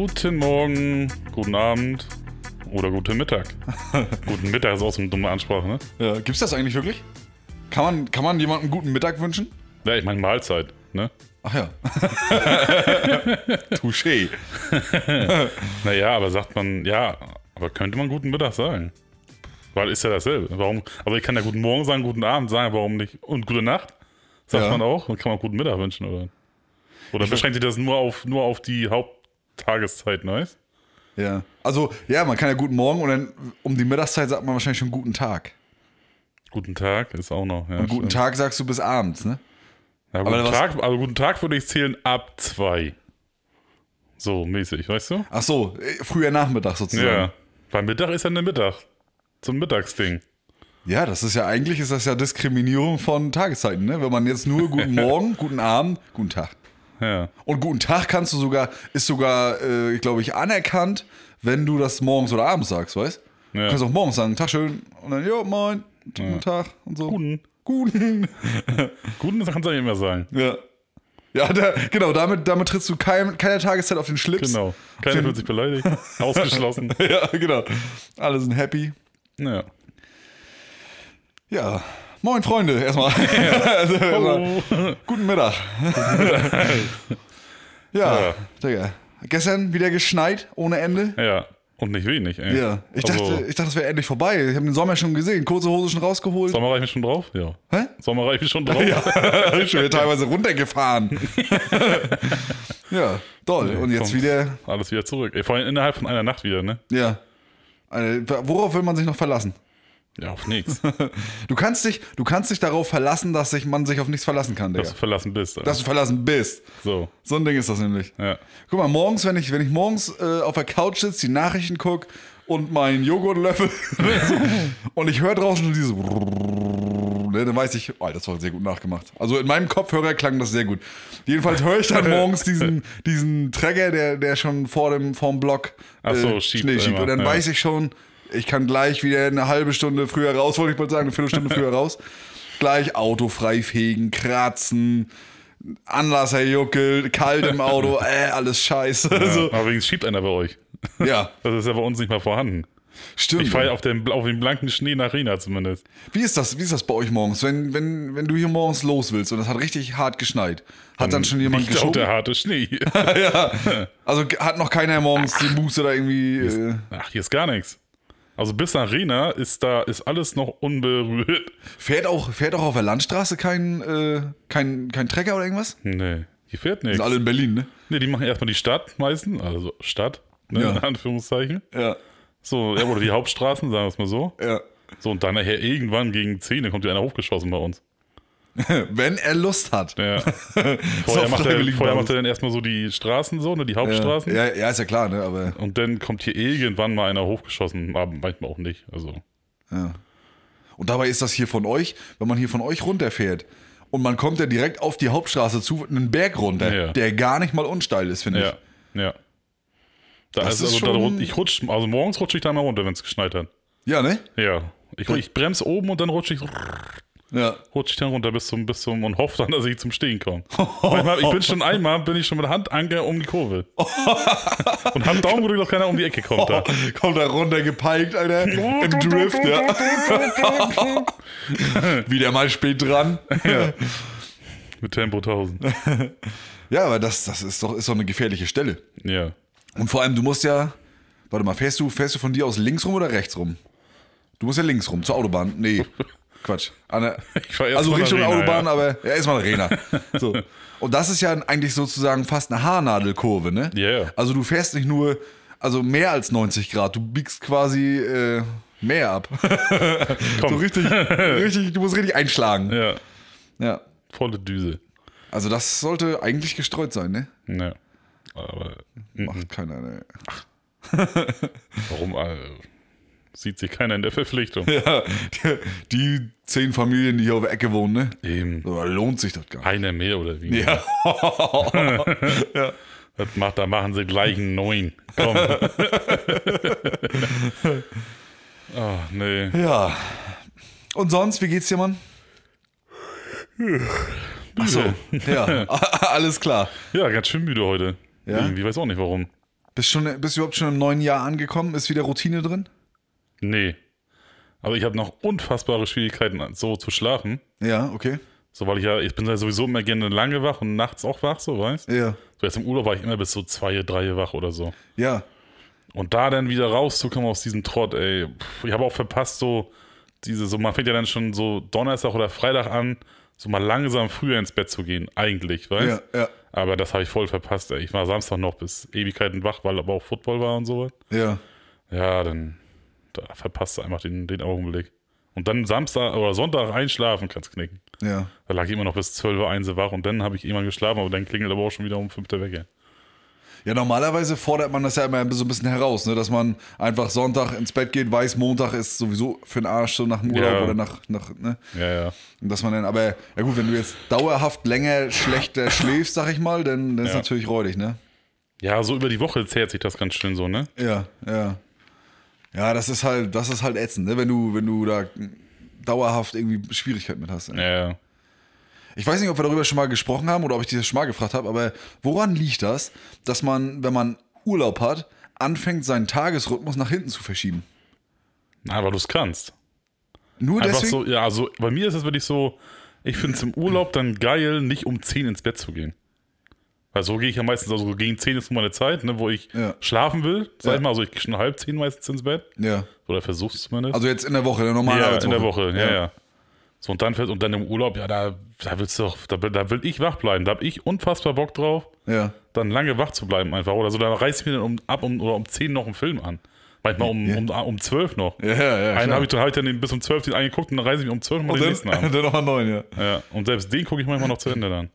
Guten Morgen, guten Abend oder guten Mittag. guten Mittag ist auch so eine dumme Ansprache, ne? Ja, gibt's das eigentlich wirklich? Kann man, kann man jemandem guten Mittag wünschen? Ja, ich meine Mahlzeit, ne? Ach ja. Touché. Naja, aber sagt man, ja, aber könnte man guten Mittag sagen? Weil ist ja dasselbe. Warum? Also ich kann ja guten Morgen sagen, guten Abend sagen, warum nicht? Und gute Nacht? Sagt Ja. man auch? Und kann man guten Mittag wünschen, oder? Oder beschränkt sich das nur auf, nur auf die Haupttageszeit, weißt? Ja. Also, ja, man kann ja guten Morgen und dann um die Mittagszeit sagt man wahrscheinlich schon guten Tag. Guten Tag ist auch noch. Ja, Und guten stimmt. Tag sagst du bis abends, ne? Ja, Aber guten was- Tag, also guten Tag würde ich zählen ab zwei. So mäßig, weißt du? Ach so, äh, früher Nachmittag sozusagen. Ja. Beim Mittag ist ja eine Mittag. Zum Mittagsding. Ja, das ist ja eigentlich ist das ja Diskriminierung von Tageszeiten, ne? Wenn man jetzt nur guten Morgen, guten Abend, guten Tag. Ja. Und guten Tag kannst du sogar, ist sogar, äh, glaube ich, anerkannt, wenn du das morgens oder abends sagst, weißt? Ja. Du kannst auch morgens sagen, Tag schön, und dann, jo, moin, guten Tag und so. Guten. Guten. Guten, das kannst du nicht immer sagen. Ja. Ja, da, genau, damit, damit trittst du kein, keiner Tageszeit auf den Schlips. Genau. Keiner Fin- wird sich beleidigt. Ausgeschlossen. Ja, genau. Alle sind happy. Ja. Ja. Moin, Freunde, erstmal. Also, erstmal. Guten Mittag. ja, Ja. Digga. Gestern wieder geschneit ohne Ende. Ja. Und nicht wenig, ey. Ja. Ich also, dachte, ich dachte, das wäre endlich vorbei. Ich habe den Sommer schon gesehen. Kurze Hose schon rausgeholt. Sommer reicht mir schon drauf? Ja. Hä? Sommer reicht mir schon drauf? Ja, schon wieder teilweise runtergefahren. ja, toll. Und jetzt wieder, Alles wieder zurück. Ey, vor allem innerhalb von einer Nacht wieder, ne? ja. Worauf will man sich noch verlassen? Ja, auf nichts. Du kannst dich, du kannst dich darauf verlassen, dass sich man sich auf nichts verlassen kann, Digga. Dass du verlassen bist. Alter. Dass du verlassen bist. so. So ein Ding ist das nämlich. Ja. Guck mal, morgens, wenn ich, wenn ich morgens äh, auf der Couch sitze, die Nachrichten gucke und meinen Joghurt löffel und ich höre draußen schon dieses ne, dann weiß ich, oh, das war sehr gut nachgemacht. Also in meinem Kopfhörer klang das sehr gut. Jedenfalls höre ich dann morgens diesen, diesen Träger, der, der schon vor dem vorm Block Ach so, schiebt Schnee schiebt. Und dann ja. weiß ich schon, ich kann gleich wieder eine halbe Stunde früher raus, wollte ich mal sagen, eine Viertelstunde früher raus. Gleich Auto frei fegen, kratzen, Anlasser juckelt, kalt im Auto, äh, alles scheiße. ja. So, Aber wenigstens schiebt einer bei euch. ja, Das ist ja bei uns nicht mal vorhanden. stimmt. Ich fahre auf dem, auf dem blanken Schnee nach Rena zumindest. Wie ist das, wie ist das bei euch morgens, wenn, wenn, wenn du hier morgens los willst und es hat richtig hart geschneit? Hat dann schon jemand Liegt auch der geschoben? harte Schnee. ja. Also hat noch keiner morgens den Booster da irgendwie. Äh, Ach, hier ist gar nichts. Also bis nach Rena ist da ist alles noch unberührt. fährt, auch, fährt auch auf der Landstraße kein, äh, kein, kein Trecker oder irgendwas? Nee, hier fährt nichts. Sind alle in Berlin, ne? Nee, die machen erstmal die Stadt meistens, also Stadt, ne, Ja. in Anführungszeichen. Ja, So, ja, oder die Hauptstraßen, sagen wir es mal so. ja. So, und dann nachher irgendwann gegen 10, dann kommt ja einer hochgeschossen bei uns. Wenn er Lust hat. Ja. So Vorher, macht er, vorher macht er dann erstmal so die Straßen so, ne, die Ja, Hauptstraßen. ja, ja, ist ja klar, ne? Aber Und dann kommt hier irgendwann mal einer hochgeschossen, aber manchmal auch nicht. Also, ja. Und dabei ist das hier von euch, wenn man hier von euch runterfährt und man kommt ja direkt auf die Hauptstraße zu, einen Berg runter, Ja. der gar nicht mal unsteil ist, finde ja, ja. Da Das ist ist also da, schon- rut- ich rutsch, also morgens rutsche ich da mal runter, wenn es geschneit hat. ich. Ja, ne? Ja. Ich, ich bremse oben und dann rutsche ich, Ja. rutsche ich dann runter bis zum, bis zum und hoffe dann, dass ich zum Stehen komme. Manchmal, ich bin schon einmal, bin ich schon mit Handanker um die Kurve. und hab Daumen gedrückt, dass keiner um die Ecke kommt da. Kommt da runter gepiked, Alter. Im Drift, ja. Wieder mal spät dran. Ja. Mit Tempo 1000. Ja, aber das, das ist doch, ist doch eine gefährliche Stelle. Ja. Und vor allem, du musst ja. Warte mal, fährst du, fährst du von dir aus links rum oder rechts rum? Du musst ja links rum, zur Autobahn. Nee. Quatsch. Fahr erst also Richtung Autobahn, ja. aber ja, erstmal Arena. So. Und das ist ja eigentlich sozusagen fast eine Haarnadelkurve, ne? Ja, ja. Also du fährst nicht nur, also mehr als 90 Grad, du biegst quasi äh, mehr ab. Komm. So richtig, richtig, du musst richtig einschlagen. Ja. Ja. Volle Düse. Also das sollte eigentlich gestreut sein, ne? Ja. Aber Macht keiner, ne? warum äh, sieht sich keiner in der Verpflichtung? Ja, die, die zehn Familien, die hier auf der Ecke wohnen, ne? Eben. Da lohnt sich das gar nicht. Einer mehr oder wie? Ja. Das macht, da machen sie gleich einen neuen. Komm. oh, nee. ja. Und sonst, wie geht's dir, Mann? Ach so, ja, alles klar. Ja, ganz schön müde heute. Ja? Irgendwie, weiß auch nicht warum. Bist, schon, bist du überhaupt schon im neuen Jahr angekommen? Ist wieder Routine drin? Nee. Aber ich habe noch unfassbare Schwierigkeiten, so zu schlafen. Ja, okay. So, weil ich ja, ich bin ja sowieso immer gerne lange wach und nachts auch wach, so, weißt Ja. So, jetzt im Urlaub war ich immer bis so zwei, drei wach oder so. Ja. Und da dann wieder rauszukommen aus diesem Trott, ey, pff, ich habe auch verpasst, so diese, so man fängt ja dann schon so Donnerstag oder Freitag an, so mal langsam früher ins Bett zu gehen, eigentlich, weißt Ja, ja. Aber das habe ich voll verpasst, ey. Ich war Samstag noch bis Ewigkeiten wach, weil aber auch Football war und so. Ja. Ja, dann da verpasst du einfach den, den Augenblick. Und dann Samstag oder Sonntag einschlafen kannst knicken. Ja. Da lag ich immer noch bis 12 Uhr 1 Uhr wach und dann habe ich irgendwann geschlafen, aber dann klingelt aber auch schon wieder um 5 Uhr weg. Ja, normalerweise fordert man das ja immer so ein bisschen heraus, ne? dass man einfach Sonntag ins Bett geht, weiß, Montag ist sowieso für den Arsch so nach dem Urlaub Ja. oder nach, nach, ne? Ja, ja. Und dass man dann, aber, ja gut, wenn du jetzt dauerhaft länger schlechter schläfst, sag ich mal, dann, dann ist Ja. natürlich räudig, ne? Ja, so über die Woche zählt sich das ganz schön so, ne? Ja, ja. Ja, das ist halt, das ist halt ätzend, ne? Wenn du, wenn du da dauerhaft irgendwie Schwierigkeiten mit hast. ey. Ja, ja. Ich weiß nicht, ob wir darüber schon mal gesprochen haben oder ob ich dich das schon mal gefragt habe, aber woran liegt das, dass man, wenn man Urlaub hat, anfängt, seinen Tagesrhythmus nach hinten zu verschieben? Na, weil du es kannst. Nur Einfach deswegen? so, ja, also bei mir ist es wirklich so, ich finde es im Urlaub dann geil, nicht um 10 ins Bett zu gehen. Weil so gehe ich ja meistens, also gegen 10 ist so meine Zeit, ne, wo ich Ja. schlafen will, sag Ja. ich mal, also ich gehe schon halb 10 meistens ins Bett. Ja. Oder versuch's zumindest. Also jetzt in der Woche, der normale ja, in der Woche, ja, ja. So, und dann, fährst- und dann im Urlaub, ja, da, da willst du doch, da, da will ich wach bleiben. Da hab ich unfassbar Bock drauf, Ja. dann lange wach zu bleiben einfach. Oder so, dann reiß ich mir dann um, ab um, oder um 10 noch einen Film an. Manchmal um, Ja. um, um 12 noch. Ja, ja, ja. Einen habe ich, dann- hab ich dann bis um 12 den angeguckt und dann reiße ich mir um 12 mal und den dann, nächsten an. dann nochmal neun, ja. Ja, und selbst den gucke ich manchmal noch zu Ende dann.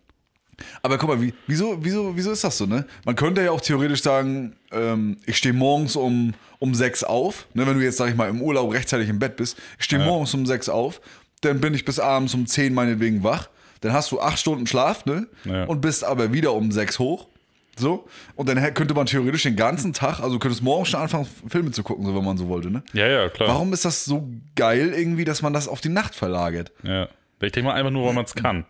Aber guck mal, wie, wieso, wieso, wieso ist das so, ne? Man könnte ja auch theoretisch sagen, ähm, ich stehe morgens um, um sechs auf, ne? Wenn du jetzt, sag ich mal, im Urlaub rechtzeitig im Bett bist, ich stehe morgens um sechs auf, dann bin ich bis abends um zehn meinetwegen wach, dann hast du acht Stunden Schlaf, ne? Ja. Und bist aber wieder um sechs hoch. So, und dann könnte man theoretisch den ganzen Tag, also könntest morgens schon anfangen, Filme zu gucken, so wenn man so wollte, ne? Ja, ja, klar. Warum ist das so geil irgendwie, dass man das auf die Nacht verlagert? Ja. Ich denke mal einfach nur, weil man es kann.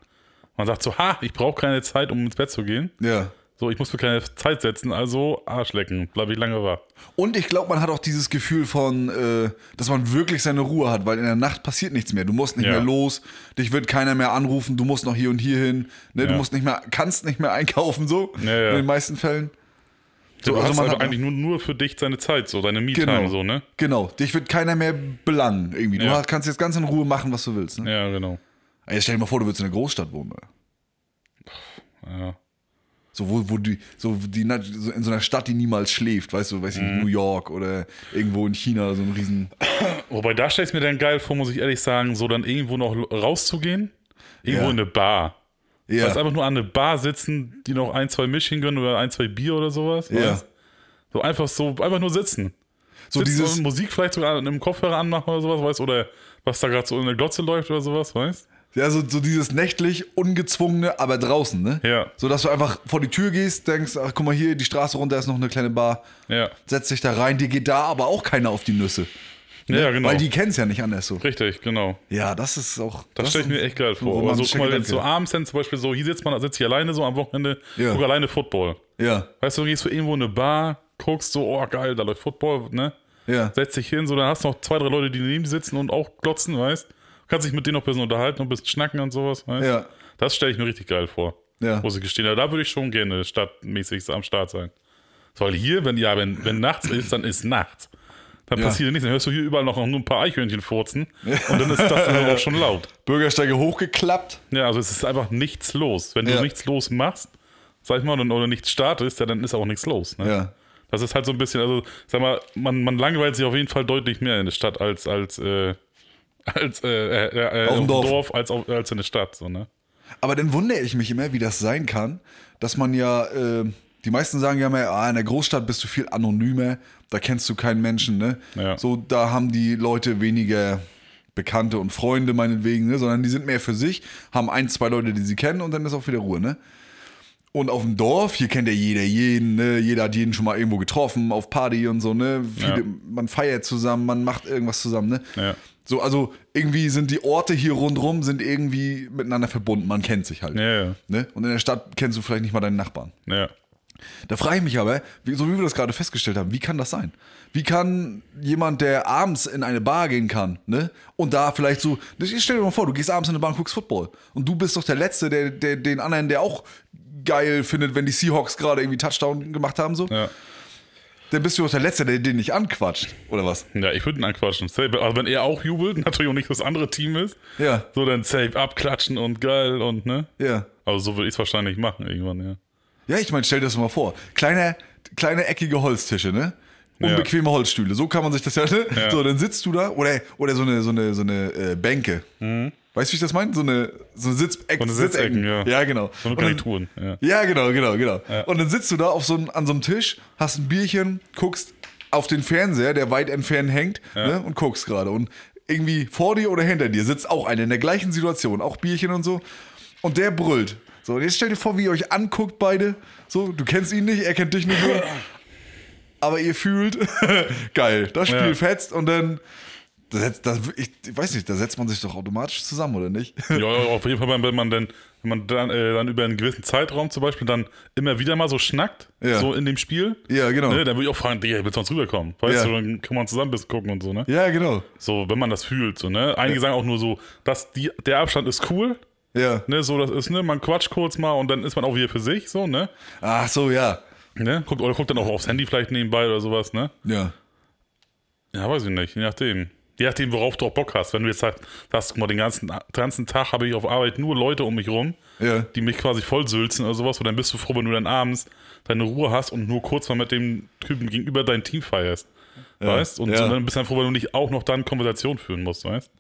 Man sagt so, ha, ich brauche keine Zeit, um ins Bett zu gehen. Ja. So, ich muss mir keine Zeit setzen, also Arsch lecken, bleibe ich lange wach. Und ich glaube, man hat auch dieses Gefühl von, äh, dass man wirklich seine Ruhe hat, weil in der Nacht passiert nichts mehr. Du musst nicht Ja. mehr los, dich wird keiner mehr anrufen, du musst noch hier und hier hin, ne? du Ja. musst nicht mehr, kannst nicht mehr einkaufen, so Ja, in den meisten Fällen. So, du also hast man also hat- eigentlich nur, nur für dich seine Zeit, so deine Me-Time, Genau. so, ne? Genau, dich wird keiner mehr belangen irgendwie. Du kannst jetzt ganz in Ruhe machen, was du willst. Ne? Ja, genau. Ey, stell dir mal vor, du würdest in einer Großstadt wohnen. Alter. Ja. So, wo, wo die, so, die, so in so einer Stadt, die niemals schläft, weißt du, weiß ich, Mhm. New York oder irgendwo in China, so ein riesen. Wobei, da stelle ich mir dann geil vor, muss ich ehrlich sagen, so dann irgendwo noch rauszugehen. Irgendwo Ja. in eine Bar. Ja, Weißt, einfach nur an eine Bar sitzen, die noch ein, zwei Mischchen gönnen oder ein, zwei Bier oder sowas. Ja. weißt? So einfach so, einfach nur sitzen. so Sitzen dieses, Musik vielleicht sogar in einem Kopfhörer anmachen oder sowas, weißt Oder was da gerade so in der Glotze läuft oder sowas, weißt Ja, so, so dieses nächtlich ungezwungene, aber draußen, ne? Ja. So dass du einfach vor die Tür gehst, denkst, ach guck mal hier, die Straße runter ist noch eine kleine Bar, Ja. setz dich da rein, dir geht da aber auch keiner auf die Nüsse. Ja, genau. Weil die kennen es ja nicht anders so. Richtig, genau. Ja, das ist auch. Das, stelle ich mir echt geil vor. Also, guck mal, jetzt so abends dann zum Beispiel so, hier sitzt man, sitzt hier alleine so am Wochenende, Ja. guck alleine Football. Ja, Weißt du, du gehst du irgendwo in eine Bar, guckst so, oh geil, da läuft Football, ne? ja. Setzt dich hin, so, dann hast du noch zwei, drei Leute, die neben dir sitzen und auch glotzen, weißt Kannst dich mit denen noch ein bisschen unterhalten und ein bisschen schnacken und sowas, weißt Ja. Das stelle ich mir richtig geil vor. Ja. Muss ich gestehen. Ja, Da würde ich schon gerne stadtmäßig am Start sein. Weil hier, wenn, ja, wenn, wenn nachts ist, dann ist nachts. Dann Ja. passiert nichts. Dann hörst du hier überall noch nur ein paar Eichhörnchen furzen. Und dann ist das dann auch schon laut. Bürgersteige hochgeklappt. Ja, also es ist einfach nichts los. Wenn du nichts los machst, sag ich mal, oder, oder nichts startest, ja, dann ist auch nichts los. Ne? Ja. Das ist halt so ein bisschen, also sag mal, man, man langweilt sich auf jeden Fall deutlich mehr in der Stadt als als äh, als äh, äh, äh, Auf dem auf Dorf. als, auf, als in der Stadt. So, ne? Aber dann wundere ich mich immer, wie das sein kann, dass man ja, äh, die meisten sagen ja immer, ah, in der Großstadt bist du viel anonymer, da kennst du keinen Menschen, ne? Ja. So, da haben die Leute weniger Bekannte und Freunde meinetwegen, ne? Sondern die sind mehr für sich, haben ein, zwei Leute, die sie kennen und dann ist auch wieder Ruhe, ne? Und auf dem Dorf, hier kennt ja jeder jeden, ne? Jeder hat jeden schon mal irgendwo getroffen, auf Party und so, ne? Viele, Ja. Man feiert zusammen, man macht irgendwas zusammen, ne? Ja. So, also irgendwie sind die Orte hier rundrum sind irgendwie miteinander verbunden. Man kennt sich halt. Ja, ja. Ne? Und in der Stadt kennst du vielleicht nicht mal deinen Nachbarn. Ja. Da frage ich mich aber, so wie wir das gerade festgestellt haben, wie kann das sein? Wie kann jemand, der abends in eine Bar gehen kann, ne? Und da vielleicht so, ich stell dir mal vor, du gehst abends in eine Bar und guckst Football. Und du bist doch der Letzte, der, der den anderen, der auch geil findet, wenn die Seahawks gerade irgendwie Touchdown gemacht haben, so. Ja. Dann bist du doch der Letzte, der den nicht anquatscht, oder was? Ja, ich würde ihn anquatschen. Safe. Also wenn er auch jubelt, natürlich auch nicht das andere Team ist, Ja, so dann safe abklatschen und geil und ne? ja. Also so würde ich es wahrscheinlich machen irgendwann, ja. Ja, ich meine, stell dir das mal vor. Kleine, kleine eckige Holztische, ne? Unbequeme Holzstühle. So kann man sich das ja, ne? Ja. So, dann sitzt du da oder, oder so eine, so eine, so eine äh, Bänke. Weißt du, wie ich das meine? So eine, so eine Sitzeck. So eine Sitzecken. Sitzecken, ja. Ja, genau. So eine Und dann- Garnituren, ja. Ja, genau, genau, genau. Und dann sitzt du da auf so einem, an so einem Tisch, hast ein Bierchen, guckst auf den Fernseher, der weit entfernt hängt, ne, und guckst gerade. Und irgendwie vor dir oder hinter dir sitzt auch einer in der gleichen Situation, auch Bierchen und so. Und der brüllt. So, und jetzt stell dir vor, wie ihr euch anguckt, beide. So, du kennst ihn nicht, er kennt dich nicht so. Aber ihr fühlt, geil, das Spiel Ja. fetzt und dann. Das, setzt- das, ich, ich weiß nicht, da setzt man sich doch automatisch zusammen, oder nicht? Ja, ja, auf jeden Fall, wenn- man dann, wenn man dann, äh, dann über einen gewissen Zeitraum zum Beispiel dann immer wieder mal so schnackt, Ja. so in dem Spiel, Ja, genau. ne, dann würde ich auch fragen, Digga, willst du uns rüberkommen? Weißt Ja. du, dann kann man zusammen ein bisschen gucken und so, ne? Ja, genau. So, wenn man das fühlt, so, ne? Einige sagen auch nur so, dass die, der Abstand ist cool, Ja. ne? So, das ist, ne? Man quatscht kurz mal und dann ist man auch wieder für sich, so, ne? Ach so, ja. ne? Guckt, oder guckt dann auch aufs Handy vielleicht nebenbei oder sowas, ne? Ja. Ja, weiß ich nicht, je nachdem. Je nachdem, worauf du auch Bock hast. Wenn du jetzt sagst, sagst guck mal, den ganzen, ganzen Tag habe ich auf Arbeit nur Leute um mich rum, Ja. die mich quasi vollsülzen oder sowas, und dann bist du froh, wenn du dann abends deine Ruhe hast und nur kurz mal mit dem Typen gegenüber dein Team feierst. Weißt? Und Ja. so, dann bist du dann froh, wenn du nicht auch noch dann Konversation führen musst, weißt?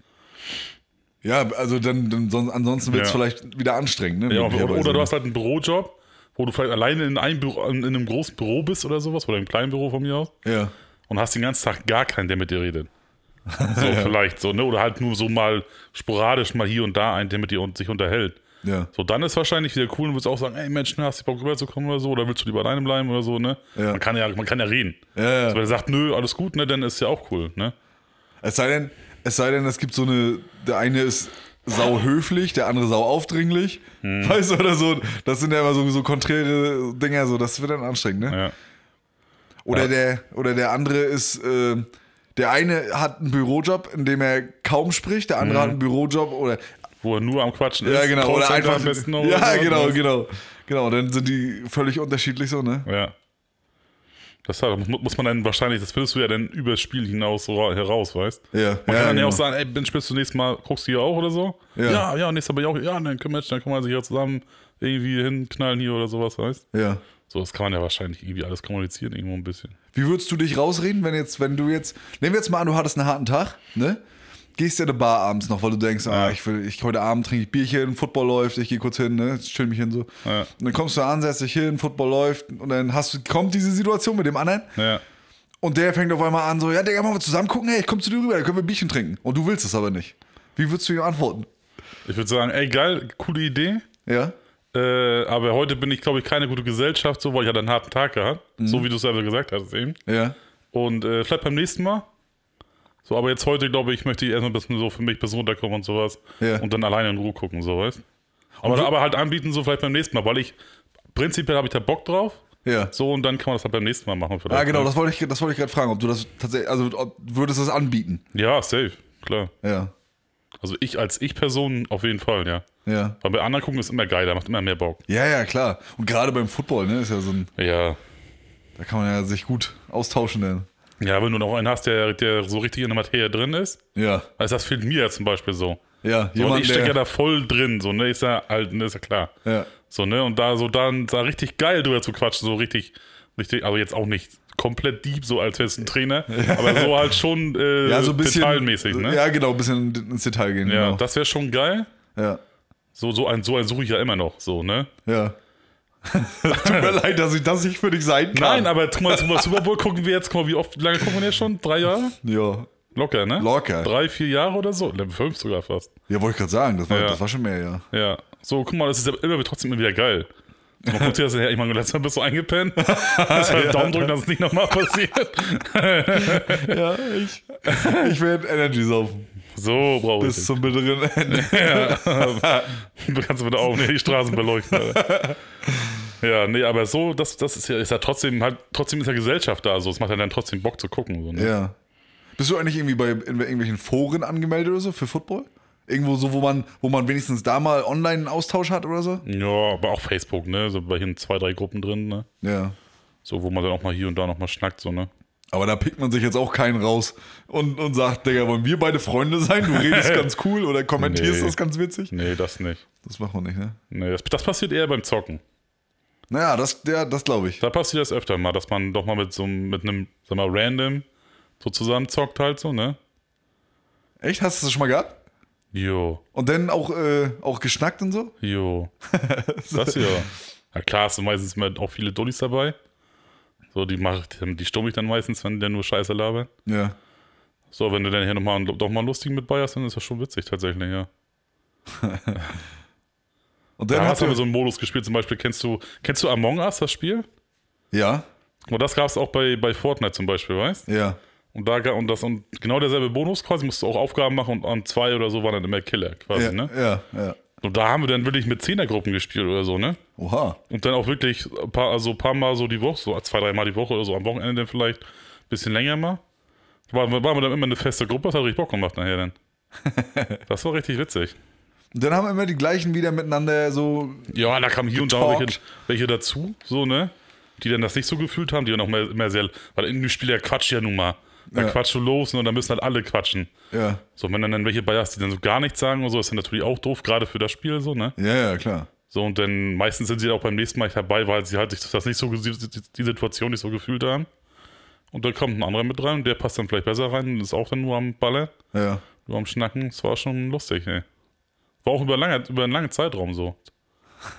Ja, also dann, dann sonst, ansonsten wird es Ja. vielleicht wieder anstrengend, ne? Ja, oder, oder du hast halt einen Bürojob, wo du vielleicht alleine in einem, Büro, in einem großen Büro bist oder sowas, oder im kleinen Büro von mir aus, Ja. und hast den ganzen Tag gar keinen, der mit dir redet. So, vielleicht so, ne? Oder halt nur so mal sporadisch mal hier und da einen, der mit dir und sich unterhält. Ja. So, dann ist wahrscheinlich wieder cool und willst auch sagen, ey Mensch, ne, hast du Bock rüberzukommen oder so, oder willst du lieber alleine bleiben oder so, ne? Ja. Man kann ja, man kann ja reden. Ja, ja. So, wenn er sagt, nö, alles gut, ne, dann ist ja auch cool, ne? Es sei denn, es sei denn, es gibt so eine, der eine ist sau höflich, der andere sau aufdringlich. Hm. Weißt du, oder so. Das sind ja immer so, so konträre Dinger, so, das wird dann anstrengend, ne? Ja. Oder, Ja. der, oder der andere ist, äh, der eine hat einen Bürojob, in dem er kaum spricht, der Mhm. andere hat einen Bürojob oder Wo er nur am Quatschen ja ist. genau oder einfach ja oder genau genau genau dann sind die völlig unterschiedlich so ne Ja. Das halt, muss, man dann wahrscheinlich, das findest du ja dann übers Spiel hinaus so heraus, weißt ja Man kann dann ja genau. auch sagen, ey, Ben, spielst du nächstes Mal, guckst du hier auch oder so? Ja. ja, ja nächstes Mal bin ich auch, ja, dann können wir, dann kann man sich ja zusammen irgendwie hinknallen hier oder sowas, weißt ja So, das kann man ja wahrscheinlich irgendwie alles kommunizieren, irgendwo ein bisschen. Wie würdest du dich rausreden, wenn jetzt, wenn du jetzt, nehmen wir jetzt mal an, du hattest einen harten Tag, ne? Gehst ja in eine Bar abends noch, weil du denkst, ah, ich will, ich heute Abend trinke ich Bierchen, Football läuft, ich gehe kurz hin, ne? Chill mich hin so. Ja. Und dann kommst du an, setzt dich hin, Football läuft und dann hast du, kommt diese Situation mit dem anderen Ja. und der fängt auf einmal an, so, ja, Digga, wir zusammen gucken, hey, ich komm zu dir rüber, dann können wir Bierchen trinken. Und du willst es aber nicht. Wie würdest du ihm antworten? Ich würde sagen, ey, geil, coole Idee. Ja? Äh, aber heute bin ich, glaube ich, keine gute Gesellschaft, so, weil ich hatte einen harten Tag gehabt. So wie du es selber gesagt hast eben. Ja. Und äh, vielleicht beim nächsten Mal. So, aber jetzt heute, glaube ich, möchte ich erstmal ein bisschen so für mich bisschen runterkommen und sowas. Ja. Und dann alleine in Ruhe gucken, so, weißt aber, aber halt anbieten, so vielleicht beim nächsten Mal, weil ich, prinzipiell habe ich da Bock drauf. Ja. So, und dann kann man das halt beim nächsten Mal machen. Vielleicht, Ah, genau, ne? das wollte ich, das wollte ich gerade fragen, ob du das tatsächlich, also ob, würdest du das anbieten? Ja, safe, klar. Ja. Also ich als Ich-Person auf jeden Fall, ja. Ja. Weil bei anderen gucken ist immer geil, da macht immer mehr Bock. Ja, ja, klar. Und gerade beim Football, ne, ist ja so ein, Ja. da kann man ja sich gut austauschen dann. Ja, wenn du noch einen hast, der, der so richtig in der Materie drin ist, Ja. also das fehlt mir ja zum Beispiel so. Ja, So, und jemand, ich stecke ja da voll drin, so, ne, ist ja halt, ne, ist ja klar. ja. So, ne, und da so dann da richtig geil drüber zu quatschen, so richtig, richtig, also jetzt auch nicht komplett deep, so als wärst du ein Trainer, aber so halt schon äh, ja, so ein bisschen. detailmäßig, ne? Ja, genau, ein bisschen ins Detail gehen. Ja, genau. das wäre schon geil. ja. So, so ein, so ein suche ich ja immer noch, so, ne? Ja. Tut mir leid, dass ich das nicht für dich sein kann. Nein, aber guck mal, zum Super Bowl gucken wir jetzt, guck mal, wie oft, wie lange gucken wir jetzt schon? Drei Jahre? Ja. Locker, ne? Locker. Drei, vier Jahre oder so? Ne, Fünf sogar fast. Ja, wollte ich gerade sagen, das war, Ja. das war schon mehr, ja. Ja. So, guck mal, das ist ja immer trotzdem immer wieder geil. Man guckt sich das her, ich meine, letztes Mal bist du eingepennt. Das halt Daumen drücken, dass es nicht nochmal passiert. Ja, ich, ich werde Energy saufen. So brauche ich Bis zum bitteren Ende. Du kannst mit Augen die Straßen beleuchten. Alter. Ja, nee, aber so, das, das ist ja, ist ja trotzdem halt, trotzdem ist ja Gesellschaft da, so. Es macht ja dann trotzdem Bock zu gucken. So, ne? Ja. Bist du eigentlich irgendwie bei irgendwelchen Foren angemeldet oder so für Football? Irgendwo so, wo man, wo man wenigstens da mal online einen Austausch hat oder so? Ja, aber auch Facebook, ne? So bei hier zwei, drei Gruppen drin, ne? Ja. So, wo man dann auch mal hier und da nochmal schnackt, so, ne? Aber da pickt man sich jetzt auch keinen raus und, und sagt, Digga, wollen wir beide Freunde sein? Du redest ganz cool oder kommentierst Nee. das ganz witzig? Nee, das nicht. Das macht man nicht, ne? Nee, das, das passiert eher beim Zocken. Naja, das, ja, das glaube ich. Da passiert das öfter mal, dass man doch mal mit so einem, mit einem, sag mal, random so zusammen zockt halt so, ne? Echt? Hast du das schon mal gehabt? Jo, Und dann auch, äh, auch geschnackt und so? jo. das ja. Ja klar, es sind meistens auch viele Dullis dabei. So, die mach, die, stumm ich dann meistens, wenn dann nur Scheiße labern. Ja. So, wenn du dann hier nochmal doch mal lustigen mit bei hast, dann ist das schon witzig tatsächlich, ja. Und Da dann hast hat du so einen Modus gespielt, zum Beispiel, kennst du, kennst du Among Us, das Spiel? Ja, mal, das gab es auch bei, bei Fortnite zum Beispiel, weißt ja. Und da und das und genau derselbe Bonus quasi, musst du auch Aufgaben machen und an zwei oder so waren dann immer Killer quasi, Ja, ne? ja, ja. Und da haben wir dann wirklich mit Zehnergruppen gespielt oder so, ne? Oha. Und dann auch wirklich ein paar, also ein paar Mal so die Woche, so zwei, dreimal die Woche oder so, am Wochenende dann vielleicht ein bisschen länger mal. War, waren wir dann immer eine feste Gruppe, das hat richtig Bock gemacht nachher dann. Das war richtig witzig. Und dann haben immer die gleichen wieder miteinander so. Ja, da kamen hier und da welche, Getalkt. welche dazu, so, ne? Die dann das nicht so gefühlt haben, die dann auch mehr, mehr sehr, weil irgendwie Spiel ja quatscht ja nun mal. Da Ja. quatschst du los ne, und dann müssen halt alle quatschen. Ja, So, wenn dann, dann welche bei hast, die dann so gar nichts sagen und so, ist dann natürlich auch doof, gerade für das Spiel, so, ne? ja, ja, klar. So, und dann meistens sind sie auch beim nächsten Mal nicht dabei, weil sie halt sich das nicht so, die Situation nicht so gefühlt haben. Und dann kommt ein anderer mit rein und der passt dann vielleicht besser rein und ist auch dann nur am Ballern, Ja. nur am Schnacken. Das war schon lustig, ey. War auch über, lange, über einen langen Zeitraum so.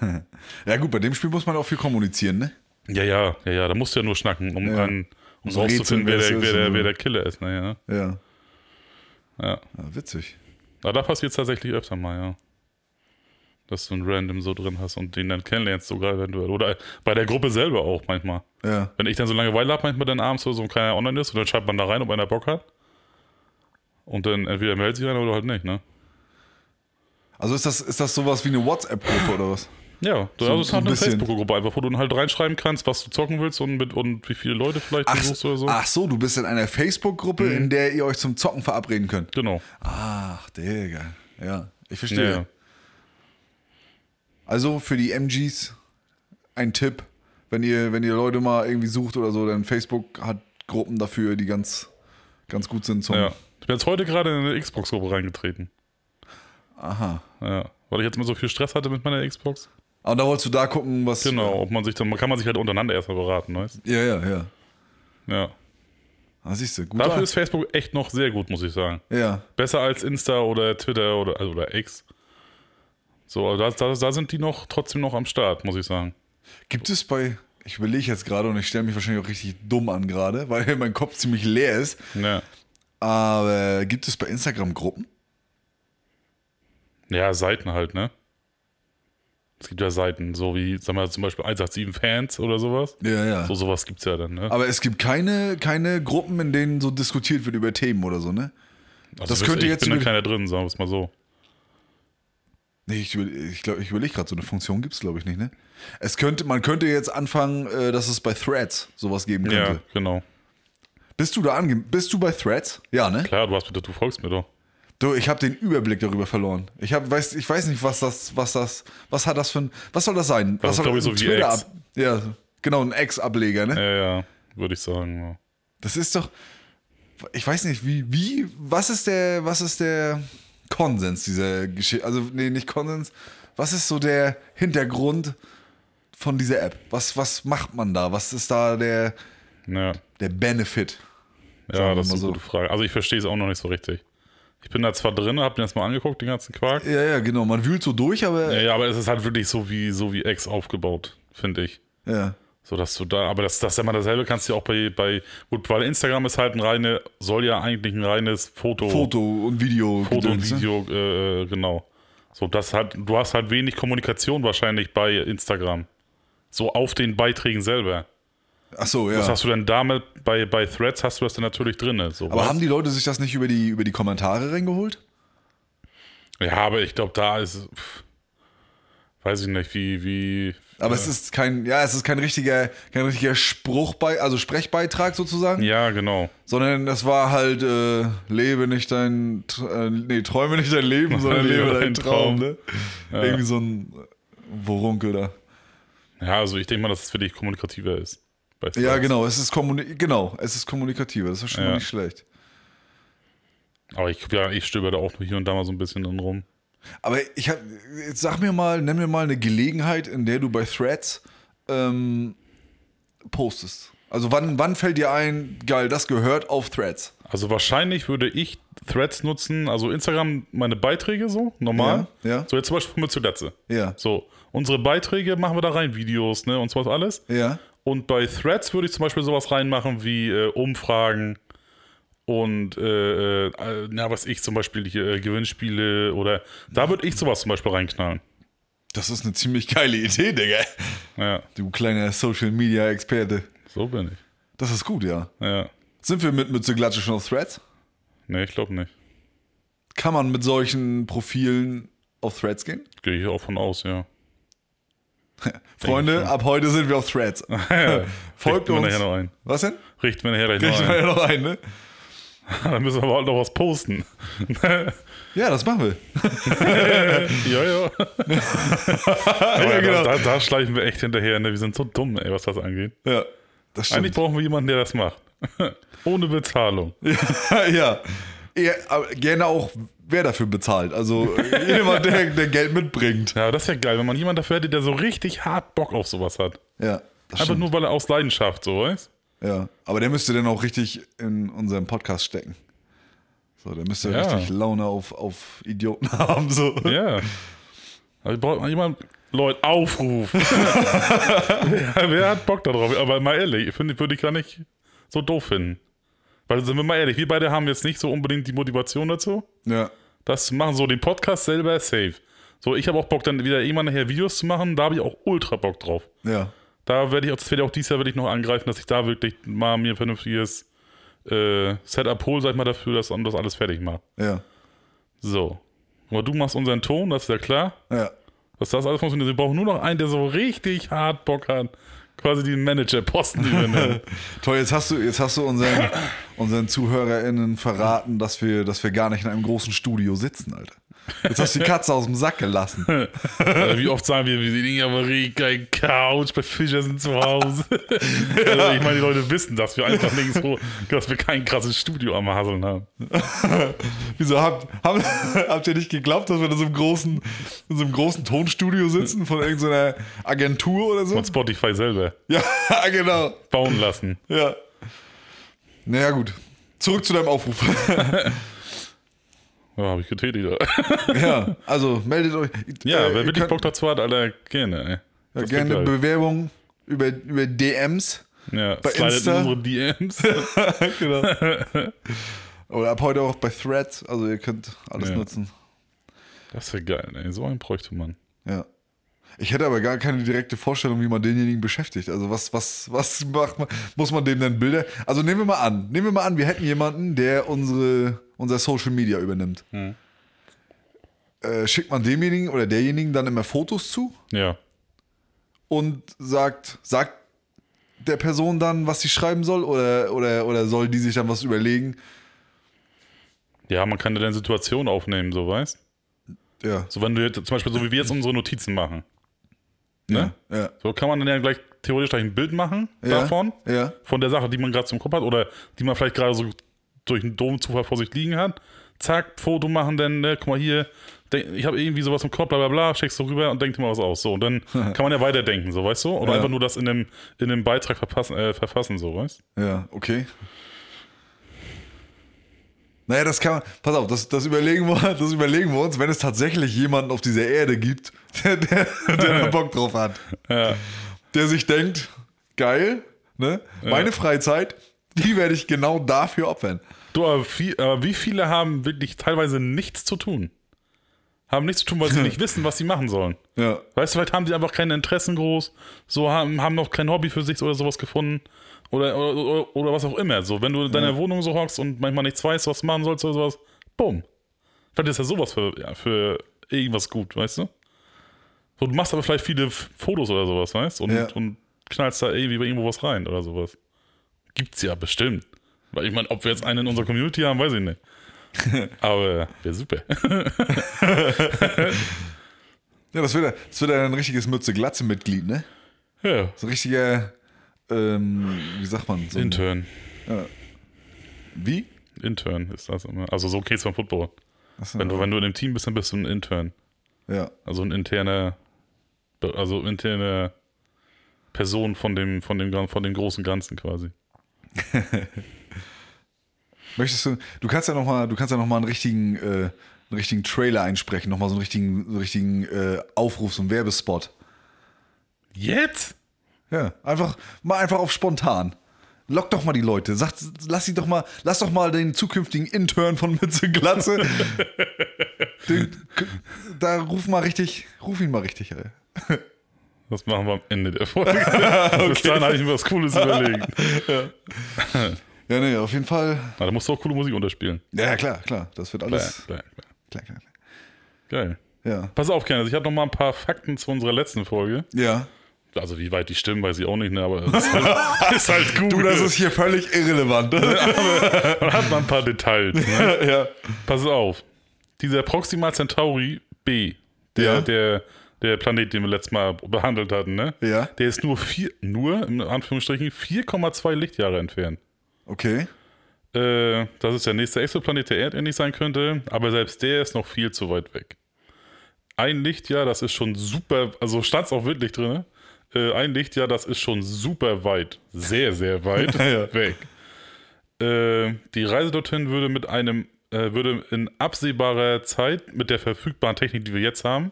Ja, gut, bei dem Spiel muss man auch viel kommunizieren, ne? Ja, ja, ja, ja, da musst du ja nur schnacken, um, Ja. an, um So rauszufinden, wer der, wer wer, es der, wer Killer ist. Ne, Ja. ja. Ja. ja witzig. Aber da passiert es tatsächlich öfter mal, ja. Dass du einen Random so drin hast und den dann kennenlernst sogar eventuell. Oder bei der Gruppe selber auch manchmal. Ja. Wenn ich dann so Langeweile habe, manchmal dann abends so und keiner online ist, und dann schreibt man da rein, ob einer Bock hat. Und dann entweder meldet sich einer oder halt nicht, ne? Also ist das, ist das sowas wie eine WhatsApp-Gruppe oder was? Ja, du So- also es ist so halt ein eine. Facebook-Gruppe einfach, wo du halt reinschreiben kannst, was du zocken willst und, mit, und wie viele Leute vielleicht du suchst oder so. ach so, du bist in einer Facebook-Gruppe, Mhm. in der ihr euch zum Zocken verabreden könnt. Genau. Ach, Digga. Ja, ich verstehe. Ja. Also für die MGs ein Tipp, wenn ihr, wenn ihr Leute mal irgendwie sucht oder so, dann Facebook hat Gruppen dafür, die ganz, ganz gut sind zum. ja. Ich bin jetzt heute gerade in eine Xbox-Gruppe reingetreten. Aha. Ja. Weil ich jetzt mal so viel Stress hatte mit meiner Xbox. Aber da wolltest du da gucken, was. Genau, ob man sich dann, kann man sich halt untereinander erstmal beraten, weißt Ja, ja, ja. Ja. Ah, siehst du, gut. Dafür ist Facebook echt noch sehr gut, muss ich sagen. ja. Besser als Insta oder Twitter oder, also oder X. So, da, da, da sind die noch trotzdem noch am Start, muss ich sagen. Gibt es bei. Ich überlege jetzt gerade und ich stelle mich wahrscheinlich auch richtig dumm an gerade, weil mein Kopf ziemlich leer ist. Ja. Aber gibt es bei Instagram Gruppen? Ja, Seiten halt, ne? Es gibt ja Seiten, so wie, sag mal, zum Beispiel 187 Fans oder sowas. Ja, ja. So sowas gibt's ja dann, ne? Aber es gibt keine, keine Gruppen, in denen so diskutiert wird über Themen oder so, ne? Also das könnte ihr, jetzt Ich bin da keiner drin, sagen wir es mal so. Nee, ich, über- ich, glaub, ich überlege gerade, so eine Funktion gibt es, glaube ich, nicht, ne? Es könnte, man könnte jetzt anfangen, äh, dass es bei Threads sowas geben könnte. Ja, genau. Bist du da ange bist du bei Threads? Ja, ne? Klar, du hast bitte, du folgst mir doch. Du, ich habe den Überblick darüber verloren. Ich hab, weiß, ich weiß nicht, was das, was das, was hat das für ein, was soll das sein? Das was ist, glaub ich, so ein wie Twitter X. ab, Ja, genau, ein Ex-Ableger, ne? Ja, ja, würde ich sagen. Ja. Das ist doch, ich weiß nicht, wie, wie, was ist der, was ist der Konsens dieser Geschichte? Also, nee, nicht Konsens. Was ist so der Hintergrund von dieser App? Was, was macht man da? Was ist da der, Ja, der Benefit? ja das ist eine so. gute Frage. Also ich verstehe es auch noch nicht so richtig. Ich bin da zwar drin, hab mir das mal angeguckt, den ganzen Quark. Ja, ja, genau. Man wühlt so durch, aber Ja, ja, aber es ist halt wirklich so wie, so wie X aufgebaut, finde ich. ja. So dass du da, aber das, das ist ja mal dasselbe kannst du ja auch bei, bei, gut, weil Instagram ist halt ein reine, soll ja eigentlich ein reines Foto, Foto und Video. Foto und ne? Video, äh, äh, genau. So, das halt, du hast halt wenig Kommunikation wahrscheinlich bei Instagram. So auf den Beiträgen selber. Ach so, ja. Das hast du dann damit, bei, bei Threads hast du das dann natürlich drin. So, aber weißt? haben die Leute sich das nicht über die, über die Kommentare reingeholt? Ja, aber ich glaube, da ist. pff, weiß ich nicht, wie, wie. Aber es ist kein, ja, es ist kein richtiger, kein richtiger Spruch bei, also Sprechbeitrag sozusagen, Ja, genau. sondern das war halt, äh, lebe nicht dein, äh, nee, träume nicht dein Leben, sondern lebe deinen Traum, ne? Irgendwie so ein Worunkel da. Ja, also ich denke mal, dass es für dich kommunikativer ist. Ja, genau, es ist kommuni genau, es ist kommunikativer, das ist schon mal Ja. nicht schlecht. Aber ich, ja, ich stöber da auch hier und da mal so ein bisschen drin rum. Aber ich hab, jetzt sag mir mal, nenn mir mal eine Gelegenheit, in der du bei Threads ähm, postest. Also wann, wann fällt dir ein, geil, das gehört auf Threads? Also wahrscheinlich würde ich Threads nutzen, also Instagram meine Beiträge so, normal. Ja, ja. So jetzt zum Beispiel mit zuletzt. Ja. So, unsere Beiträge machen wir da rein, Videos, ne, und sowas alles. Ja. Und bei Threads würde ich zum Beispiel sowas reinmachen wie äh, Umfragen und, äh, äh, na, was ich zum Beispiel hier, äh, Gewinnspiele oder da würde ich sowas zum Beispiel reinknallen. Das ist eine ziemlich geile Idee, Digga. Ja, Du kleiner Social Media Experte. so bin ich. Das ist gut, ja. Ja. Sind wir mit Mütze Glatsche schon auf Threads? Nee, ich glaube nicht. Kann man mit solchen Profilen auf Threads gehen? Gehe ich auch von aus, ja. Freunde, ab heute sind wir auf Threads. Folgt Richten wir uns. nachher noch ein. Was denn? Richten wir nachher gleich noch man ein. ja noch ein, ne? Dann müssen wir aber halt noch was posten. Ja, das machen wir. ja, ja. ja, genau. da, da, schleichen wir echt hinterher, ne? Wir sind so dumm, ey, was das angeht. Ja, das Eigentlich stimmt. brauchen wir jemanden, der das macht. Ohne Bezahlung. ja. ja aber gerne auch, wer dafür bezahlt. Also jemand, der, der Geld mitbringt. Ja, das wäre geil, wenn man jemanden dafür hätte, der so richtig hart Bock auf sowas hat. Ja, das Einfach stimmt. nur, weil er aus Leidenschaft so, weißt Ja, aber der müsste dann auch richtig in unserem Podcast stecken. So, der müsste Ja. richtig Laune auf, auf Idioten haben. So. Ja. Also braucht man jemanden. Leute, Aufruf. wer, wer hat Bock darauf? Aber mal ehrlich, ich finde, würde ich gar nicht so doof finden. Weil, sind wir mal ehrlich, wir beide haben jetzt nicht so unbedingt die Motivation dazu. Ja. Das machen so den Podcast selber safe. So, ich habe auch Bock, dann wieder irgendwann nachher Videos zu machen. Da habe ich auch ultra Bock drauf. Ja. Da werde ich, auch- das werde ich auch dieses Jahr werde ich noch angreifen, dass ich da wirklich mal mir ein vernünftiges äh, Setup hole, sag ich mal, dafür, dass das alles fertig macht. Ja. So. Aber du machst unseren Ton, das ist ja klar. Ja. Dass das alles funktioniert. Wir brauchen nur noch einen, der so richtig hart Bock hat, quasi den Manager-Posten übernimmt. Toll, jetzt hast du, jetzt hast du unseren, unseren ZuhörerInnen verraten, dass wir, dass wir gar nicht in einem großen Studio sitzen, Alter. Jetzt hast du die Katze aus dem Sack gelassen. also wie oft sagen wir, wir sind in Amerika, Couch, bei Fischer sind zu Hause. also ich meine, die Leute wissen, dass wir einfach nirgendwo, dass wir kein krasses Studio am Hasseln haben. Wieso habt, habt, habt ihr nicht geglaubt, dass wir in so einem großen, in so einem großen Tonstudio sitzen von irgendeiner Agentur oder so? Und Spotify selber Ja, genau. bauen lassen. Ja. Naja, gut. Zurück zu deinem Aufruf. Ja, habe ich getätigt. ja, also meldet euch. Ja, Äh, wer wirklich Bock dazu hat, Alter, gerne, ey. Ja, Das gerne geil. Bewerbung über, über DMs. Ja, bei Insta. in unsere DMs. genau. Oder ab heute auch bei Threads. Also ihr könnt alles Ja. nutzen. Das wäre geil, ey. So einen bräuchte man. Ja. Ich hätte aber gar keine direkte Vorstellung, wie man denjenigen beschäftigt. Also was, was, was macht man, muss man dem denn Bilder? Also nehmen wir mal an, nehmen wir mal an, wir hätten jemanden, der unsere, unser Social Media übernimmt. Hm. Äh, schickt man demjenigen oder derjenigen dann immer Fotos zu Ja. und sagt, sagt der Person dann, was sie schreiben soll oder, oder, oder soll die sich dann was überlegen? Ja, man kann ja dann Situationen aufnehmen, so weißt Ja. So, wenn du jetzt, zum Beispiel, so wie wir jetzt unsere Notizen machen. Ne? Ja. So kann man dann ja gleich theoretisch gleich ein Bild machen Ja. davon, Ja. von der Sache, die man gerade zum Kopf hat oder die man vielleicht gerade so durch einen doofen Zufall vor sich liegen hat. Zack, Foto machen, dann, ne, guck mal hier, ich habe irgendwie sowas im Kopf, bla bla bla, schickst du rüber und denk dir mal was aus. So, und dann kann man ja weiterdenken, so, weißt du? Oder Ja. einfach nur das in einem, in einem Beitrag verpassen, äh, verfassen, so, weißt Ja, okay. Naja, das kann man. Pass auf, das, das, überlegen wir, das überlegen wir uns, wenn es tatsächlich jemanden auf dieser Erde gibt, der, der, der Bock drauf hat. Ja. Der sich denkt, geil, ne? Meine Freizeit, die werde ich genau dafür opfern. Du, aber, viel, aber wie viele haben wirklich teilweise nichts zu tun? Haben nichts zu tun, weil sie nicht wissen, was sie machen sollen. Ja. Weißt du, vielleicht haben die einfach keine Interessen groß, so haben, haben noch kein Hobby für sich oder sowas gefunden. Oder, oder, oder, oder was auch immer. So, wenn du in deiner Wohnung so hockst und manchmal nichts weißt, was du machen sollst oder sowas, bumm. Vielleicht ist ja sowas für, ja, für irgendwas gut, weißt du? So, du machst aber vielleicht viele Fotos oder sowas, weißt und, Ja. und knallst da irgendwie bei irgendwo was rein oder sowas. Gibt's ja bestimmt. Weil ich meine, ob wir jetzt einen in unserer Community haben, weiß ich nicht. aber wäre super. Ja, das wird, ja- das wird ja ein richtiges Mütze-Glatze-Mitglied, ne? ja. So ein richtiger, ähm, wie sagt man? So ein, Intern. Wie? Intern ist das immer. Also so geht's beim Football. Achso, Wenn du, wenn du in dem Team bist, dann bist du ein Intern. ja. Also ein interner, also interne Person von dem, von dem, von dem großen Ganzen quasi. Möchtest du, du kannst ja nochmal, du kannst ja noch mal einen richtigen, äh, einen richtigen Trailer einsprechen, nochmal so einen richtigen, so einen richtigen äh, Aufruf, so einen Werbespot. Jetzt? Ja, einfach, mal einfach auf spontan. Lock doch mal die Leute. Sag, lass sie doch mal, lass doch mal den zukünftigen Intern von Mütze Glatze. den, da ruf mal richtig, ruf ihn mal richtig, ey. Das machen wir am Ende der Folge. Bis dahin habe ich mir was Cooles überlegt. Ja, nee, auf jeden Fall. Na, da musst du auch coole Musik unterspielen. Ja, ja, klar, klar. Das wird alles. klar, klar. Klar, klar, klar. Geil. Ja. Pass auf, Kenneth, ich habe noch mal ein paar Fakten zu unserer letzten Folge. Ja. Also wie weit die stimmen, weiß ich auch nicht, ne? aber ist halt, ist halt gut. Du, das ist hier völlig irrelevant. Man hat mal ein paar Details. Ne? ja. Pass auf. Dieser Proxima Centauri B, der, Ja. der, der Planet, den wir letztes Mal behandelt hatten, ne? Ja. Der ist nur vier, nur, in Anführungsstrichen, 4,2 Lichtjahre entfernt. Okay. Äh, das ist der nächste Exoplanet, der erdähnlich sein könnte, aber selbst der ist noch viel zu weit weg. Ein Lichtjahr, das ist schon super, also stand es auch wirklich drin, äh, ein Lichtjahr, das ist schon super weit, sehr, sehr weit Ja. weg. Äh, die Reise dorthin würde mit einem, äh, würde in absehbarer Zeit mit der verfügbaren Technik, die wir jetzt haben,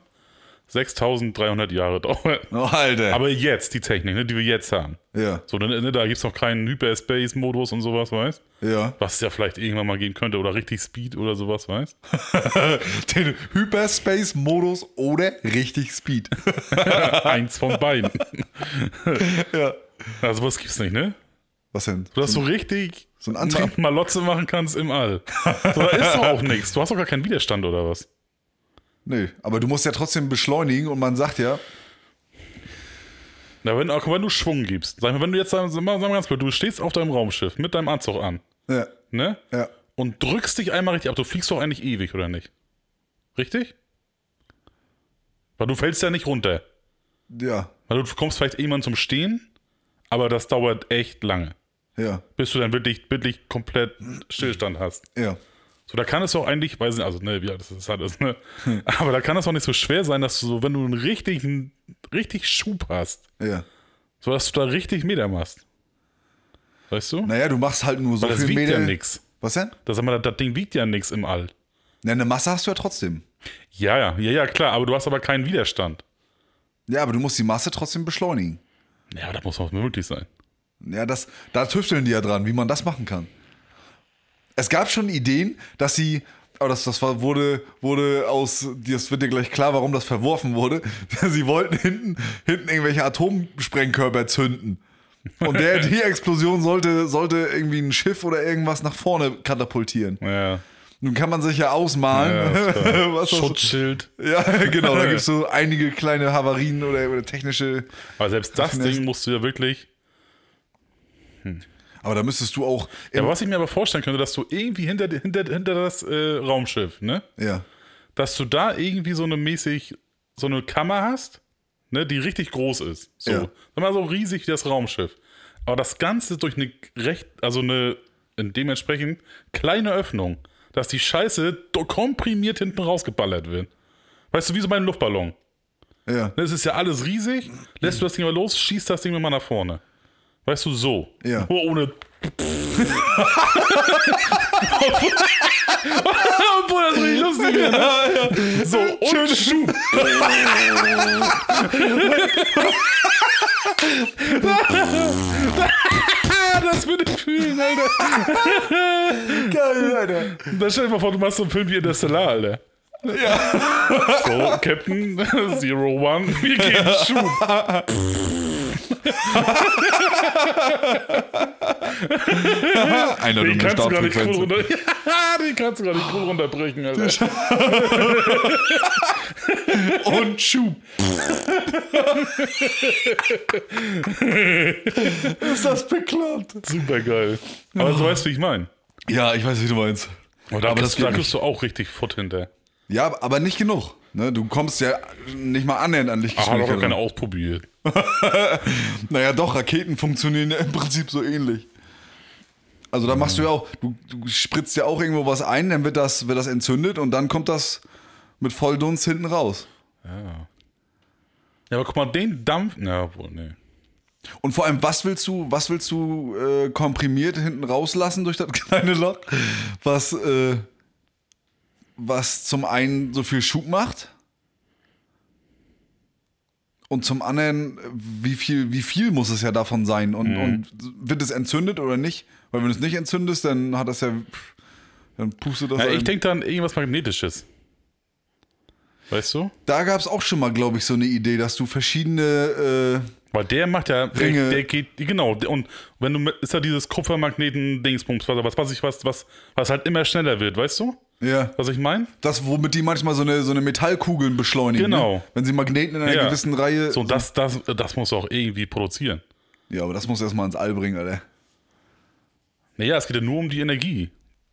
6300 Jahre dauern. Oh, Alter. Aber jetzt, die Technik, ne, die wir jetzt haben. ja. So, ne, ne, da gibt es noch keinen Hyperspace-Modus und sowas, weißt Ja. was es ja vielleicht irgendwann mal geben könnte oder richtig Speed oder sowas, weißt Den Hyperspace-Modus oder richtig Speed. Eins von beiden. ja. Also was gibt's nicht, ne? Was denn? Dass du richtig so ein Antrieb? Ma Malotze machen kannst im All. So, da ist doch auch nichts. Du hast doch gar keinen Widerstand oder was? Nö, aber du musst ja trotzdem beschleunigen und man sagt ja, Na, wenn, auch wenn du Schwung gibst, sag mal, wenn du jetzt, sag mal, sag mal ganz blöd, du stehst auf deinem Raumschiff mit deinem Anzug an, ja, ne? ja, Und drückst dich einmal richtig ab. Du fliegst doch eigentlich ewig, oder nicht? Richtig? Weil du fällst ja nicht runter. ja, Weil du kommst vielleicht irgendwann zum Stehen, aber das dauert echt lange. ja, bis du dann wirklich, wirklich komplett Stillstand hast. ja. So, da kann es auch eigentlich, weiß nicht, also, ne, wie alt das ist, halt ist, ne? Aber da kann es auch nicht so schwer sein, dass du so, wenn du einen richtigen, richtig Schub hast, ja. so dass du da richtig Meter machst. Weißt du? Naja, du machst halt nur so Weil das viel wiegt Meter. ja nix. Was denn? Das, das Ding wiegt ja nichts im All. Na, eine Masse hast du ja trotzdem. Ja, ja, ja, ja, klar, aber du hast aber keinen Widerstand. Ja, aber du musst die Masse trotzdem beschleunigen. Ja, das muss auch möglich sein. Ja, das, da tüfteln die ja dran, wie man das machen kann. Es gab schon Ideen, dass sie, aber das, das war, wurde, wurde aus, das wird dir gleich klar, warum das verworfen wurde. Sie wollten hinten, hinten irgendwelche Atomsprengkörper zünden. Und der, die Explosion sollte, sollte irgendwie ein Schiff oder irgendwas nach vorne katapultieren. Ja. Nun kann man sich ja ausmalen, Ja, was das, Schutzschild. Ja, genau, da gibt es so einige kleine Havarien oder, oder technische. Aber selbst das. Ding musst du ja wirklich. Aber da müsstest du auch. Ja, aber was ich mir aber vorstellen könnte, dass du irgendwie hinter, hinter, hinter das äh, Raumschiff, ne? ja. dass du da irgendwie so eine mäßig, so eine Kammer hast, ne, die richtig groß ist. So. Ja. Sag mal so riesig wie das Raumschiff. Aber das Ganze durch eine recht, also eine in dementsprechend kleine Öffnung, dass die Scheiße komprimiert hinten rausgeballert wird. Weißt du, wie so bei einem Luftballon. Ja. Das ist ja alles riesig, lässt du das Ding mal los, schießt das Ding mal nach vorne. Weißt du, so. Ja. Nur ohne. Obwohl das richtig lustig wäre. Ne? So, und Schub. das würde ich fühlen, Alter. Geil, Alter. Dann stell dir mal vor, du machst so einen Film wie Interstellar, Alter. Ja. So, Captain Zero One, wir geben Schub. Einer Den du cool Startfrequenz. runter. den kannst du gar nicht cool runterbrechen, Alter. und Schub. ist das bekloppt? Super geil. Aber so weißt du, wie ich meine. Ja, ich weiß, wie du meinst. Aber da, Aber das da kriegst du auch richtig Futt hinter. Ja, aber nicht genug. Ne? Du kommst ja nicht mal annähernd an Ach, hat Lichtgeschwindigkeit. auch keiner ausprobiert. Naja, doch, Raketen funktionieren ja im Prinzip so ähnlich. Also da machst du ja auch, du, du spritzt ja auch irgendwo was ein, dann wird das, wird das entzündet und dann kommt das mit Volldunst hinten raus. Ja, aber guck mal, den Dampf. Na, wohl, nee. Und vor allem, was willst du, was willst du äh, komprimiert hinten rauslassen durch das kleine Loch, was, äh, was zum einen so viel Schub macht und zum anderen, wie viel, wie viel muss es ja davon sein und, und wird es entzündet oder nicht? Weil wenn du es nicht entzündest, dann hat das ja, dann pustet das. Ja, ich denke dann irgendwas Magnetisches. Weißt du? da gab es auch schon mal, glaube ich, so eine Idee, dass du verschiedene, äh, Weil der macht ja, der, Ringe. der geht, genau, und wenn du, ist ja dieses Kupfermagneten-Dingsbums, was, was, ich, was, was, was halt immer schneller wird, weißt du? Ja, Was ich meine? das, womit die manchmal so eine, so eine Metallkugeln beschleunigen. Genau. Ne? Wenn sie Magneten in einer Ja. gewissen Reihe. So, das, das, das muss auch irgendwie produzieren. Ja, aber das muss erstmal ins All bringen, Alter. Naja, es geht ja nur um die Energie,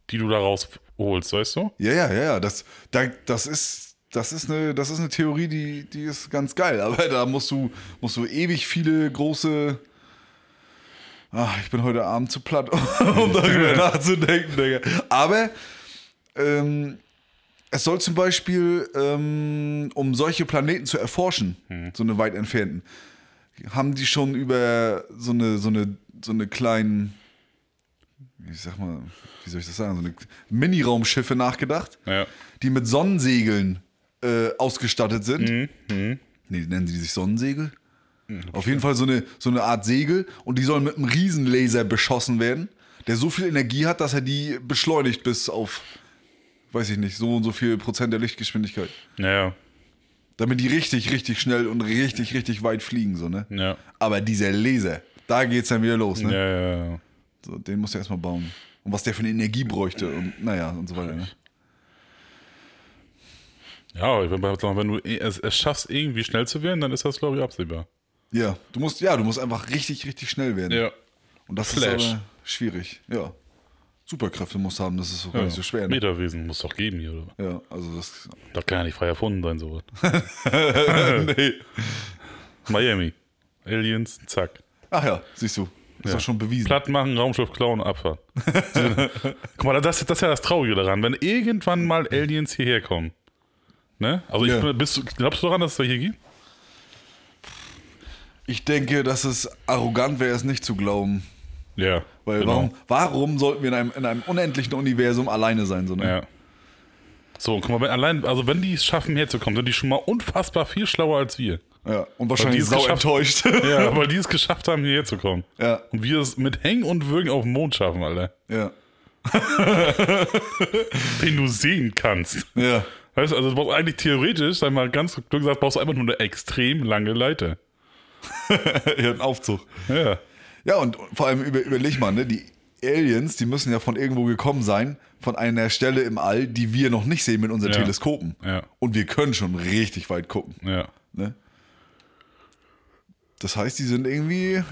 die du da rausholst, weißt du? Ja, ja, ja, ja. Das, da, das, ist, das, ist eine, das ist eine Theorie, die, die ist ganz geil. Aber da musst du, musst du ewig viele große. Ach, ich bin heute Abend zu platt, um darüber nachzudenken, Digga. Aber ähm, es soll zum Beispiel, ähm, um solche Planeten zu erforschen, so eine weit entfernten, haben die schon über so eine, so eine, so eine kleinen, ich sag mal, wie soll ich das sagen, so eine Mini-Raumschiffe nachgedacht, Ja. die mit Sonnensegeln äh, ausgestattet sind. Nee, nennen sie sich Sonnensegel? Auf jeden Fall so eine, so eine Art Segel und die sollen mit einem Riesenlaser beschossen werden, der so viel Energie hat, dass er die beschleunigt bis auf, weiß ich nicht, so und so viel Prozent der Lichtgeschwindigkeit. Ja, Damit die richtig, richtig schnell und richtig, richtig weit fliegen, so, ne? ja. Aber dieser Laser, da geht's dann wieder los, ne? Ja, ja, ja. So, den musst du erstmal bauen. Und was der für eine Energie bräuchte und naja, und so weiter, ne? Ja, aber wenn, wenn du es, es schaffst, irgendwie schnell zu werden, dann ist das, glaube ich, absehbar. Ja, du musst, ja, du musst einfach richtig, richtig schnell werden. Ja. Und das Flash. ist aber schwierig. Ja. Superkräfte musst du haben, das ist so gar ja. nicht so schwer. Ne? Meterwesen muss doch geben hier, oder? Ja, also das. Das kann ja nicht frei erfunden sein, sowas. nee. Miami. Aliens, zack. Ach ja, siehst du. Ist Ja. doch schon bewiesen. Platt machen, Raumschiff klauen, abfahren. Guck mal, das, das ist ja das Traurige daran. Wenn irgendwann mal Aliens hierher kommen, ne? Also, ich, Ja. bist glaubst du daran, dass es welche gibt? Ich denke, dass es arrogant wäre, es nicht zu glauben. Ja. Weil genau. warum, warum sollten wir in einem, in einem unendlichen Universum alleine sein? So, ne? Ja. So, guck mal, wenn, allein, also wenn die es schaffen, herzukommen, sind die schon mal unfassbar viel schlauer als wir. ja. Und wahrscheinlich sau enttäuscht. Ja, weil die es geschafft haben, hierher zu kommen. ja, Und wir es mit Hängen und Würgen auf dem Mond schaffen, Alter. ja, Den du sehen kannst. ja. Weißt du, also du brauchst eigentlich theoretisch, sag mal ganz gesagt, brauchst du einfach nur eine extrem lange Leiter. ja, ein Aufzug. Ja. Ja, und vor allem über, überleg mal, ne, die Aliens, die müssen ja von irgendwo gekommen sein, von einer Stelle im All, die wir noch nicht sehen mit unseren Ja. Teleskopen. Ja. Und wir können schon richtig weit gucken. Ja. Ne? Das heißt, die sind irgendwie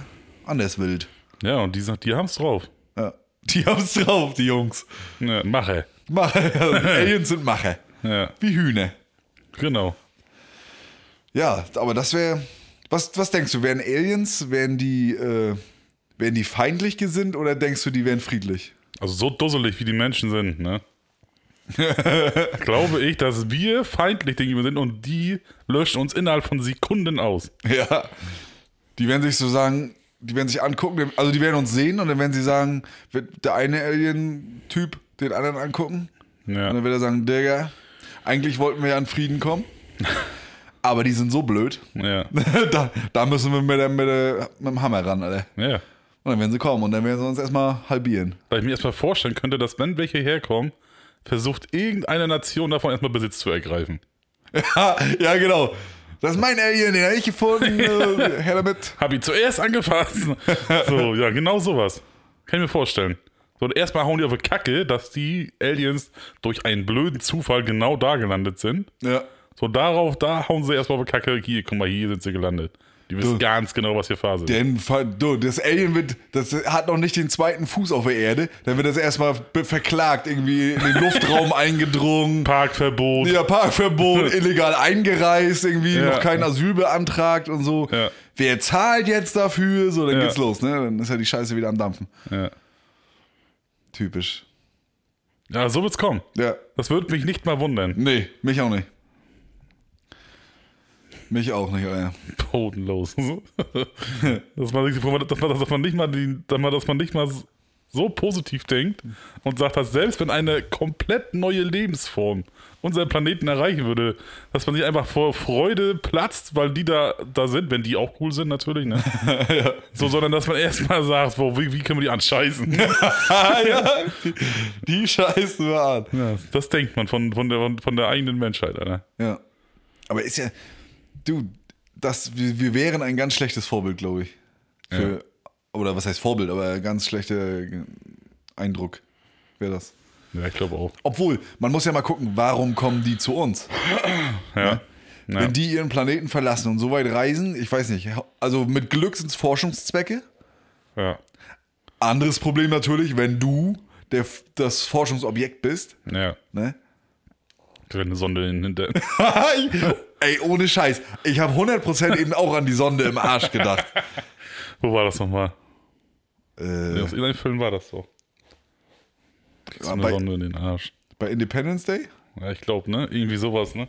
anders wild. Ja, und die, die haben es drauf. Ja. Die haben's drauf, die Jungs. Ja, mache. Macher. Aliens sind Macher. Ja, Wie Hühner. genau. Ja, aber das wäre. Was, was denkst du, wären Aliens, wären die, äh, wären die feindlich gesinnt oder denkst du, die wären friedlich? Also so dusselig, wie die Menschen sind, ne? Glaube ich, dass wir feindlich gegenüber sind und die löschen uns innerhalb von Sekunden aus. Ja. Die werden sich so sagen, die werden sich angucken, also die werden uns sehen und dann werden sie sagen, wird der eine Alien-Typ den anderen angucken Ja. und dann wird er sagen, Digga, eigentlich wollten wir ja an Frieden kommen, aber die sind so blöd, Ja. da, da müssen wir mit, der, mit, der, mit dem Hammer ran, Alter. Ja. Und dann werden sie kommen und dann werden sie uns erstmal halbieren. Weil ich mir erstmal vorstellen könnte, dass wenn welche herkommen, versucht irgendeine Nation davon erstmal Besitz zu ergreifen. ja, genau. Das ist mein Alien, den habe ich gefunden. äh, Her damit. Hab ihn zuerst angefasst. so, ja, genau sowas. Kann ich mir vorstellen. So, und erstmal hauen die auf die Kacke, dass die Aliens durch einen blöden Zufall genau da gelandet sind. Ja. So darauf, da hauen sie erstmal auf die Kacke, hier, guck mal, hier sind sie gelandet. Die wissen Du- ganz genau, was hier Phase ist. Denn du, das Alien wird, das hat noch nicht den zweiten Fuß auf der Erde. Dann wird das erstmal verklagt, irgendwie in den Luftraum eingedrungen. Parkverbot. Ja, Parkverbot, illegal eingereist, irgendwie Ja. noch kein Asyl beantragt und so. Ja. Wer zahlt jetzt dafür? So, dann Ja. geht's los, ne? Dann ist ja die Scheiße wieder am Dampfen. Ja. Typisch. ja, so wird's kommen. Ja. Das würde mich nicht mal wundern. Nee, mich auch nicht. Mich auch nicht, Alter. Bodenlos. dass, man, dass, man, dass, man nicht mal die, dass, man, nicht mal so positiv denkt und sagt, dass selbst wenn eine komplett neue Lebensform unseren Planeten erreichen würde, dass man sich einfach vor Freude platzt, weil die da, da sind, wenn die auch cool sind natürlich, ne? So, sondern dass man erstmal sagt, wo, wie, wie können wir die anscheißen? ja, die, die scheißen wir an. ja, das denkt man von, von, der, von der eigenen Menschheit, Alter. Ja. Aber ist ja, du, das, wir, wir wären ein ganz schlechtes Vorbild, glaube ich. Für, Oder was heißt Vorbild, aber ganz schlechter Eindruck wäre das. Ja, ich glaube auch. Obwohl, man muss ja mal gucken, warum kommen die zu uns? Ja. ja. Wenn die ihren Planeten verlassen und so weit reisen, ich weiß nicht, also mit Glück sind es Forschungszwecke. ja. Anderes Problem natürlich, wenn du der, das Forschungsobjekt bist. ja. Ne? Wenn eine Sonde hinter. Ey, ohne Scheiß. Ich habe 100% eben auch an die Sonde im Arsch gedacht. Wo war das nochmal? Äh, Aus irgendeinem Film war das so. So eine bei, Sonde in den Arsch. bei Independence Day? Ja, ich glaube, ne? Irgendwie sowas, ne?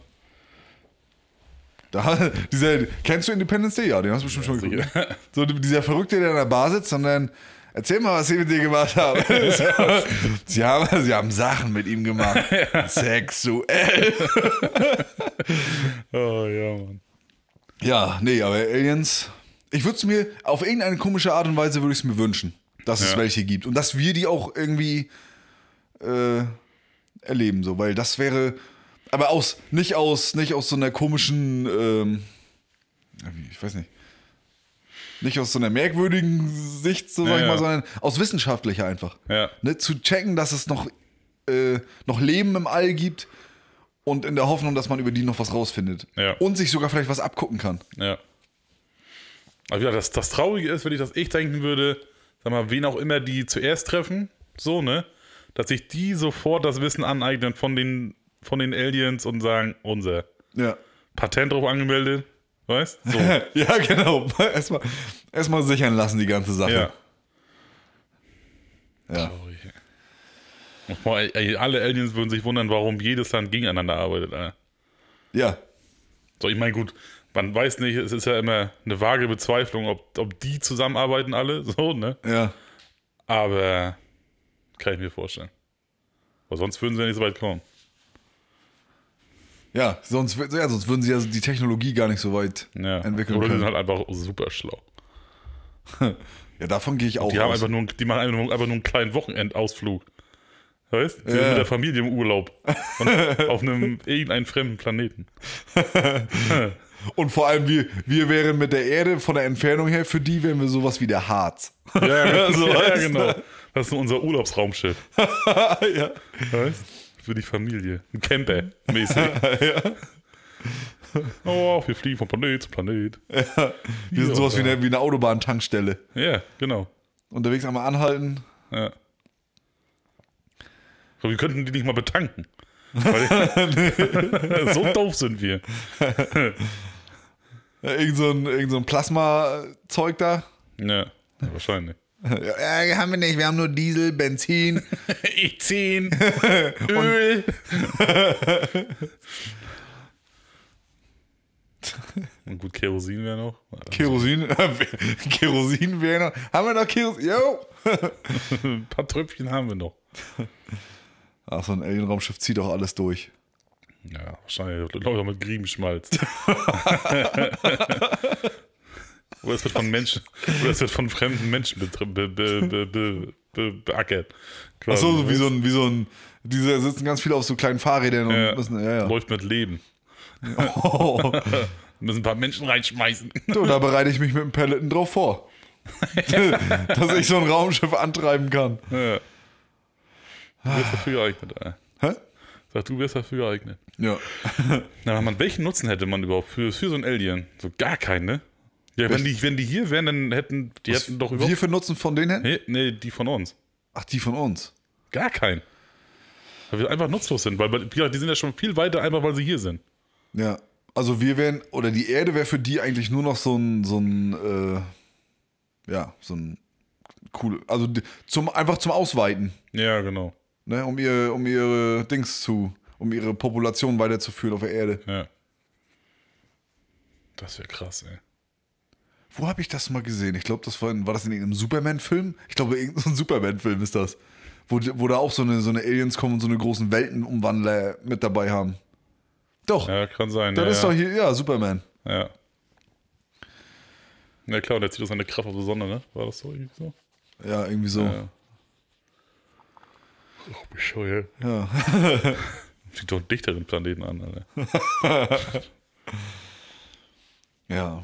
Da, dieser, kennst du Independence Day? Ja, den hast du bestimmt schon geguckt. Sicher. So, dieser Verrückte, der in der Bar sitzt und dann, erzähl mal, was sie mit dir gemacht haben. sie, haben sie haben Sachen mit ihm gemacht. Sexuell. Oh ja, Mann. Ja, nee, aber Aliens, ich würde es mir, auf irgendeine komische Art und Weise würde ich es mir wünschen, dass es Ja. welche gibt. Und dass wir die auch irgendwie äh, erleben, so, weil das wäre, aber aus, nicht aus, nicht aus so einer komischen, ähm, ich weiß nicht, nicht aus so einer merkwürdigen Sicht, so sag Ja, ich mal, sondern aus wissenschaftlicher einfach. Ja. Ne, zu checken, dass es noch, äh, noch Leben im All gibt und in der Hoffnung, dass man über die noch was rausfindet. Ja. Und sich sogar vielleicht was abgucken kann. Ja. Aber ja, das, das Traurige ist, wenn ich das ich denken würde, sag mal, wen auch immer die zuerst treffen, so, ne? Dass sich die sofort das Wissen aneignen von den, von den Aliens und sagen, unser Ja. Patent drauf angemeldet, weißt? So. ja, genau. Erstmal erstmal sichern lassen, die ganze Sache. ja. Ja. Traurig. ey. Alle Aliens würden sich wundern, warum jedes Land gegeneinander arbeitet, Alter. Ja. So, ich meine, gut, man weiß nicht, es ist ja immer eine vage Bezweiflung, ob, ob die zusammenarbeiten alle, so, ne? Ja. Aber kann ich mir vorstellen. Weil sonst würden sie ja nicht so weit kommen. Ja, sonst, ja, sonst würden sie ja die Technologie gar nicht so weit Ja. entwickeln Oder die sind können. halt einfach super schlau. Ja, davon gehe ich auch Die, haben aus. einfach nur, die machen einfach nur, einfach nur einen kleinen Wochenendausflug. Weißt du? Ja. Mit der Familie im Urlaub. Und auf einem irgendeinen fremden Planeten. Und vor allem, wir, wir wären mit der Erde von der Entfernung her, für die wären wir sowas wie der Harz. Ja, So ja, heißt genau. Das ist unser Urlaubsraumschiff. ja. Weißt Für die Familie. Ein Camper mäßig. Oh, wir fliegen von Planet zu Planet. Wir sind sowas wie eine, wie eine Autobahntankstelle. Ja, genau. Unterwegs einmal anhalten. Ja. So, wir könnten die nicht mal betanken. So doof sind wir. Ja, Irgend so ein, irgend so ein Plasma-Zeug da. Ja, wahrscheinlich. Ja, haben wir nicht. Wir haben nur Diesel, Benzin. E10, Öl. Und gut, Kerosin wäre noch. Kerosin. Kerosin wäre noch. Haben wir noch Kerosin? Jo! Ein paar Tröpfchen haben wir noch. Ach, so ein Alien-Raumschiff zieht doch alles durch. Ja, wahrscheinlich. Ich auch mit Griebenschmalz. Oder es wird von Menschen, oder es wird von fremden Menschen betr- be, be, be, be, be, beackert. Ach Quasi, so, wie so ein, wie so ein, diese sitzen ganz viele auf so kleinen Fahrrädern und Ja. müssen, ja, ja. Läuft mit Leben. Oh, Müssen ein paar Menschen reinschmeißen. du, da bereite ich mich mit dem Pelleten drauf vor. Dass ich so ein Raumschiff antreiben kann. Ja. Du bist dafür geeignet, ey. Hä? Sagt, du wärst dafür geeignet. Ja. Na, man, welchen Nutzen hätte man überhaupt für, für so ein Alien? So gar keinen, ne? Ja, wenn die, wenn die hier wären, dann hätten die hätten doch überhaupt. Wir für Nutzen von denen hätten? Nee, nee, die von uns. Ach, die von uns. Gar keinen. Weil wir einfach nutzlos sind, weil die sind ja schon viel weiter, einfach weil sie hier sind. Ja. Also wir wären, oder die Erde wäre für die eigentlich nur noch so ein, so ein, äh, ja, so ein cool, also zum, einfach zum Ausweiten, Ja, genau. ne, um ihr, um ihre Dings zu, um ihre Population weiterzuführen auf der Erde. Ja. Das wäre krass, ey. Wo habe ich das mal gesehen? Ich glaube, das war, in, war das in irgendeinem Superman-Film? Ich glaube, irgendein Superman-Film ist das. Wo, wo da auch so eine, so eine Aliens kommen und so eine großen Weltenumwandler mit dabei haben. Doch, Ja, kann sein. das ja, ist ja. doch hier, ja, Superman. Ja. Ja klar, und der zieht doch seine Kraft auf die Sonne, ne? War das so irgendwie so? Ja, irgendwie so. Ja. Oh, bescheuert. Ja. Sieht doch einen dichteren Planeten an, Alter. ja.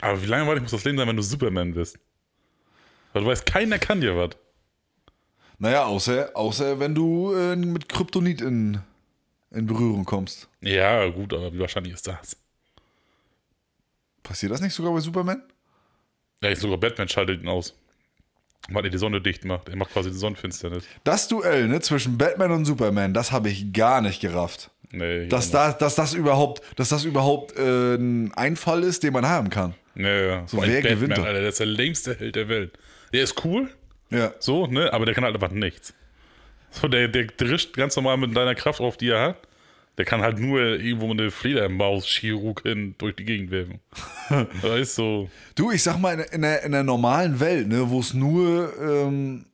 Aber wie langweilig muss das Leben sein, wenn du Superman bist? Weil du weißt, keiner kann dir was. Naja, außer, außer wenn du äh, mit Kryptonit in, in Berührung kommst. Ja, gut, aber wie wahrscheinlich ist das? Passiert das nicht sogar bei Superman? Ja, ich sogar Batman schaltet ihn aus. Weil er die Sonne dicht macht. Er macht quasi die Sonnenfinsternis. Das Duell ne, zwischen Batman und Superman, das habe ich gar nicht gerafft. Nee, Dass, ja, da, dass das überhaupt, dass das überhaupt äh, ein Einfall ist, den man haben kann. nee, ja. So, wer Batman, gewinnt? Alter, der ist der lämste Held der Welt. Der ist cool, Ja. so, ne? Aber der kann halt einfach nichts. So, der, der drischt ganz normal mit deiner Kraft auf, die er hat. Der kann halt nur irgendwo eine Fledermaus-Chirurgin durch die Gegend werfen. das ist so. Du, ich sag mal, in, in, der, in der normalen Welt, ne, wo es nur, ähm,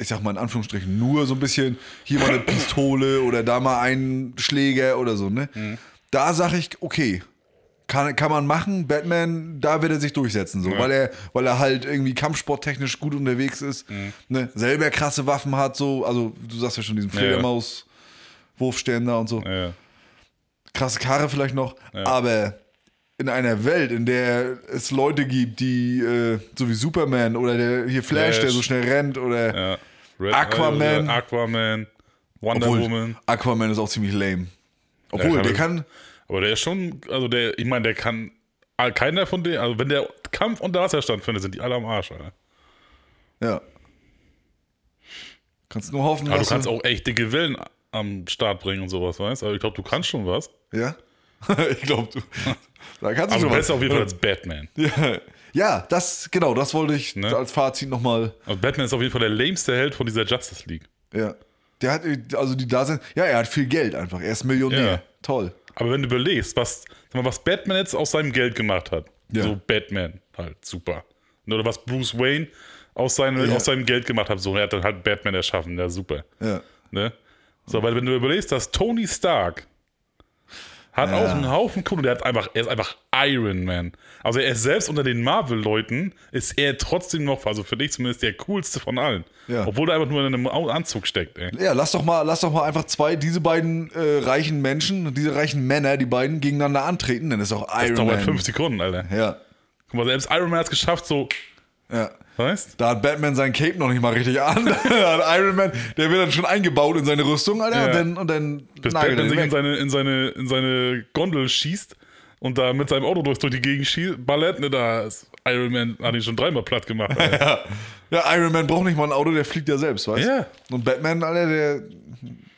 ich sag mal in Anführungsstrichen, nur so ein bisschen hier mal eine Pistole oder da mal einen Schläger oder so, ne? Da sag ich, okay, kann, kann man machen. Batman, da wird er sich durchsetzen, so, weil er, weil er halt irgendwie kampfsporttechnisch gut unterwegs ist, ne? selber krasse Waffen hat, so, also du sagst ja schon diesen ja. Fledermaus, Wurfständer und so Ja. krasse Karre vielleicht noch, aber in einer Welt, in der es Leute gibt, die äh, so wie Superman oder der hier Flash, Flash. der so schnell rennt oder ja. Red, Aquaman. äh, Aquaman. Wonder obwohl Woman. Aquaman ist auch ziemlich lame. Obwohl, der er- kann, Aber der ist schon, also der, ich meine, der kann, keiner von denen, also wenn der Kampf unter Wasser stattfindet, sind die alle am Arsch, Alter. ja. Kannst nur hoffen, Aber du dass kannst auch echt dicke Wellen am Start bringen und sowas, weißt du? Also ich glaube, du kannst schon was. Ja? ich glaube, du. Da kannst du Aber was. auf jeden Fall als Batman. Ja. ja, das, genau, das wollte ich Ne? als Fazit nochmal. Batman ist auf jeden Fall der lameste Held von dieser Justice League. Ja. Der hat, also die da sind, ja, er hat viel Geld einfach. Er ist Millionär. Ja. Toll. Aber wenn du überlegst, was, mal, was Batman jetzt aus seinem Geld gemacht hat, Ja. so Batman halt, super. Oder was Bruce Wayne aus, seine, Ja. aus seinem Geld gemacht hat, so, er hat dann halt Batman erschaffen, ja, super. Ja. Ne? So, weil wenn du überlegst, dass Tony Stark hat Ja. auch einen Haufen Kohle, der hat einfach, er ist einfach Iron Man. Also er ist selbst unter den Marvel-Leuten, ist er trotzdem noch, also für dich zumindest, der coolste von allen. Ja. Obwohl er einfach nur in einem Anzug steckt, ey. Ja, lass doch mal, lass doch mal einfach zwei, diese beiden äh, reichen Menschen, diese reichen Männer, die beiden gegeneinander antreten, dann ist auch Das Iron dauert Man. fünf Sekunden, Alter. Ja, Guck mal, selbst Iron Man hat es geschafft, so, ja. Weißt Da hat Batman sein Cape noch nicht mal richtig an. da hat Iron Man, der wird dann schon eingebaut in seine Rüstung, Alter, Ja. und dann, und dann Bis er Batman sich in seine, in, seine, in seine Gondel schießt und da mit seinem Auto durch, durch die Gegend schießt, ballert, ne, da ist Iron Man hat ihn schon dreimal platt gemacht. Alter. Ja, Iron Man braucht nicht mal ein Auto, der fliegt ja selbst, weißt du? Ja. Und Batman, Alter, der,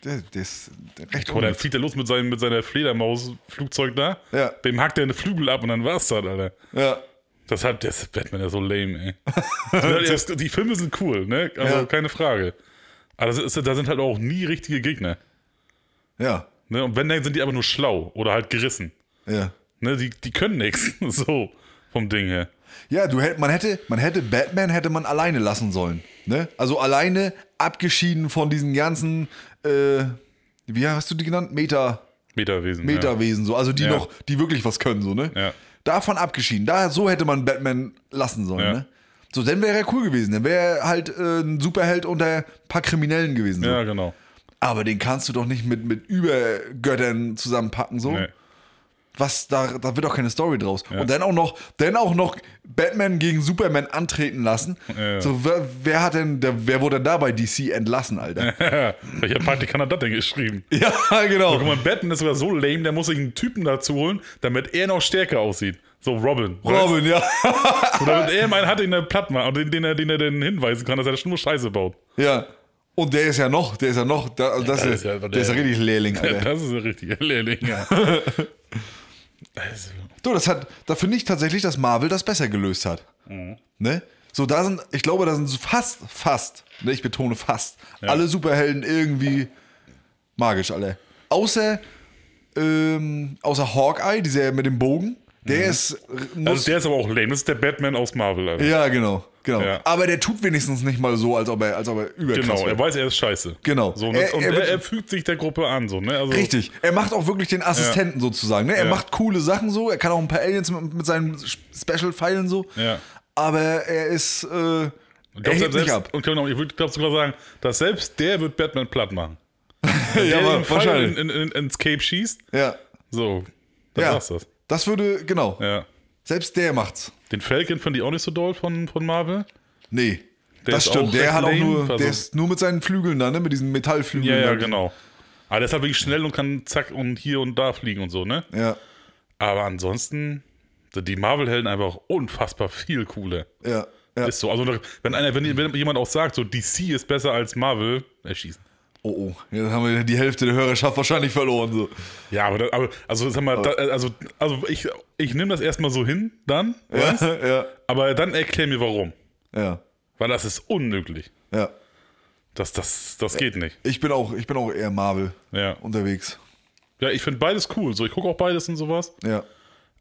der, der ist recht Oder dann unnütz. fliegt er los mit, seinem, mit seiner Fledermaus-Flugzeug da. Ja. Dem hackt er eine Flügel ab und dann war's das, Alter. Ja, Das hat das ist Batman ja so lame, ey. das, die Filme sind cool, ne? Also Ja. keine Frage. Aber das ist, da sind halt auch nie richtige Gegner. ja, Ne? Und wenn, dann sind die aber nur schlau oder halt gerissen. ja. Ne? Die, die können nichts. So, vom Ding her. Ja, du hätt, man hätte, man hätte Batman hätte man alleine lassen sollen. Ne? Also alleine abgeschieden von diesen ganzen, äh, wie hast du die genannt? Meta, Metawesen. Metawesen, so, also die Ja. noch, die wirklich was können, so, ne? Ja. Davon abgeschieden. Da, so hätte man Batman lassen sollen, Ja. ne? So, dann wäre er cool gewesen. Dann wäre er halt äh, ein Superheld unter ein paar Kriminellen gewesen. So. Ja, genau. Aber den kannst du doch nicht mit, mit Übergöttern zusammenpacken, so. Nee. Was da, da wird auch keine Story draus. Und dann auch noch, dann auch noch Batman gegen Superman antreten lassen. Ja. So, wer, wer hat denn, der, wer wurde denn da bei DC entlassen, Alter? Welcher Praktikant hat das denn geschrieben? ja, genau. Guck mal, Batman ist sogar so lame, der muss sich einen Typen dazu holen, damit er noch stärker aussieht. So Robin. Robin, ja. Weißt? du? Damit er meinen hat, den er platt macht und den, den, er, den er den hinweisen kann, dass er nur Scheiße baut. ja. Und der ist ja noch, der ist ja noch, da, also das der ist, ist ja- der, ist ja der- richtig Lehrling, Alter. Das ist ein richtiger Lehrling, ja. Also, Du, das hat, da finde ich tatsächlich, dass Marvel das besser gelöst hat. Mhm. Ne? So, da sind, ich glaube, da sind fast, fast, ne, ich betone fast, alle Superhelden irgendwie magisch, alle. Außer, ähm, außer Hawkeye, dieser mit dem Bogen, der ist, muss, also der ist aber auch lame. Das ist der Batman aus Marvel. Alter. ja, genau, genau. Ja. Aber der tut wenigstens nicht mal so, als ob er, als ob er überkrass Genau, er weiß, er ist scheiße. Genau. So, ne? Er- und er er, er, fügt sich der Gruppe an, so, ne? Also, Richtig. Er macht auch wirklich den Assistenten sozusagen. Ne? Er Ja. macht coole Sachen so. Er kann auch ein paar Aliens mit, mit seinen Special-Pfeilen so. Ja. Aber er ist. Äh, Ich er hebt selbst, ab. Und genau, ich würde sogar sagen, dass selbst der wird Batman platt machen. Wenn Ja, der wahrscheinlich. in, in, in, ins Cape schießt, Ja. so, dann ja. war's das. Das würde, genau. Ja. Selbst der macht's. Den Falcon fand ich auch nicht so doll von, von Marvel. Nee. Der das stimmt. Der hat auch nur, also- der ist nur mit seinen Flügeln da, ne? Mit diesen Metallflügeln. Ja, ja, genau. Aber der ist halt wirklich schnell und kann zack und hier und da fliegen und so, ne? Ja, Aber ansonsten sind die Marvel-Helden einfach unfassbar viel cooler. ja, ja. Ist so. Also, wenn, einer, wenn, wenn jemand auch sagt, so DC ist besser als Marvel, erschießen. Oh, oh. Jetzt haben wir die Hälfte der Hörerschaft wahrscheinlich verloren. So. Ja, aber, da, aber also sag mal, da, also, also ich, ich nehme das erstmal so hin, dann, Ja, ja, aber dann erklär mir warum. ja, Weil das ist unmöglich. ja. Das, das, das geht nicht. Ich bin auch, ich bin auch eher Marvel Ja, unterwegs. ja ich finde beides cool. So, ich gucke auch beides und sowas. Ja,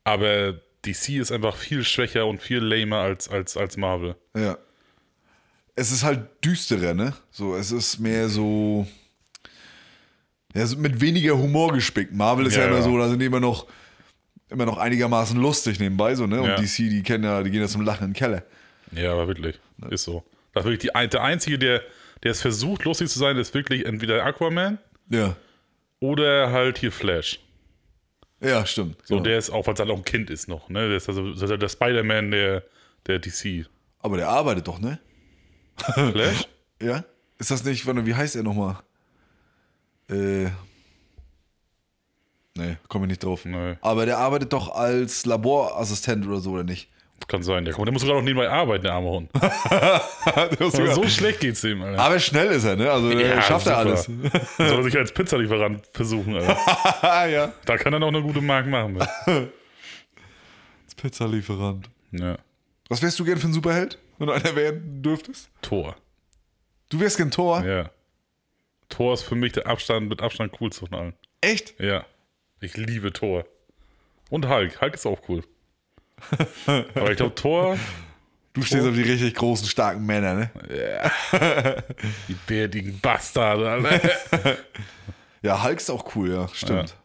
Aber DC ist einfach viel schwächer und viel lamer als, als, als Marvel. ja. Es ist halt düsterer, ne? So, es ist mehr so. Ja, mit weniger Humor gespickt. Marvel ist ja, Ja, immer ja. so, da sind die immer noch, immer noch einigermaßen lustig nebenbei, so, ne? Und Ja. DC, die kennen ja, die gehen ja zum Lachen in den Keller. Ja, aber wirklich. Ist so. Das ist wirklich die, ein- der Einzige, der, der es versucht, lustig zu sein, ist wirklich entweder Aquaman Ja. oder halt hier Flash. Ja, stimmt. So, genau. der ist auch, weil es halt auch ein Kind ist noch, ne? Der ist also halt der Spider-Man der, der DC. Aber der arbeitet doch, ne? Flash? Ja? Ist das nicht, warte, wie heißt er nochmal? Äh. Nee, komme ich nicht drauf. Nee. Aber der arbeitet doch als Laborassistent oder so, oder nicht? Kann sein. Der, der muss sogar noch nebenbei arbeiten, der arme Hund. So schlecht geht's dem, Alter. Aber schnell ist er, ne? Also der schafft er alles. super. Soll er sich als Pizzalieferant versuchen, Alter. Ja. Da kann er noch eine gute Mark machen. Als Pizzalieferant. Ja. Was wärst du gern für ein Superheld, wenn du einer werden dürftest? Tor. Du wärst gern Thor? Ja. Tor ist für mich der Abstand mit Abstand coolste von allen. Echt? Ja. Ich liebe Thor. Und Hulk. Hulk ist auch cool. Aber ich glaube, Thor, Du stehst auf die richtig großen, starken Männer, ne? die bärtigen Bastarde. Alter. Ja, Hulk ist auch cool, ja, stimmt.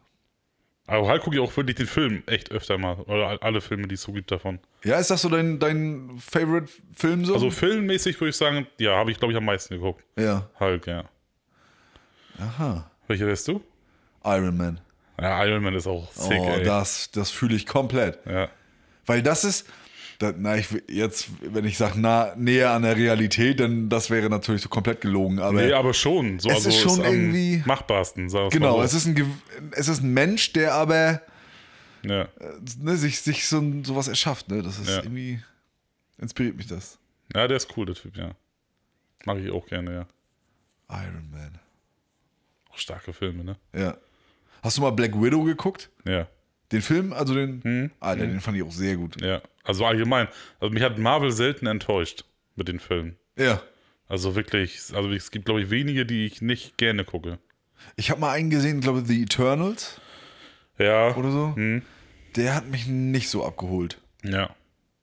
Aber Hulk gucke ich auch wirklich den Film echt öfter mal. Oder alle Filme, die es so gibt davon. Ja, ist das so dein, dein Favorite-Film so? Also filmmäßig würde ich sagen, ja, habe ich glaube ich am meisten geguckt. ja. Hulk, ja. Aha. Welcher wärst du? Iron Man. Ja, Iron Man ist auch sick, oh, ey. das, das fühle ich komplett. Ja. Weil das ist, da, na, ich, jetzt, wenn ich sage, nah, näher an der Realität, dann das wäre natürlich so komplett gelogen. Aber Nee, aber schon. So, Es also ist schon am irgendwie- Machbarsten, sag genau, mal es so. ist, ein, es ist ein Mensch, der aber Ja. ne, sich, sich so sowas erschafft. Ne? Das ist Ja. irgendwie, inspiriert mich das. ja, der ist cool, der Typ, ja. Mag ich auch gerne, ja. Iron Man. Auch starke Filme, ne? Ja. Hast du mal Black Widow geguckt? Ja. Den Film? Also den. Hm? Alter, den fand ich auch sehr gut. Ja. Also allgemein. Also mich hat Marvel selten enttäuscht mit den Filmen. Ja. Also wirklich, also es gibt, glaube ich, wenige, die ich nicht gerne gucke. Ich habe mal einen gesehen, glaube ich, The Eternals Ja. oder so. Hm. Der hat mich nicht so abgeholt. Ja.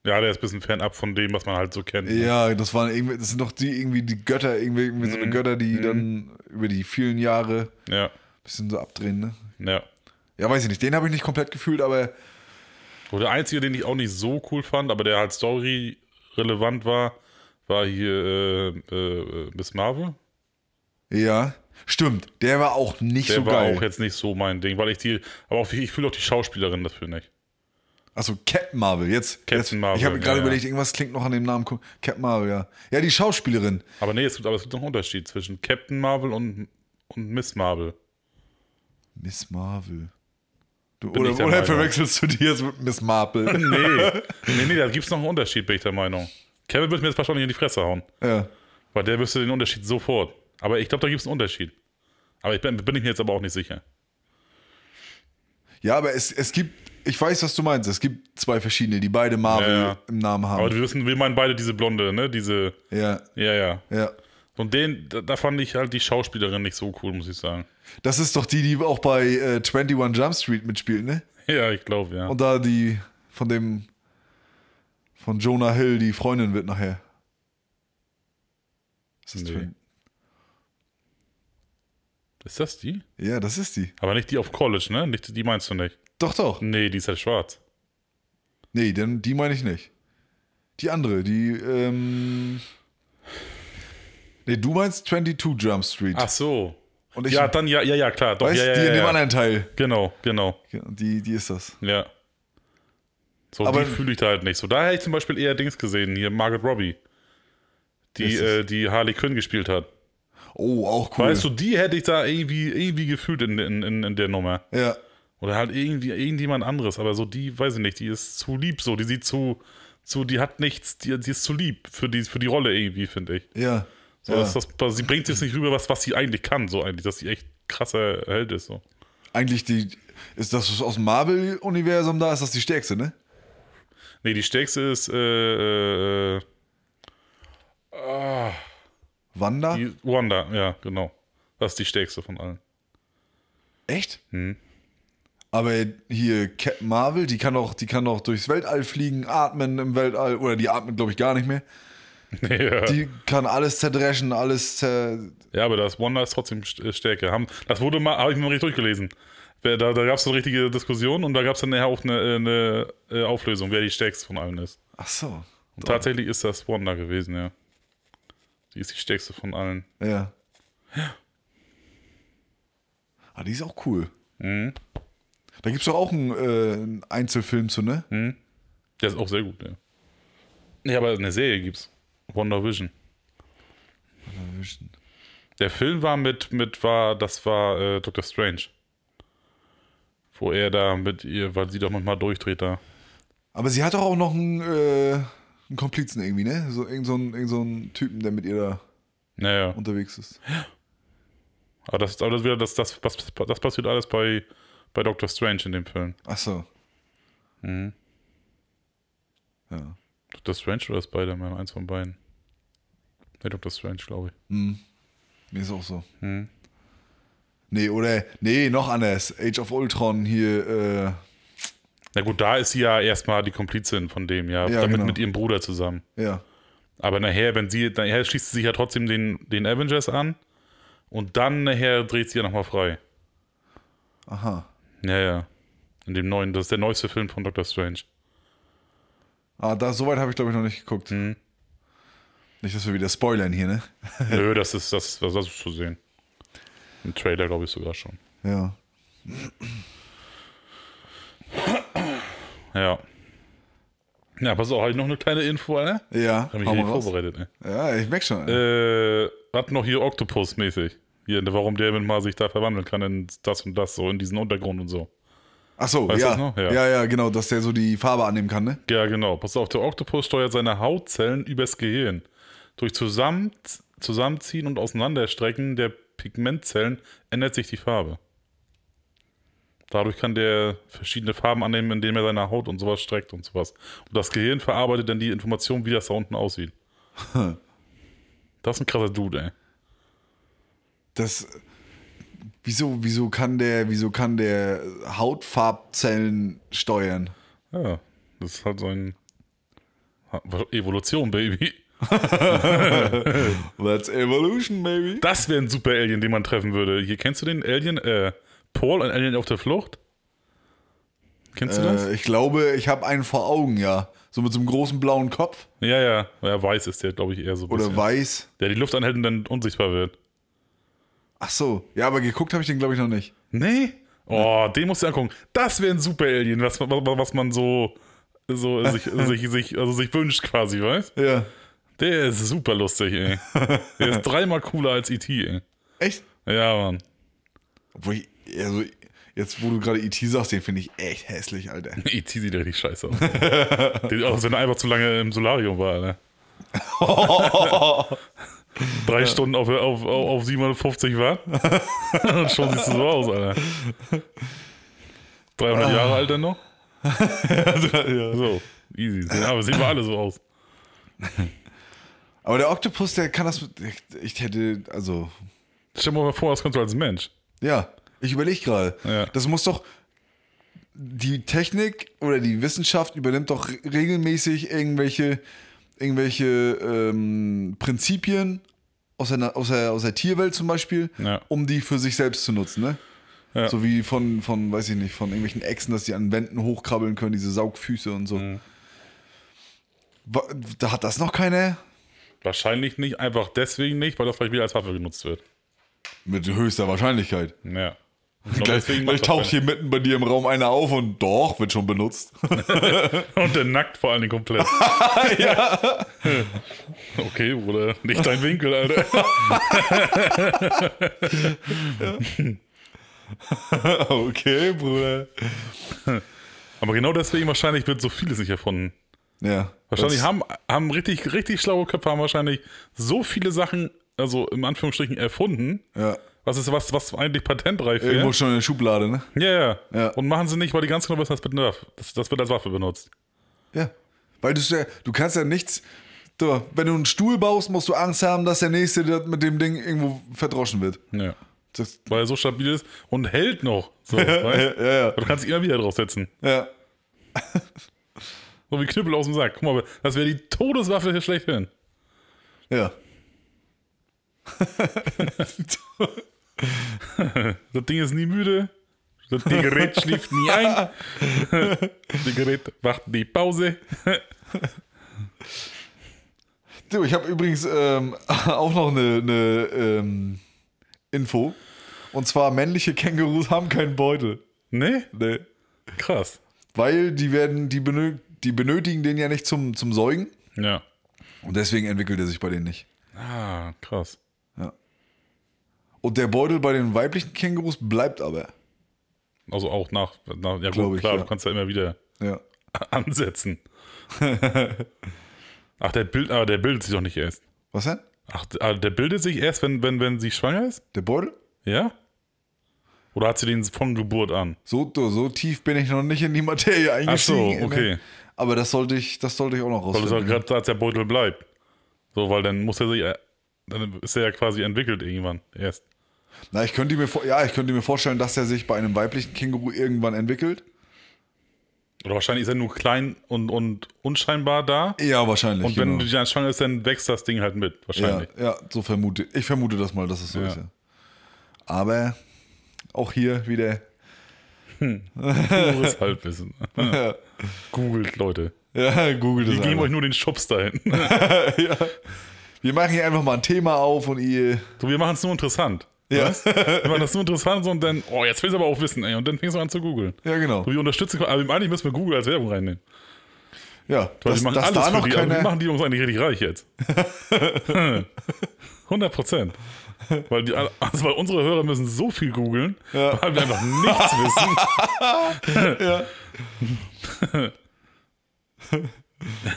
Ja, der ist ein bisschen fernab von dem, was man halt so kennt. ne? Ja, das waren irgendwie, das sind doch die irgendwie die Götter, irgendwie, irgendwie Mhm. so eine Götter, die dann über die vielen Jahre ein Ja. bisschen so abdrehen, ne? Ja. Ja, weiß ich nicht. Den habe ich nicht komplett gefühlt, aber Und der einzige, den ich auch nicht so cool fand, aber der halt Story relevant war, war hier äh, äh, Miss Marvel. ja. Stimmt, der war auch nicht Der so war geil. auch jetzt nicht so mein Ding, weil ich die, aber auch, ich fühle auch die Schauspielerin dafür nicht. Also Captain Marvel, jetzt. Captain jetzt, Marvel, Ich habe gerade ja. überlegt, irgendwas klingt noch an dem Namen. Captain Marvel, ja. Ja, die Schauspielerin. Aber nee, es gibt, aber es gibt noch einen Unterschied zwischen Captain Marvel und, und Miss Marvel. Miss Marvel. Du, oder oder verwechselst du die jetzt mit Miss Marple? Nee, nee, nee, da gibt es noch einen Unterschied, bin ich der Meinung. Kevin wird mir jetzt wahrscheinlich in die Fresse hauen, ja. weil der wüsste den Unterschied sofort. Aber ich glaube, da gibt es einen Unterschied. Aber ich bin, bin ich mir jetzt aber auch nicht sicher. Ja, aber es, es gibt, ich weiß, was du meinst. Es gibt zwei verschiedene, die beide Marvel Ja, ja. im Namen Aber haben. wir wissen, wir meinen beide diese Blonde, ne? Diese, Ja, ja, ja. ja. Und den, da, fand ich halt die Schauspielerin nicht so cool, muss ich sagen. Das ist doch die, die auch bei äh, 21 Jump Street mitspielt, ne? Ja, ich glaube, ja. Und da die von dem von Jonah Hill die Freundin wird nachher. Ist das Nee. Twin? Ist das die? Ja, das ist die. Aber nicht die auf College, ne? Nicht, die meinst du nicht. Doch, doch. Nee, die ist halt schwarz. Nee, denn die meine ich nicht. Die andere, die, ähm. Nee, du meinst 22 Jump Street. Ach so. Und ich, ja, dann ja, ja, ja, klar. Doch, weißt, ja, ja, die in ja, dem anderen Teil. Genau, genau. Die, die ist das. Ja. So, Aber- die fühle ich da halt nicht so. Da hätte ich zum Beispiel eher Dings gesehen, hier Margaret Robbie. Die, äh, die Harley Quinn gespielt hat. Oh, auch cool. Weißt du, die hätte ich da irgendwie, irgendwie gefühlt in, in, in, in der Nummer. Ja. Oder halt irgendwie irgendjemand anderes, aber so die, weiß ich nicht, die ist zu lieb so, die sieht zu, zu die hat nichts, die, die ist zu lieb für die, für die Rolle irgendwie, finde ich. Ja. So, ja. dass das, sie bringt jetzt nicht rüber, was, was sie eigentlich kann, so eigentlich, dass sie echt krasser Held ist. So. Eigentlich die. Ist das aus dem Marvel-Universum da? Ist das die stärkste, ne? Nee, die stärkste ist äh, äh, äh, Wanda? die Wanda, ja, genau. Das ist die stärkste von allen. Echt? Hm. Aber hier Captain Marvel, die kann doch, die kann doch durchs Weltall fliegen, atmen im Weltall, oder die atmet, glaube ich, gar nicht mehr. ja. Die kann alles zerdreschen, alles zer. ja, aber das Wanda ist trotzdem äh, stärker. Haben, das wurde mal, habe ich mir noch richtig durchgelesen. Da, da gab es eine richtige Diskussion und da gab es dann nachher auch eine, äh, eine äh, Auflösung, wer die stärkste von allen ist. Ach so. Und tatsächlich ist das Wanda gewesen, ja. Die ist die stärkste von allen. Ja. Ah, die ist auch cool. Mhm. Da gibt es doch auch einen, äh, einen Einzelfilm zu, ne? Der ist auch sehr gut, ja. Nee, aber eine Serie gibt's. Wonder Vision. Der Film war mit, mit war, das war äh, Doctor Strange. Wo er da mit ihr, weil sie doch manchmal durchdreht da. Aber sie hat doch auch noch einen, äh, einen Komplizen irgendwie, ne? So, irgend, so einen, irgend so einen Typen, der mit ihr da Naja. unterwegs ist. Aber das, aber das, wieder, das, das, das, das passiert alles bei, bei Doctor Strange in dem Film. Ach so. Mhm. Ja. Doctor Strange oder Spider-Man? Eins von beiden. Nee, Doctor Strange, glaube ich. Mir ist auch so. Mhm. Nee, oder, nee, noch anders. Age of Ultron hier, äh, Na gut, da ist sie ja erstmal die Komplizin von dem, ja. Ja, damit genau. mit ihrem Bruder zusammen. ja. Aber nachher, wenn sie, nachher schließt sie sich ja trotzdem den, den Avengers an und dann nachher dreht sie ja nochmal frei. Aha. Ja, ja. In dem neuen, das ist der neueste Film von Doctor Strange. Ah, da, soweit habe ich, glaube ich, noch nicht geguckt. Mhm. Nicht, dass wir wieder spoilern hier, ne? Nö, das ist, das, das, das ist zu sehen. Im Trailer, glaube ich, sogar schon. Ja. Ja. Ja, pass auf, halt noch eine kleine Info, ne? Ja, Hab mich hau hier vorbereitet, ne? Ja, ich merk schon. Äh, hat noch hier Octopus-mäßig. Hier, warum der mal sich da verwandeln kann in das und das, so in diesen Untergrund und so. Ach so, weißt ja. Ja. ja. Ja, genau, dass der so die Farbe annehmen kann, ne? Ja, genau. Pass auf, der Oktopus steuert seine Hautzellen übers Gehirn. Durch Zusammen Zusammenziehen und Auseinanderstrecken der Pigmentzellen ändert sich die Farbe. Dadurch kann der verschiedene Farben annehmen, indem er seine Haut und sowas streckt und sowas. Und das Gehirn verarbeitet dann die Information, wie das da unten aussieht. Das ist ein krasser Dude, ey. Das. Wieso, wieso kann der, wieso kann der Hautfarbzellen steuern? Ja, das halt so ein Evolution, Baby. That's evolution, baby. Das wäre ein super Alien, den man treffen würde. Hier kennst du den Alien, äh, Paul, ein Alien auf der Flucht? Kennst du das? Äh, ich glaube, ich habe einen vor Augen, ja. So mit so einem großen blauen Kopf. Ja, ja. Ja, weiß ist der, glaube ich, eher so. ein Oder bisschen. weiß. Der die Luft anhält und dann unsichtbar wird. Ach so. Ja, aber geguckt habe ich den, glaube ich, noch nicht. Nee? Oh, den musst du angucken. Das wäre ein super Alien, was, was, was man so, so sich, sich, sich, also sich wünscht quasi, weißt Ja. Der ist super lustig, ey. Der ist dreimal cooler als E.T., ey. Echt? Ja, Mann. Obwohl ich, also, jetzt wo du gerade E.T. sagst, den finde ich echt hässlich, Alter. E.T. sieht richtig scheiße aus. Den- Auch wenn er einfach zu lange im Solarium war, ne? Drei Stunden auf, auf, auf, auf 750 Watt. Und schon siehst du so aus, Alter. 300 Jahre alt dann noch? ja. So, easy. Ja, aber sehen wir alle so aus. Aber der Oktopus, der kann das. Ich hätte, also. Stell dir mal vor, das kannst du als Mensch. Ja, ich überlege gerade. Ja. Das muss doch. Die Technik oder die Wissenschaft übernimmt doch re- regelmäßig irgendwelche, irgendwelche ähm, Prinzipien aus der, aus, der, aus der Tierwelt zum Beispiel, Ja. um die für sich selbst zu nutzen. Ne? Ja. So wie von, von, weiß ich nicht, von irgendwelchen Echsen, dass die an Wänden hochkrabbeln können, diese Saugfüße und so. Mhm. Da hat das noch keine Wahrscheinlich nicht, einfach deswegen nicht, weil das vielleicht wieder als Waffe genutzt wird. mit höchster Wahrscheinlichkeit. Ja. Glaub, Gleich, gleich das taucht hier mitten bei dir im Raum einer auf und doch, wird schon benutzt. Und der nackt vor allen Dingen komplett. Okay, Bruder, nicht dein Winkel, Alter. okay, Bruder. Aber genau deswegen wahrscheinlich wird so vieles nicht erfunden. Ja. Wahrscheinlich haben, haben richtig, richtig schlaue Köpfe haben wahrscheinlich so viele Sachen, also im Anführungsstrichen erfunden, Ja. Was ist was, was eigentlich patentreif Irgendwo wäre. schon in der Schublade, ne? Ja, ja, Ja. Und machen sie nicht, weil die ganz genau wissen, das das, wird als Waffe benutzt. Ja. Weil du, ja, du kannst ja nichts. Du, wenn du einen Stuhl baust, musst du Angst haben, dass der nächste mit dem Ding irgendwo verdroschen wird. Ja. Das, Weil er so stabil ist und hält noch. So, weißt? ja, ja, Du kannst ihn immer wieder draufsetzen. ja. So wie Knüppel aus dem Sack. Guck mal, das wäre die Todeswaffe hier schlechthin. Ja. Das Ding ist nie müde. Das Gerät schläft nie ein. Das Gerät macht die Pause. Du, ich habe übrigens ähm, auch noch eine, eine ähm, Info. Und zwar männliche Kängurus haben keinen Beutel. Ne? Nee. Krass. Weil die werden, die, benö die benötigen den ja nicht zum, zum Säugen. Ja. Und deswegen entwickelt er sich bei denen nicht. Ah, krass. Und der Beutel bei den weiblichen Kängurus bleibt aber. Also auch nach, nach ja gut, ich, klar, ja. du kannst ja immer wieder Ja. ansetzen. Ach, der Bild, aber der bildet sich doch nicht erst. Was denn? Ach, ah, der bildet sich erst, wenn, wenn, wenn sie schwanger ist? Der Beutel? Ja? Oder hat sie den von Geburt an? So, so tief bin ich noch nicht in die Materie eingestiegen. Ach so, okay. Aber das sollte ich, das sollte ich auch noch Weil du rausfinden. sagst, gerade als der Beutel bleibt. So, weil dann muss er sich, äh, dann ist er ja quasi entwickelt irgendwann erst. Na, ich könnte mir, ja, ich könnte mir vorstellen, dass er sich bei einem weiblichen Känguru irgendwann entwickelt. Oder wahrscheinlich ist er nur klein und, und unscheinbar da. Ja, wahrscheinlich. Und wenn genau. du dann schwanger ist, dann wächst das Ding halt mit, ja, wahrscheinlich. ja, so vermute ich vermute das mal, dass es so Ja. ist. Ja. Aber auch hier wieder. Pures Halbwissen. Ja, Googelt, Leute. ja Google das Die geben einfach. euch nur den Schubs dahin. Wir machen hier einfach mal ein Thema auf und ihr. So, wir machen es nur interessant. Ja. Weißt? Wir machen das nur interessant so, und dann, oh, jetzt willst du aber auch wissen, ey. Und dann fängst du an zu googeln. Ja, genau. So, wir unterstützen, also eigentlich müssen wir Google als Werbung reinnehmen. Ja, Weil dass, die machen dass alles da noch die, also keine. machen die Jungs eigentlich richtig reich jetzt. 100 Prozent. Weil, die, also weil unsere Hörer müssen so viel googeln, Ja. weil wir einfach nichts wissen.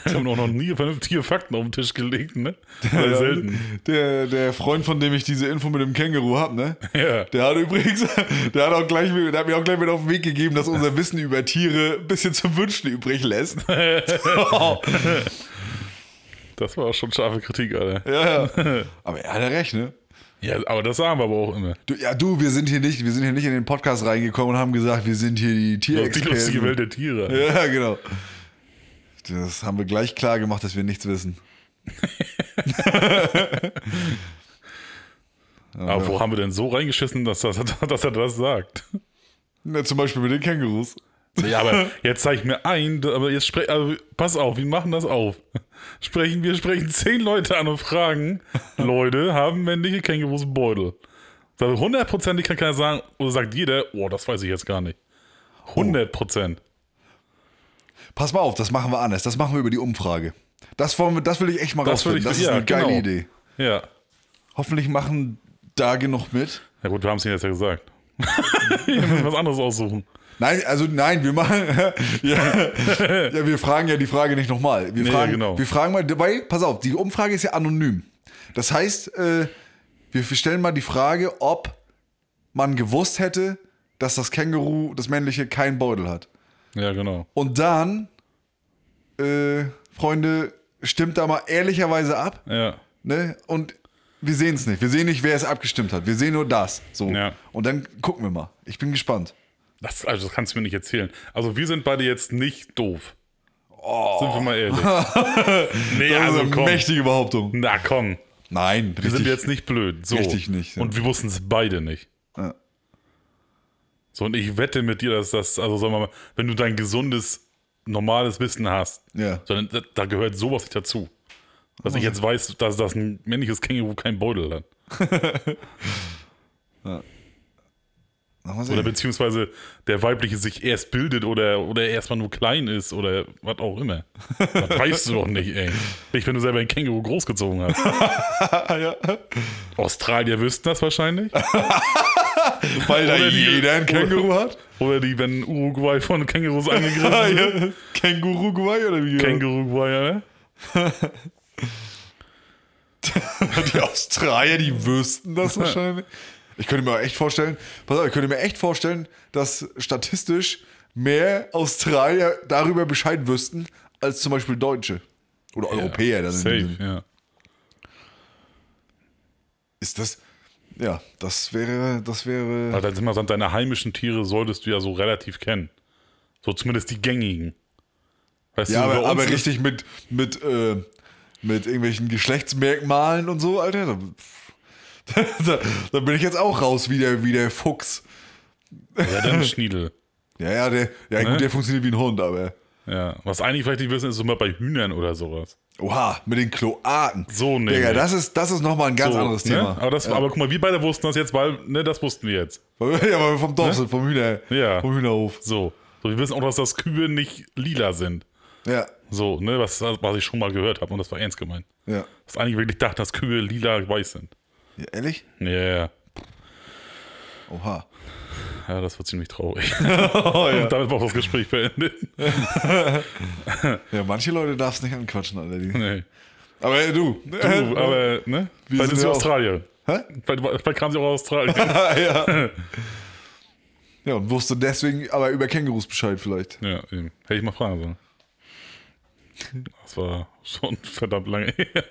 Wir haben auch noch nie vernünftige Fakten auf den Tisch gelegt, ne? Ja, selten. Der, der Freund, von dem ich diese Info mit dem Känguru habe, ne? Ja. Der hat übrigens, der hat, auch gleich, der hat mir auch gleich mit auf den Weg gegeben, dass unser Wissen über Tiere ein bisschen zu wünschen übrig lässt. Das war auch schon scharfe Kritik, Alter. ja, ja. Aber er hat ja recht, ne? Ja, aber das sagen wir aber auch immer. Du, ja, du, wir sind hier nicht, wir sind hier nicht in den Podcast reingekommen und haben gesagt, wir sind hier die Die lustige Tierexperten. Welt der Tiere. Ja, genau. Das haben wir gleich klar gemacht, dass wir nichts wissen. Aber wo haben wir denn so reingeschissen, dass, das, dass er das sagt? Na, zum Beispiel mit den Kängurus. Ja, aber jetzt zeig mir ein, aber jetzt sprech, also pass auf, wir machen das auf. Sprechen, wir sprechen zehn Leute an und fragen, Leute, haben männliche Kängurus Beutel? Also hundertprozentig kann keiner sagen, oder sagt jeder, oh, das weiß ich jetzt gar nicht. Hundert Prozent. Pass mal auf, das machen wir anders. Das machen wir über die Umfrage. Das, wollen wir, das will ich echt mal Das rausfinden. ich- das ist ja, eine geile genau. Idee. Ja. Hoffentlich machen da genug mit. Ja gut, wir haben es jetzt ja gesagt. wir müssen was anderes aussuchen. Nein, also nein, wir machen. ja, ja, wir fragen ja die Frage nicht nochmal. Wir, Nee, fragen, genau. wir fragen mal, weil, pass auf, die Umfrage ist ja anonym. Das heißt, äh, wir stellen mal die Frage, ob man gewusst hätte, dass das Känguru, das männliche, keinen Beutel hat. Ja, genau. Und dann, äh, Freunde, stimmt da mal ehrlicherweise ab. Ja. Ne? Und wir sehen es nicht. Wir sehen nicht, wer es abgestimmt hat. Wir sehen nur das. So. Ja. Und dann gucken wir mal. Ich bin gespannt. Das, also, das kannst du mir nicht erzählen. Also, wir sind beide jetzt nicht doof. Sind wir mal ehrlich. nee, Das ist also eine komm. mächtige Behauptung. Na komm. Nein, Wir sind jetzt nicht blöd. So. Richtig nicht, ja. Und wir wussten es beide nicht. Ja. So, und ich wette mit dir, dass das, also sagen wir mal, wenn du dein gesundes, normales Wissen hast, Ja. sondern da, da gehört sowas nicht dazu. Dass ich jetzt weiß, dass das ein männliches Känguru keinen Beutel hat. Wir Oder beziehungsweise der weibliche sich erst bildet oder, oder erstmal nur klein ist oder was auch immer. Das weißt du doch nicht, ey. Nicht, wenn du selber ein Känguru großgezogen hast. ja. Australier wüssten das wahrscheinlich. Weil da die- jeder ein Känguru hat. Oder die, wenn Uruguay von Kängurus angegriffen wird. ja. Känguru Guay oder wie? Känguru-Uruguayer, ne? Die Australier, die wüssten das wahrscheinlich. Ich könnte mir echt vorstellen, pass auf, ich könnte mir echt vorstellen, dass statistisch mehr Australier darüber Bescheid wüssten, als zum Beispiel Deutsche. Oder Europäer. Dann Safe, ja. Ist das. Ja, das wäre. Das wäre. Weil dann sind wir so, deine heimischen Tiere solltest du ja so relativ kennen. So zumindest die gängigen. Weißt Ja, du, aber, aber richtig mit, mit, äh, mit irgendwelchen Geschlechtsmerkmalen und so, Alter. Da, da, da bin ich jetzt auch raus wie der, wie der Fuchs. Ja, dann Schniedel. Ja, ja, der, ja Ne? gut, der funktioniert wie ein Hund, aber. Ja. Was eigentlich vielleicht nicht wissen, ist so mal bei Hühnern oder sowas. Oha, mit den Kloaken. So Digga, nämlich. das ist, das ist nochmal ein ganz So, anderes ne? Thema. Aber, das, aber guck mal, wir beide wussten das jetzt, weil, ne, das wussten wir jetzt. ja, weil wir vom Dorf sind, vom, Hühner, Ne? Ja. vom Hühnerhof. So. So, wir wissen auch, dass das Kühe nicht lila sind. Ja, So, ne, was, was ich schon mal gehört habe und das war ernst gemeint. ja. Dass einige wirklich dachten, dass Kühe lila weiß sind. Ja ehrlich? Ja, ja, Oha. ja, das war ziemlich traurig. Oh, ja. Damit war das Gespräch beendet. ja, manche Leute darfst nicht anquatschen, Alter. Die. Nee. Aber äh, du. Du, aber, ne? Wir Vielleicht sind ist sie Australier. Hä? Vielleicht, vielleicht kam sie auch aus Australien. ja. ja, und wusste deswegen aber über Kängurus Bescheid vielleicht. ja, eben. Hätte ich mal fragen sollen. Das war schon verdammt lange her.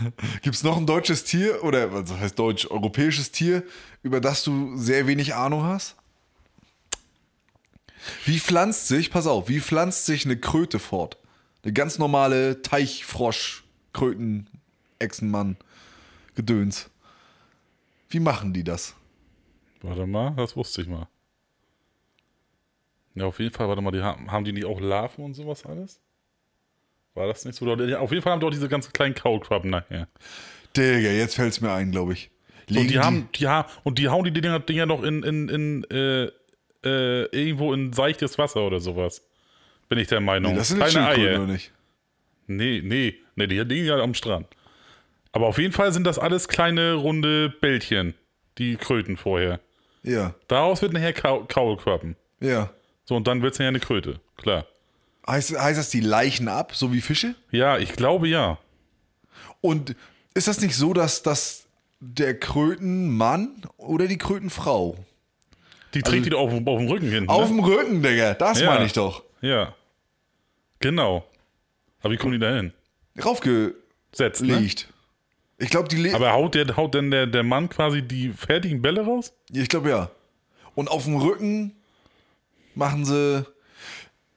Gibt es noch ein deutsches Tier oder was heißt deutsch, europäisches Tier, über das du sehr wenig Ahnung hast? Wie pflanzt sich, pass auf, wie pflanzt sich eine Kröte fort? Eine ganz normale Teichfrosch, Kröten, Echsenmann, Gedöns. Wie machen die das? Warte mal, das wusste ich mal. Ja, auf jeden Fall, warte mal, die haben, haben die nicht auch Larven und sowas alles? War das nicht so? Auf jeden Fall haben die auch diese ganzen kleinen Kaulquappen nachher. Digga, jetzt fällt es mir ein, glaube ich. Legen Und die, haben, die haben, und die hauen die Dinger, Dinger noch in, in, in äh, äh, irgendwo in seichtes Wasser oder sowas. Bin ich der Meinung. Nee, das sind Keine Eier. oder nicht? Nee, nee, nee, die liegen ja am Strand. Aber auf jeden Fall sind das alles kleine, runde Bällchen, die Kröten vorher. Ja, Daraus wird nachher Kau Kaulquappen. ja. So, und dann wird es nachher eine Kröte, klar. Heißt, heißt das, die leichen ab, so wie Fische? Ja, ich glaube ja. Und ist das nicht so, dass, dass der Krötenmann oder die Krötenfrau Die trägt die doch auf, auf dem Rücken hin. Also auf ne? dem Rücken, Digga, das Ja. meine ich doch. Ja. Genau. Aber wie kommen die da hin? Raufgelegt. Setzt, ne? Ich glaube, die Aber haut, der, haut denn der, der Mann quasi die fertigen Bälle raus? Ich glaube ja. Und auf dem Rücken machen sie.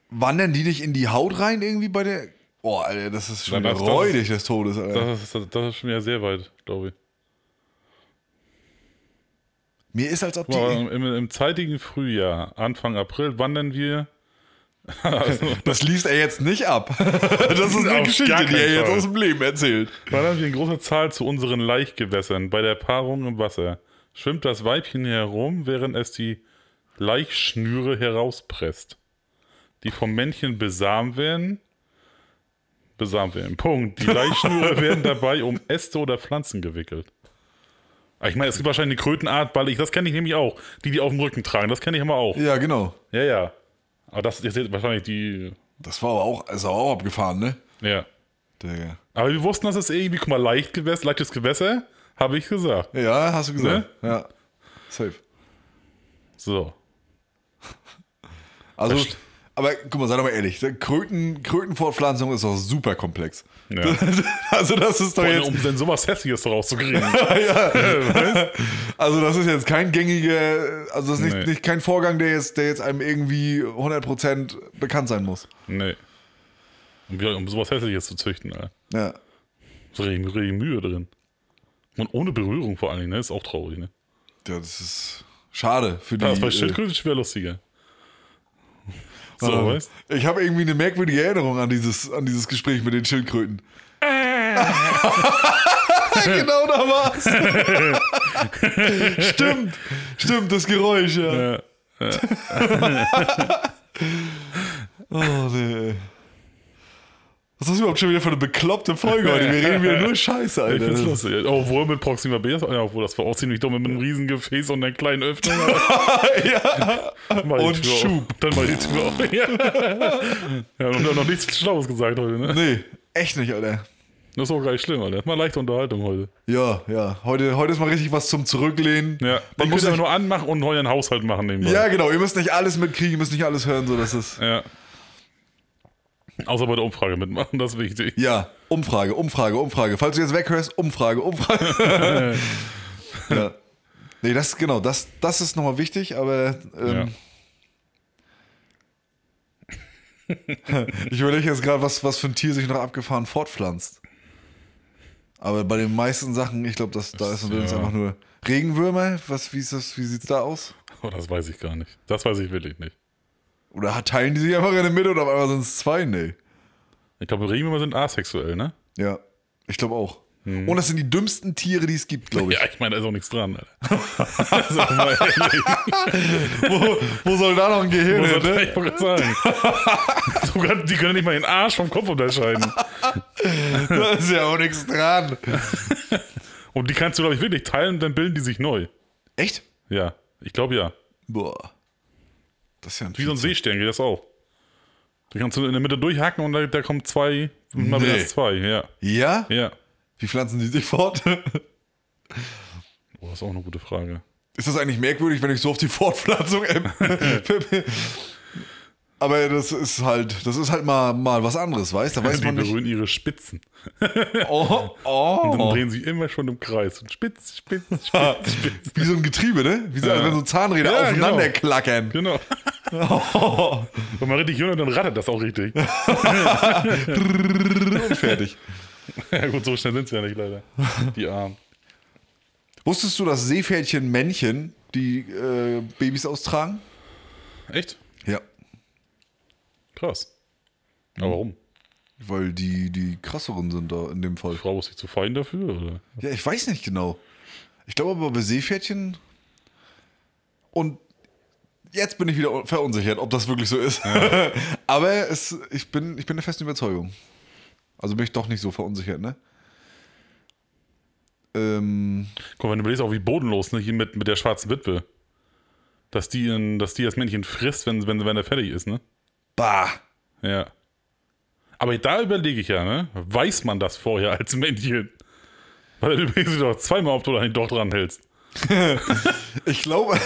Wandern die nicht in die Haut rein irgendwie bei der. Boah, Alter, das ist schon das- das- räudig des Todes, Alter. Das ist, das ist schon wieder sehr weit, glaube ich. Mir ist, als ob die. Aber im, Im zeitigen Frühjahr, Anfang April, wandern wir. also, Das liest er jetzt nicht ab. Das ist eine Geschichte, die er jetzt aus dem Leben erzählt. wandern wir in großer Zahl zu unseren Laichgewässern bei der Paarung im Wasser. schwimmt das Weibchen herum, während es die Laichschnüre herauspresst, die vom Männchen besamt werden. Besamt werden. Punkt. Die Laichschnüre werden dabei um Äste oder Pflanzen gewickelt. Ah, Ich meine, es gibt wahrscheinlich eine Krötenart, weil ich, das kenne ich nämlich auch. Die, die auf dem Rücken tragen, das kenne ich immer auch. Ja, genau. Ja, ja. Aber das ist jetzt wahrscheinlich die. Das war aber auch, ist aber auch abgefahren, ne? Ja. Der, Aber wir wussten, dass es irgendwie, guck mal, leicht Gewässer, leichtes Gewässer, habe ich gesagt. ja, hast du gesagt. Ja. Safe. So. Also, aber guck mal, sei doch mal ehrlich, Kröten, Krötenfortpflanzung ist doch super komplex. Ja. Also das ist doch Vor allem, jetzt, um denn sowas Hässliches rauszukriegen. also das ist jetzt kein gängiger, also das ist nicht, Nee. nicht kein Vorgang, der jetzt, der jetzt einem irgendwie 100% bekannt sein muss. nee. Um, sowas Hässliches zu züchten, Alter. Ja. So richtig, richtig Mühe drin. Und ohne Berührung vor allen Dingen, ne? Ist auch traurig, ne? ja, das ist schade für die. Das bei äh, Schildkröten schwer lustiger. So, äh, weißt ich habe irgendwie eine merkwürdige Erinnerung an dieses, an dieses Gespräch mit den Schildkröten. genau da war's. stimmt, stimmt, das Geräusch, ja. Ja. Oh, nee. Was ist überhaupt schon wieder für eine bekloppte Folge heute? Wir reden wieder nur Scheiße, Ich find's Alter. lustig. Obwohl mit Proxima B, ja, obwohl das war auch ziemlich dumm mit einem riesen Gefäß und einer kleinen Öffnung. ja. Und auf. Schub. Dann mal die Tür auf. Ja. ja, und noch nichts Schlaues gesagt heute, ne? Nee, echt nicht, Alter. Das ist auch gar nicht schlimm, Alter. Mal leichte Unterhaltung heute. Ja, ja. Heute, heute ist mal richtig was zum Zurücklehnen. Ja. Man muss ja nur anmachen und euren Haushalt machen nebenbei. ja, genau. Ihr müsst nicht alles mitkriegen, ihr müsst nicht alles hören, so dass es. Ja. Außer bei der Umfrage mitmachen, das ist wichtig. Ja, Umfrage, Umfrage, Umfrage. Falls du jetzt weghörst, Umfrage, Umfrage. ja. Nee, das genau, das, das ist nochmal wichtig, aber ähm, ich überlege jetzt gerade, was, was für ein Tier sich noch abgefahren fortpflanzt. Aber bei den meisten Sachen, ich glaube, das, da ist uns ja. einfach nur Regenwürmer. Was, wie, ist das, wie sieht's da aus? Oh, das weiß ich gar nicht. Das weiß ich wirklich nicht. Oder teilen die sich einfach in der Mitte und auf einmal sind es zwei? Nee. Ich glaube, Regenwürmer sind asexuell, ne? Ja, ich glaube auch. Und das sind die dümmsten Tiere, die es gibt, glaube ich. Ja, ich meine, da ist auch nichts dran, Alter. also, wo, wo soll da noch ein Gehirn hin? Ne? ich wollte sagen. Sogar, die können nicht mal den Arsch vom Kopf unterscheiden. Da ist ja auch nichts dran. Und die kannst du, glaube ich, wirklich teilen, dann bilden die sich neu. Echt? Ja, ich glaube ja. Boah. Das ist ja ein Wie so ein. Seestern geht das auch. Die kannst du in der Mitte durchhacken und da, da kommen zwei, mal Nee. wieder zwei, ja. Ja? Ja. Wie pflanzen die sich fort? Oh, das ist auch eine gute Frage. ist das eigentlich merkwürdig, wenn ich so auf die Fortpflanzung. Aber das ist halt, das ist halt mal, mal was anderes, weißt du? Weiß die man nicht. berühren ihre Spitzen. Oh, Dann oh. drehen sie immer schon im Kreis. Und spitz, spitz, spitz, spitz. Wie so ein Getriebe, ne? Wie so, als wenn so Zahnräder Ja, aufeinander genau. klackern. Genau. Oh. Wenn man richtig jung ist, dann rattert das auch richtig. Und fertig. ja gut, so schnell sind sie ja nicht leider. Die Armen. Wusstest du, dass Seepferdchen Männchen die äh, Babys austragen? Echt? Ja. Krass. Aber warum? Weil die, die krasseren sind da in dem Fall. Die Frau ist sich zu fein dafür? Oder? Ja, ich weiß nicht genau. Ich glaube aber bei Seepferdchen und jetzt bin ich wieder verunsichert, ob das wirklich so ist. aber es, ich, bin, ich bin der festen Überzeugung. Also bin ich doch nicht so verunsichert, ne? Ähm, Guck mal, wenn du überlegst, auch wie bodenlos, ne? Hier mit, mit der schwarzen Witwe. Dass die, in, dass die das Männchen frisst, wenn, wenn, wenn er fertig ist, ne? Bah. Ja. Aber da überlege ich ja, ne? Weiß man das vorher als Männchen? Weil du überlegst doch zweimal, ob du da nicht doch dran hältst. Ich glaube.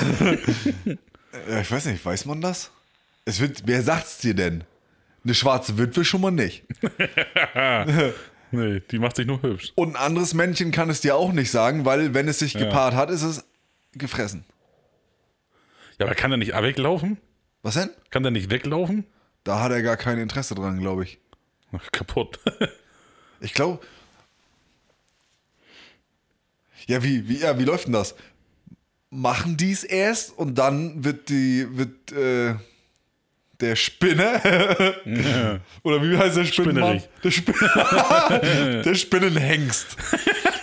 ja, ich weiß nicht, weiß man das? Es wird, wer sagt's dir denn? Eine schwarze Witwe schon mal nicht. Nee, die macht sich nur hübsch. Und ein anderes Männchen kann es dir auch nicht sagen, weil wenn es sich gepaart hat, ist es gefressen. Ja, aber kann der nicht weglaufen? Was denn? Kann der nicht weglaufen? Da hat er gar kein Interesse dran, glaube ich. Kaputt. Ich glaube. Ja, wie, wie, ja, wie läuft denn das? Machen die es erst und dann wird die, wird, äh, der Spinner, oder wie heißt der Spinnenmann? Der, Spin der Spinnenhengst.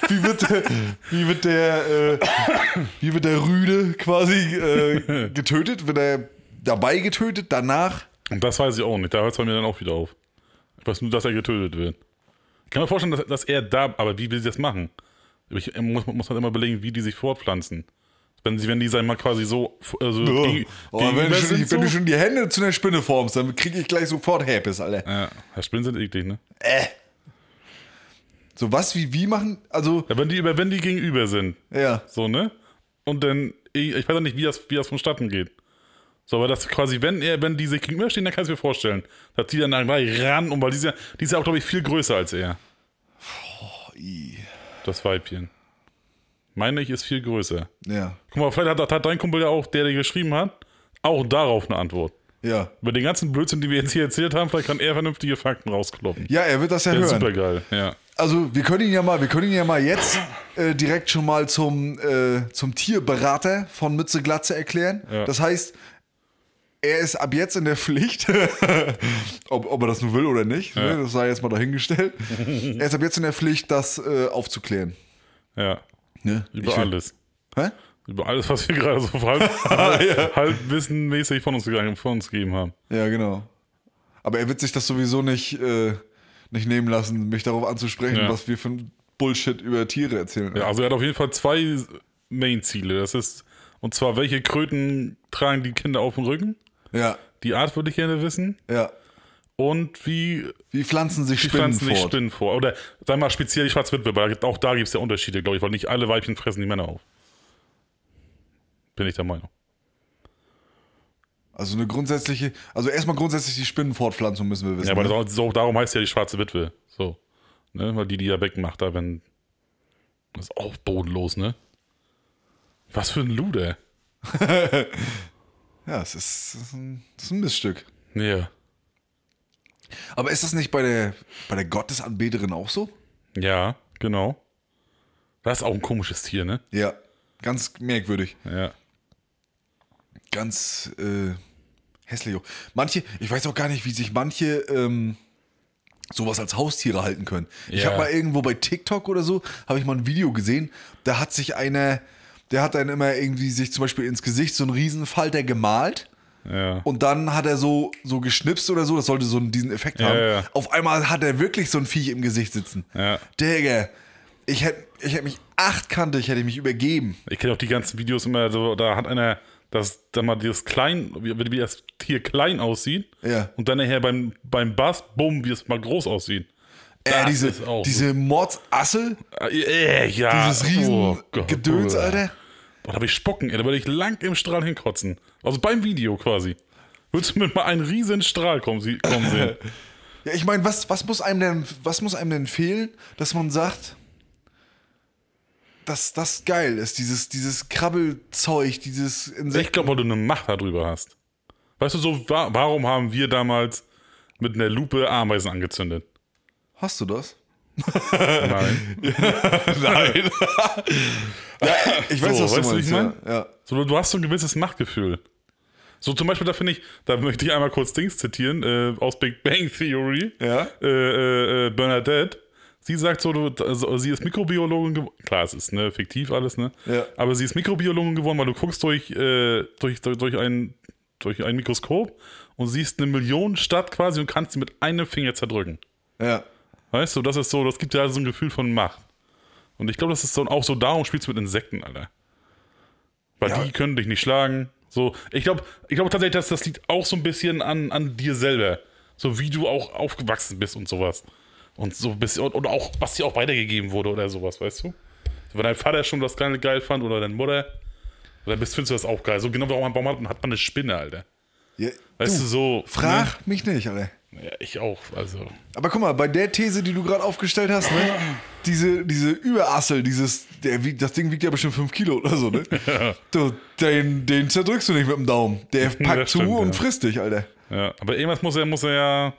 wie wird der, wie wird der, äh, wie wird der Rüde quasi äh, getötet? Wird er dabei getötet, danach? Und das weiß ich auch nicht. Da hört es bei mir dann auch wieder auf. Ich weiß nur, dass er getötet wird. Ich kann mir vorstellen, dass, dass er da, aber wie will sie das machen? Ich äh, muss, muss halt immer belegen, wie die sich fortpflanzen. Wenn, sie, wenn die, sagen mal, quasi so. Also geg- Oh, wenn, du schon, sind wenn du so. schon die Hände zu einer Spinne formst, dann kriege ich gleich sofort Herpes, Alter. Ja, ja, Spinnen sind eklig, ne? So was wie wie machen? Also, Ja, wenn die, wenn die gegenüber sind, ja. so, ne? Und dann, ich, ich weiß auch nicht, wie das, wie das vonstatten geht. So, aber das quasi, wenn er, wenn die sich gegenüberstehen, dann kannst du mir vorstellen, dass die dann da gleich ran und weil die ist ja, die ist ja auch, glaube ich, viel größer als er. i. Das Weibchen. Meine ich, ist viel größer. Ja. Guck mal, vielleicht hat, hat dein Kumpel ja auch, der dir geschrieben hat, auch darauf eine Antwort. Ja. Über den ganzen Blödsinn, die wir jetzt hier erzählt haben, vielleicht kann er vernünftige Fakten rauskloppen. Ja, er wird das ja Ja, hören. super geil, ja. Also, wir können ihn ja mal, wir können ihn ja mal jetzt äh, direkt schon mal zum, äh, zum Tierberater von Mütze Glatze erklären. Ja. Das heißt, er ist ab jetzt in der Pflicht, ob, ob er das nun will oder nicht, ne, das sei jetzt mal dahingestellt. er ist ab jetzt in der Pflicht, das äh, aufzuklären. Ja. Ne? Über Ich alles. Hä? Über alles, was wir gerade so halb, halb, halbwissenmäßig von uns, gegangen, von uns gegeben haben. Ja, genau. Aber er wird sich das sowieso nicht, äh, nicht nehmen lassen, mich darauf anzusprechen, Ja. was wir für ein Bullshit über Tiere erzählen. Ja, also er hat auf jeden Fall zwei Main-Ziele. Das ist, und zwar, welche Kröten tragen die Kinder auf dem Rücken? Ja. Die Art würde ich gerne wissen. ja. Und wie Wie pflanzen sich die Spinnen pflanzen sich fort? Spinnen vor? Oder sag mal speziell die Schwarzwitwe, weil auch da gibt es ja Unterschiede, glaube ich, weil nicht alle Weibchen fressen die Männer auf. Bin ich der Meinung. Also eine grundsätzliche, also erstmal grundsätzlich die Spinnenfortpflanzung müssen wir wissen. Ja, aber ne? das, auch- so, darum heißt ja die schwarze Witwe. So. Ne? Weil die die ja wegmacht, da wenn. Das ist auch bodenlos, ne? Was für ein Luder. ja, es ist, es ist, ein, es ist ein Missstück. Ja. Aber ist das nicht bei der, bei der Gottesanbeterin auch so? Ja, genau. Das ist auch ein komisches Tier, ne? Ja, ganz merkwürdig. Ja. Ganz äh, hässlich. Manche, ich weiß auch gar nicht, wie sich manche ähm, sowas als Haustiere halten können. Ich Ja. habe mal irgendwo bei TikTok oder so, habe ich mal ein Video gesehen, da hat sich einer, der hat dann immer irgendwie sich zum Beispiel ins Gesicht so einen Riesenfalter gemalt. Ja. Und dann hat er so, so geschnipst oder so, das sollte so diesen Effekt Ja, haben. ja. Auf einmal hat er wirklich so ein Viech im Gesicht sitzen. Ja. Digga, ich hätte ich hätt mich achtkantig, hätte ich mich übergeben. Ich kenne auch die ganzen Videos immer so, da hat einer, das, da mal dieses klein, wie, wie das Tier klein aussieht. Ja. Und dann nachher beim, beim Bass, bumm, wie es mal groß aussieht. Äh, diese, diese Mordsassel, Äh, ja. dieses riesen Oh. Gedöns, Alter. Boah, da habe ich Spocken, ey. Da würde ich lang im Strahl hinkotzen. Also beim Video quasi. Würdest du mit mal einen riesen Strahl kommen, kommen sehen? Ja, ich meine, was, was, muss einem denn, was muss einem denn fehlen, dass man sagt, dass das geil ist, dieses, dieses Krabbelzeug, dieses ich Insekt. glaube, weil du eine Macht darüber hast. Weißt du, so, wa warum haben wir damals mit einer Lupe Ameisen angezündet? Hast du das? Nein. Nein. ja, ich weiß, So, was du weißt du, meinst. ich mein? ja. ja. So, du hast so ein gewisses Machtgefühl. So zum Beispiel, da finde ich, da möchte ich einmal kurz Dings zitieren, äh, aus Big Bang Theory. Ja. Äh, äh, äh, Bernadette. Sie sagt so, du, also, sie ist Mikrobiologin geworden. Klar, es ist ne, fiktiv alles, ne? Ja. Aber sie ist Mikrobiologin geworden, weil du guckst durch, äh, durch, durch, durch, ein, durch ein Mikroskop und siehst eine Millionenstadt quasi und kannst sie mit einem Finger zerdrücken. ja. Weißt du, das ist so, das gibt ja so ein Gefühl von Macht. Und ich glaube, das ist so, auch so darum spielst du mit Insekten, Alter. Weil Ja. die können dich nicht schlagen. So, ich glaube, ich glaube tatsächlich, dass das liegt auch so ein bisschen an, an dir selber. So wie du auch aufgewachsen bist und sowas. Und so ein bisschen, und, und auch, was dir auch weitergegeben wurde oder sowas, weißt du? Wenn dein Vater schon das geil, geil fand oder deine Mutter, dann bist, findest du das auch geil. So genau, warum, warum hat man hat man eine Spinne, Alter? ja. Weißt du, du, so. frag mich nicht, Alter. Ja, ich auch, also. Aber guck mal, bei der These, die du gerade aufgestellt hast, ne? Diese, diese Überassel, dieses, der wiegt, das Ding wiegt ja bestimmt 5 Kilo oder so, ne? Du, den, den zerdrückst du nicht mit dem Daumen. Der packt das zu stimmt, und ja. frisst dich, Alter. Ja, aber irgendwas muss er, muss er ja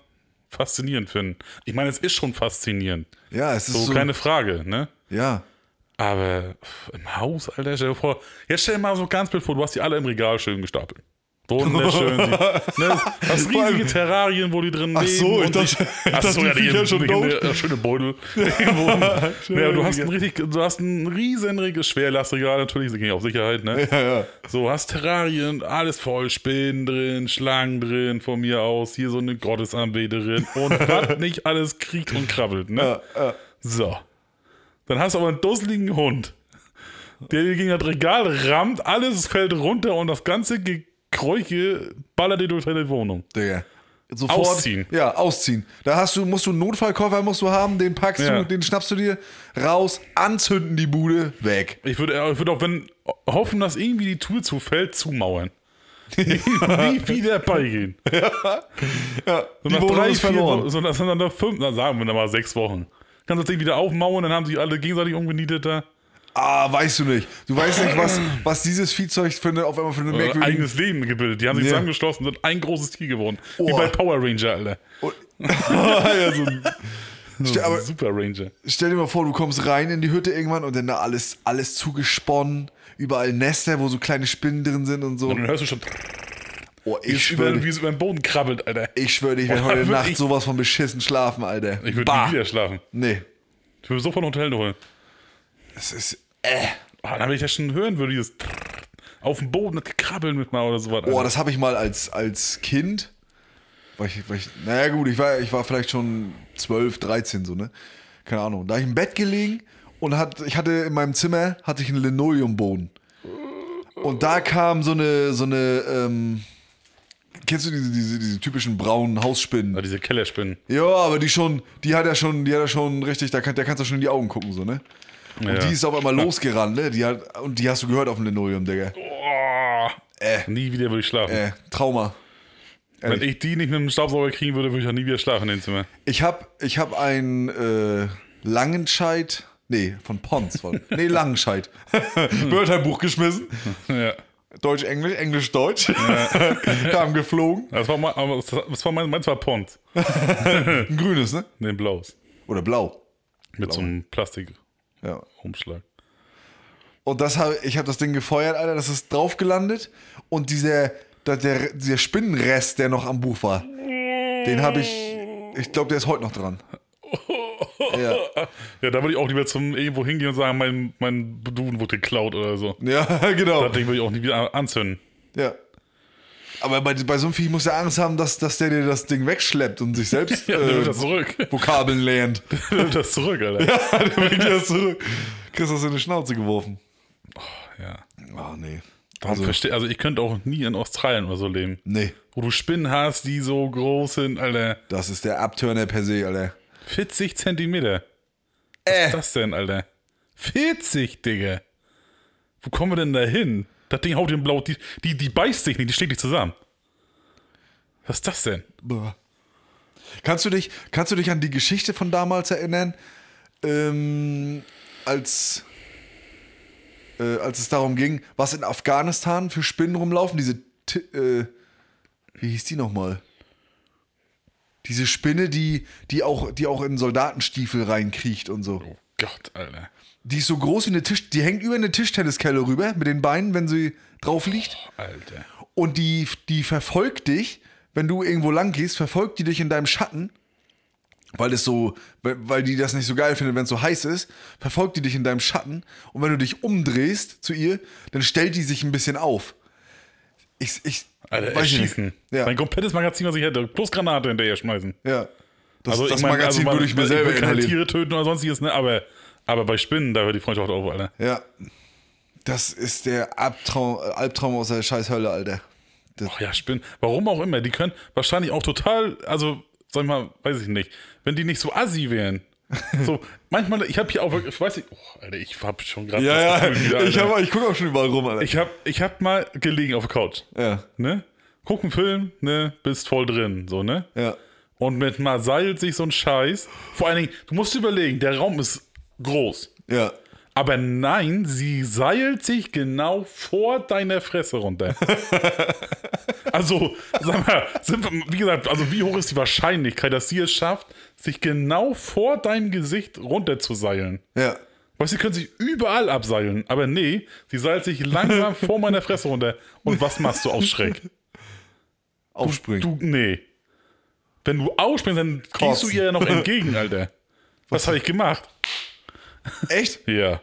faszinierend finden. Ich meine, es ist schon faszinierend. Ja, es ist So, so. keine Frage, ne? ja. Aber im Haus, Alter, stell dir vor, jetzt stell dir mal so ganz blöd vor, du hast die alle im Regal schön gestapelt. Wunderschön. Ne, das riesige Terrarien, wo die drin Ach leben. so, ich dachte- sich- ich Ach dachte, so, die ja, die schon tot. äh, schöne Beutel. ja, du hast ein richtig, du hast ein riesenriges Schwerlastregal, natürlich, sie gehen auf Sicherheit, ne? Ja, ja. So, hast Terrarien, alles voll, Spinnen drin, Schlangen drin, von mir aus, hier so eine Gottesanbeterin und was nicht alles kriegt und krabbelt, ne? Ja. So. Dann hast du aber einen dusseligen Hund, der gegen das Regal rammt, alles fällt runter und das ganze Gekräuche ballert dir durch deine Wohnung. Digga. Sofort, Ausziehen. Ja, ausziehen. Da hast du, musst du einen Notfallkoffer musst du haben, den packst Ja. du, den schnappst du dir raus, anzünden die Bude, weg. Ich würde ich würd auch, wenn, hoffen, dass irgendwie die Tür zufällt, zumauern. nie, wieder beigehen. Ja, So die nach drei, vier verloren. So nach, so nach fünf, na, sagen wir dann mal sechs Wochen. Kannst das Ding wieder aufmauern, dann haben sich alle gegenseitig umgenietet da. Ah, weißt du nicht. Du weißt nicht, was, was dieses Viehzeug für eine, auf einmal für eine Ein merkwürdige... eigenes Leben gebildet. Die haben sich Ja. zusammengeschlossen und sind ein großes Tier geworden. Wie Oh. bei Power Ranger, Alter. ja, so ein, Stell- aber Super Ranger. stell dir mal vor, du kommst rein in die Hütte irgendwann und dann da alles, alles zugesponnen, überall Nester, wo so kleine Spinnen drin sind und so. Und dann hörst du schon, Oh, wie ich schwöre, wie es über den Boden krabbelt, Alter. ich schwöre, ich werde Oh, heute würd Nacht sowas von beschissen schlafen, Alter. Ich würde nie wieder schlafen. Nee. Ich würde sofort ein Hotel holen. Es ist, äh. Ah, dann will ich das schon hören, würde dieses auf dem Boden krabbeln mit mal oder sowas. Oh, Alter. das habe ich mal als, als Kind. War ich, war ich, naja, gut, ich war, ich war vielleicht schon 12, 13, so, ne? Keine Ahnung. Da hab ich im Bett gelegen und hat, ich hatte in meinem Zimmer hatte ich einen Linoleumboden. Und da kam so eine, so eine, ähm, kennst du diese, diese, diese typischen braunen Hausspinnen? Ah, diese Kellerspinnen. Ja, aber die schon, die hat ja schon, die hat ja schon richtig, da kann, der kannst du schon in die Augen gucken, so, ne? Und Ja. die ist auf einmal losgerannt, ne? Die hat, und die hast du gehört auf dem Linoleum, Digga. Oh, Äh, nie wieder würde ich schlafen. äh, Trauma. Wenn ich die nicht mit dem Staubsauger kriegen würde, würde ich auch nie wieder schlafen in dem Zimmer. Ich hab, ich hab ein äh, Langenscheid, nee, von Pons, von, nee, Langenscheid, Wörterbuch geschmissen. Ja. Deutsch, Englisch, Englisch, Deutsch. Kam geflogen. Das war, mein, das war mein, meins war Pont. Ein grünes, ne? Nee, blaues. Oder blau. Mit so einem Plastikumschlag. Ja. Und das hab, ich habe das Ding gefeuert, Alter, das ist drauf gelandet. Und dieser, der, der, dieser Spinnenrest, der noch am Buch war, den habe ich, ich glaube, der ist heute noch dran. Ja, Ja, da würde ich auch lieber zum irgendwo hingehen und sagen, mein, mein Duden wurde geklaut oder so. ja genau. Das Ding würde ich auch nie wieder anzünden. Ja. Aber bei, bei so einem Vieh musst du Angst haben, dass, dass der dir das Ding wegschleppt und sich selbst Ja, äh, das zurück. Vokabeln lernt. Wird das zurück, Alter. Dann bringt er das zurück. Kriegst das in die Schnauze geworfen. Ja. Ah, nee. Also, Also, also ich könnte auch nie in Australien oder so leben. nee. Wo du Spinnen hast, die so groß sind, Alter. Das ist der Abturner per se, Alter. 40 Zentimeter. Was Äh. ist das denn, Alter? 40, Digga. Wo kommen wir denn da hin? Das Ding haut den Blau, die, die, die beißt sich nicht, die schlägt dich zusammen. Was ist das denn? Boah. Kannst du dich, kannst du dich an die Geschichte von damals erinnern, ähm, als, äh, als es darum ging, was in Afghanistan für Spinnen rumlaufen? Diese, Ti- äh, wie hieß die nochmal? Diese Spinne, die, die, auch, die auch in Soldatenstiefel reinkriecht und so. Oh Gott, Alter. Die ist so groß wie eine Tisch, die hängt über eine Tischtenniskelle rüber mit den Beinen, wenn sie drauf liegt. Alter. Und die, die verfolgt dich, wenn du irgendwo lang gehst, verfolgt die dich in deinem Schatten, weil es so, weil, die das nicht so geil findet, wenn es so heiß ist, verfolgt die dich in deinem Schatten und wenn du dich umdrehst zu ihr, dann stellt die sich ein bisschen auf. Ich, ich Alter, weiß ich nicht. Ja, Mein komplettes Magazin, was ich hätte, plus Granate hinterher schmeißen. ja. Das, Also das ich mein, Magazin also man- würde ich mir ich selber keine inhalieren. Tiere töten oder sonstiges, ne? Aber, aber bei Spinnen, da hört die Freundschaft auf, Alter. Ja. Das ist der Albtraum, Albtraum aus der scheiß Hölle, Alter. Das, Ach ja, Spinnen. Warum auch immer. Die können wahrscheinlich auch total, also, sag ich mal, weiß ich nicht. Wenn die nicht so assi wären. So, manchmal, ich habe hier auch wirklich, ich weiß nicht, oh, Alter, ich hab schon gerade ja, ja, wieder, ich, hab, ich gucke auch schon überall rum, Alter. ich hab, ich hab mal gelegen auf der Couch, ja, ne? Guck einen Film, ne? Bist voll drin, so, ne? ja. Und mit mal seilt sich so ein Scheiß. Vor allen Dingen, du musst überlegen, der Raum ist groß. Ja. Aber nein, sie seilt sich genau vor deiner Fresse runter. also, sag mal, wir, wie gesagt, also wie hoch ist die Wahrscheinlichkeit, dass sie es schafft, sich genau vor deinem Gesicht runterzuseilen? Ja. Weißt du, sie können sich überall abseilen, aber nee, sie seilt sich langsam vor meiner Fresse runter. Und was machst du aus Schreck? aufspringen. Du, nee. Wenn du ausspringst, dann gehst du Kotzen. ihr ja noch entgegen, Alter. Was habe ich gemacht? Echt? Ja.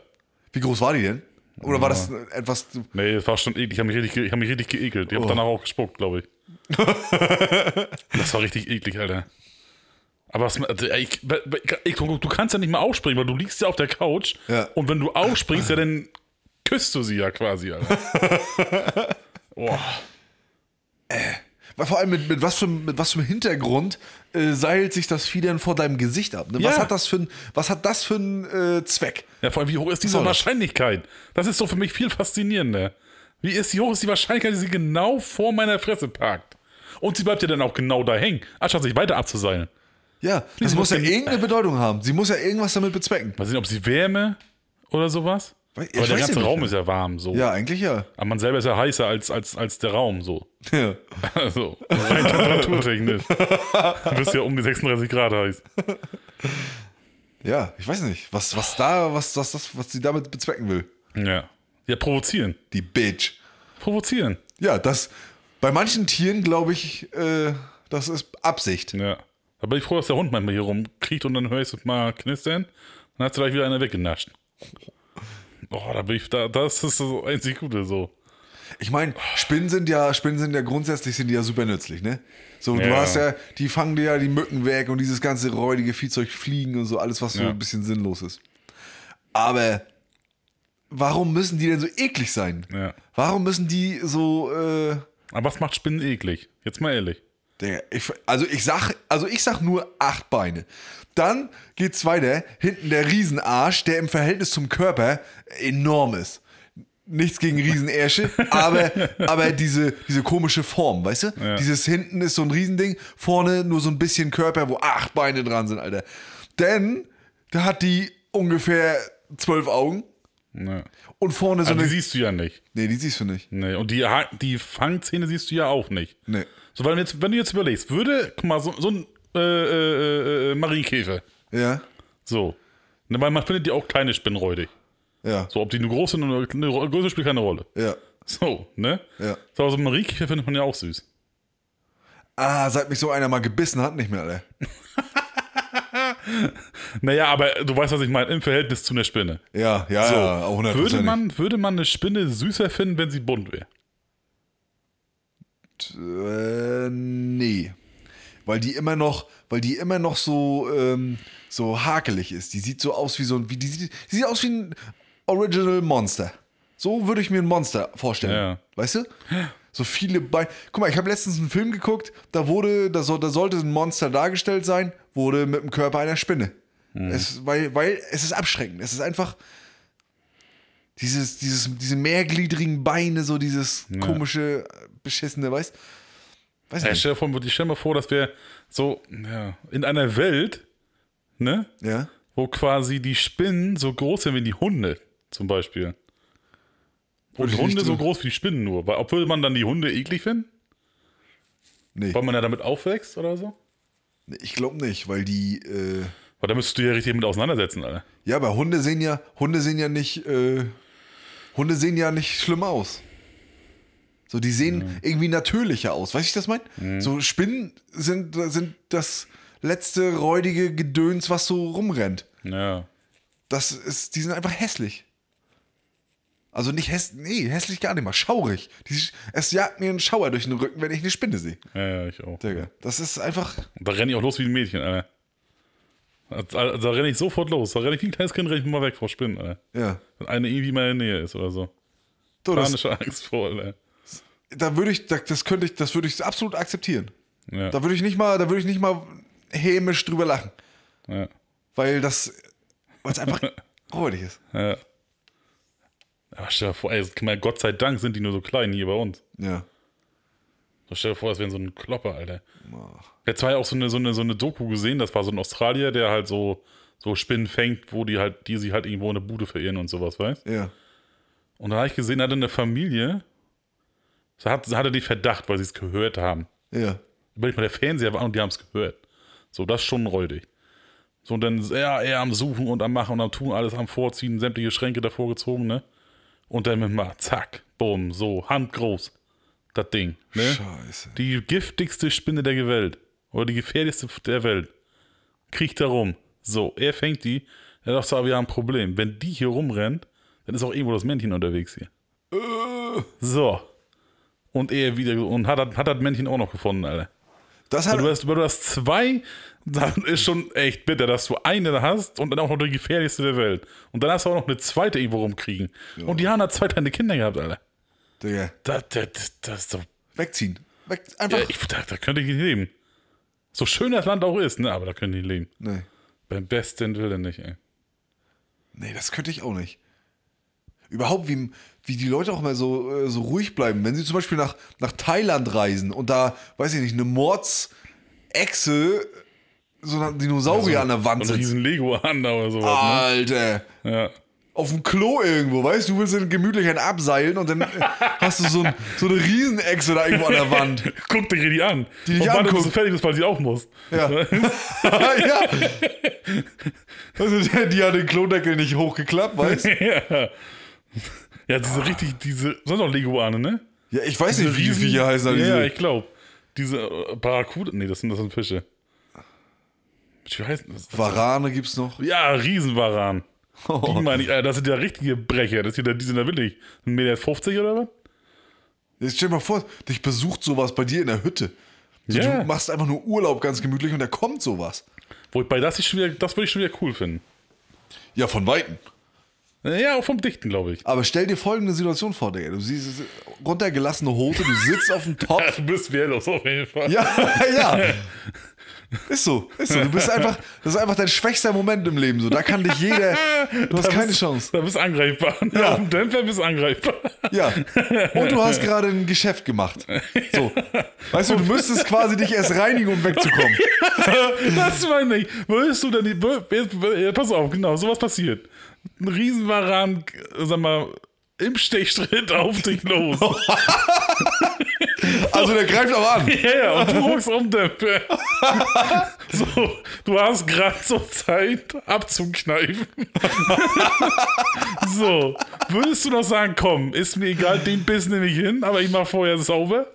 Wie groß war die denn? Oder war das etwas. Nee, das war schon eklig. Ich habe mich, richtig ge- ich hab mich richtig geekelt. Ich habe Oh. danach auch gespuckt, glaube ich. das war richtig eklig, Alter. Aber was, ich, ich, du kannst ja nicht mal aufspringen, weil du liegst ja auf der Couch. Ja. Und wenn du aufspringst, ja, dann küsst du sie ja quasi, Alter. Boah. Weil Vor allem mit, mit, was für, mit was für einem Hintergrund äh, seilt sich das Vieh denn vor deinem Gesicht ab? Ne? Was, Ja. hat das für ein, was hat das für einen äh, Zweck? Ja, vor allem, wie hoch ist diese das? Wahrscheinlichkeit? Das ist so für mich viel faszinierender. Wie ist, wie hoch ist die Wahrscheinlichkeit, dass sie genau vor meiner Fresse parkt? Und sie bleibt ja dann auch genau da hängen, anstatt sich weiter abzuseilen. Ja, das muss ja irgendeine Bedeutung haben. Sie muss ja irgendwas damit bezwecken. Mal sehen, ob sie Wärme oder sowas. Weil- Aber der ganze ja nicht. Raum ist ja warm, so. Ja, eigentlich ja. Aber man selber ist ja heißer als, als, als der Raum, so. Ja. Also, rein temperaturtechnisch. Du bist ja um die 36 Grad heiß. Ja, ich weiß nicht, was, was da, was, was, das, was sie damit bezwecken will. Ja. Ja, provozieren. Die Bitch. Provozieren. Ja, das bei manchen Tieren glaube ich, äh, das ist Absicht. Ja. Da bin ich froh, dass der Hund manchmal hier rumkriecht und dann höre ich es mal knistern. Dann hat gleich wieder einer weggenascht. Oh, da bin ich, da, das ist das einzig Gute so. Ich meine, Spinnen sind ja, Spinnen sind ja grundsätzlich sind die ja super nützlich, ne? So, du Ja. hast ja, die fangen dir ja die Mücken weg und dieses ganze räudige Viehzeug fliegen und so, alles, was so Ja. ein bisschen sinnlos ist. Aber warum müssen die denn so eklig sein? Ja. Warum müssen die so, äh, Aber was macht Spinnen eklig? Jetzt mal ehrlich. Digga, ich, also ich sag, also ich sag nur acht Beine. Dann geht's weiter, hinten der Riesenarsch, der im Verhältnis zum Körper enorm ist. Nichts gegen Riesenärsche, aber, aber diese, diese komische Form, weißt du? Ja. Dieses hinten ist so ein Riesending, vorne nur so ein bisschen Körper, wo acht Beine dran sind, Alter. Denn da hat die ungefähr zwölf Augen Ja. und vorne so die eine. siehst du ja nicht. Nee, die siehst du nicht. Nee. Und die, Ha- die Fangzähne siehst du ja auch nicht. Nee. So, weil jetzt, wenn du jetzt überlegst, würde, guck mal, so, so ein äh, äh, äh, Marienkäfer, Ja, so. Ne, weil man findet die auch kleine Spinnen räudig. ja, So, ob die eine große oder eine Größe spielt keine Rolle. ja. So, ne? Ja. So, aber so einen Marienkäfer findet man ja auch süß. Ah, seit mich so einer mal gebissen hat, nicht mehr, Alter. Naja, aber du weißt, was ich meine, im Verhältnis zu einer Spinne. Ja, ja, So, ja, auch 100%. würde, man, würde man eine Spinne süßer finden, wenn sie bunt wäre? Äh, nee. Weil die immer noch, weil die immer noch so, ähm, so hakelig ist. Die sieht so aus wie so ein, wie die, sieht- die sieht aus wie ein Original Monster. So würde ich mir ein Monster vorstellen. Ja. Weißt du? So viele Beine. Guck mal, ich habe letztens einen Film geguckt, da wurde, da, soll, da sollte ein Monster dargestellt sein, wurde mit dem Körper einer Spinne. Es, weil, weil es ist abschreckend. Es ist einfach dieses, dieses, diese mehrgliedrigen Beine, so dieses komische, beschissene, weißt Weiß Ja, stell, dir vor, ich stell mir vor, dass wir so ja, in einer Welt, ne, Ja. wo quasi die Spinnen so groß sind wie die Hunde, zum Beispiel. Und Würde Hunde so groß wie die Spinnen nur. Weil, obwohl man dann die Hunde eklig finden, Nee, weil man ja damit aufwächst oder so. nee, ich glaube nicht, weil die, äh, Weil da müsstest du ja richtig mit auseinandersetzen, Alter. ja, aber Hunde sehen ja, Hunde sehen ja nicht, äh, Hunde sehen ja nicht schlimm aus. So, die sehen irgendwie natürlicher aus. Weißt du, ich das meine? So, Spinnen sind, sind das letzte räudige Gedöns, was so rumrennt. Ja. Das ist, die sind einfach hässlich. Also nicht hässlich, nee, hässlich gar nicht mal, schaurig. Die, es jagt mir einen Schauer durch den Rücken, wenn ich eine Spinne sehe. Ja, ja, ich auch. Digga, das ist einfach, da renne ich auch los wie ein Mädchen, Alter. Also, da renne ich sofort los. Da renne ich wie ein kleines Kind, renne ich mal weg vor Spinnen, Alter. ja. Wenn eine irgendwie mal in der Nähe ist oder so. Das, Panische Angst vor, Alter. Da würde ich, da- das könnte ich, das würde ich absolut akzeptieren. Ja. Da würde ich nicht mal, da würde ich nicht mal hämisch drüber lachen. ja. Weil das, weil es einfach räudig ist. Ja. Aber stell dir vor, ey, Gott sei Dank sind die nur so klein hier bei uns. Ja. So stell dir vor, das wären so ein Klopper, Alter. Jetzt war ja auch so eine, so, eine, so eine Doku gesehen, das war so ein Australier, der halt so, so Spinnen fängt, wo die halt, die sich halt irgendwo in der Bude verirren und sowas, weißt Ja. Und da habe ich gesehen, hatte eine Familie, da hat, hatte die Verdacht, weil sie es gehört haben. Ja. Überleg mal, der Fernseher war und die haben es gehört. So, das ist schon räudig. So, und dann ist er, am Suchen und am Machen und am Tun, alles am Vorziehen, sämtliche Schränke davor gezogen, ne? Und dann mit mal, zack, bumm, so, handgroß. das Ding. Ne? Scheiße. Die giftigste Spinne der Welt. Oder die gefährlichste der Welt. Kriecht da rum. So, er fängt die. Er sagt so, wir haben ein Problem. Wenn die hier rumrennt, dann ist auch irgendwo das Männchen unterwegs hier. Äh, So. Und er wieder. Und hat, das- hat das Männchen auch noch gefunden, Alter. Das hat, Du hast, du hast zwei, dann ist schon echt bitter, dass du eine hast und dann auch noch die gefährlichste der Welt. Und dann hast du auch noch eine zweite irgendwo rumkriegen. Und die haben da zwei kleine Kinder gehabt, Alter. Digga, Das, das, das ist doch. wegziehen. Weg, einfach. Ja, ich, da, da könnte ich nicht leben. So schön das Land auch ist, ne? Aber da könnte ich nicht leben. nee. Beim besten Willen nicht, ey. nee, das könnte ich auch nicht. Überhaupt, wie, wie die Leute auch mal so, äh, so ruhig bleiben. Wenn sie zum Beispiel nach, nach Thailand reisen und da, weiß ich nicht, eine Mordsechse, so ein Dinosaurier an der Wand sitzt. riesen Lego an da oder sowas, Alter. ne? Ja. Auf dem Klo irgendwo, weißt du, du willst den gemütlich einen abseilen und dann hast du so, ein, so eine Riesenechse da irgendwo an der Wand. Guck dir die an. Die dich und warte, bis du fertig bist, weil sie auch muss. Ja. ja. Also, die, die hat den Klodeckel nicht hochgeklappt, weißt du? ja. Ja, diese richtig, diese, sind doch Leguane, ne? Ja, ich weiß nicht, wie die Viecher heißen. aber Ja, diese- ich glaube. Diese äh, Barracuda, nee, das sind, das sind Fische. Wie heißt das? Warane gibt's noch. Ja, Riesenwaran. Oh. Die meine ich, äh, das sind ja richtige Brecher. Das sind ja, die sind ja wirklich 1,50 Meter oder was? Jetzt stell dir mal vor, dich besucht sowas bei dir in der Hütte. So, Ja. Du machst einfach nur Urlaub ganz gemütlich und da kommt sowas. Wobei das, ich schon wieder, das würde ich schon wieder cool finden. Ja, von Weitem. Ja, auch vom Dichten, glaube ich. Aber stell dir folgende Situation vor, Digga. Du siehst runtergelassene Hose, du sitzt auf dem Topf. Du bist wehrlos auf jeden Fall. Ja, ja. Ist so, ist so. Du bist einfach, das ist einfach dein schwächster Moment im Leben. So, da kann dich jeder. Du hast Da keine bist- Chance. Da bist angreifbar. Ja. Auf dem Dämpfer bist angreifbar. Ja. Und du hast gerade ein Geschäft gemacht. So. Weißt du, du müsstest quasi dich erst reinigen, um wegzukommen. Das meine ich. Würdest du denn die. ja, Pass auf, genau, sowas passiert. Ein Riesenwaran, sag mal, im Stechschritt auf dich los. Also der greift auch an. Ja, ja, und du guckst um Dämpfer. So, du hast gerade so Zeit abzukneifen. So, würdest du noch sagen, komm, ist mir egal, den Biss nehme ich hin, aber ich mach vorher sauber?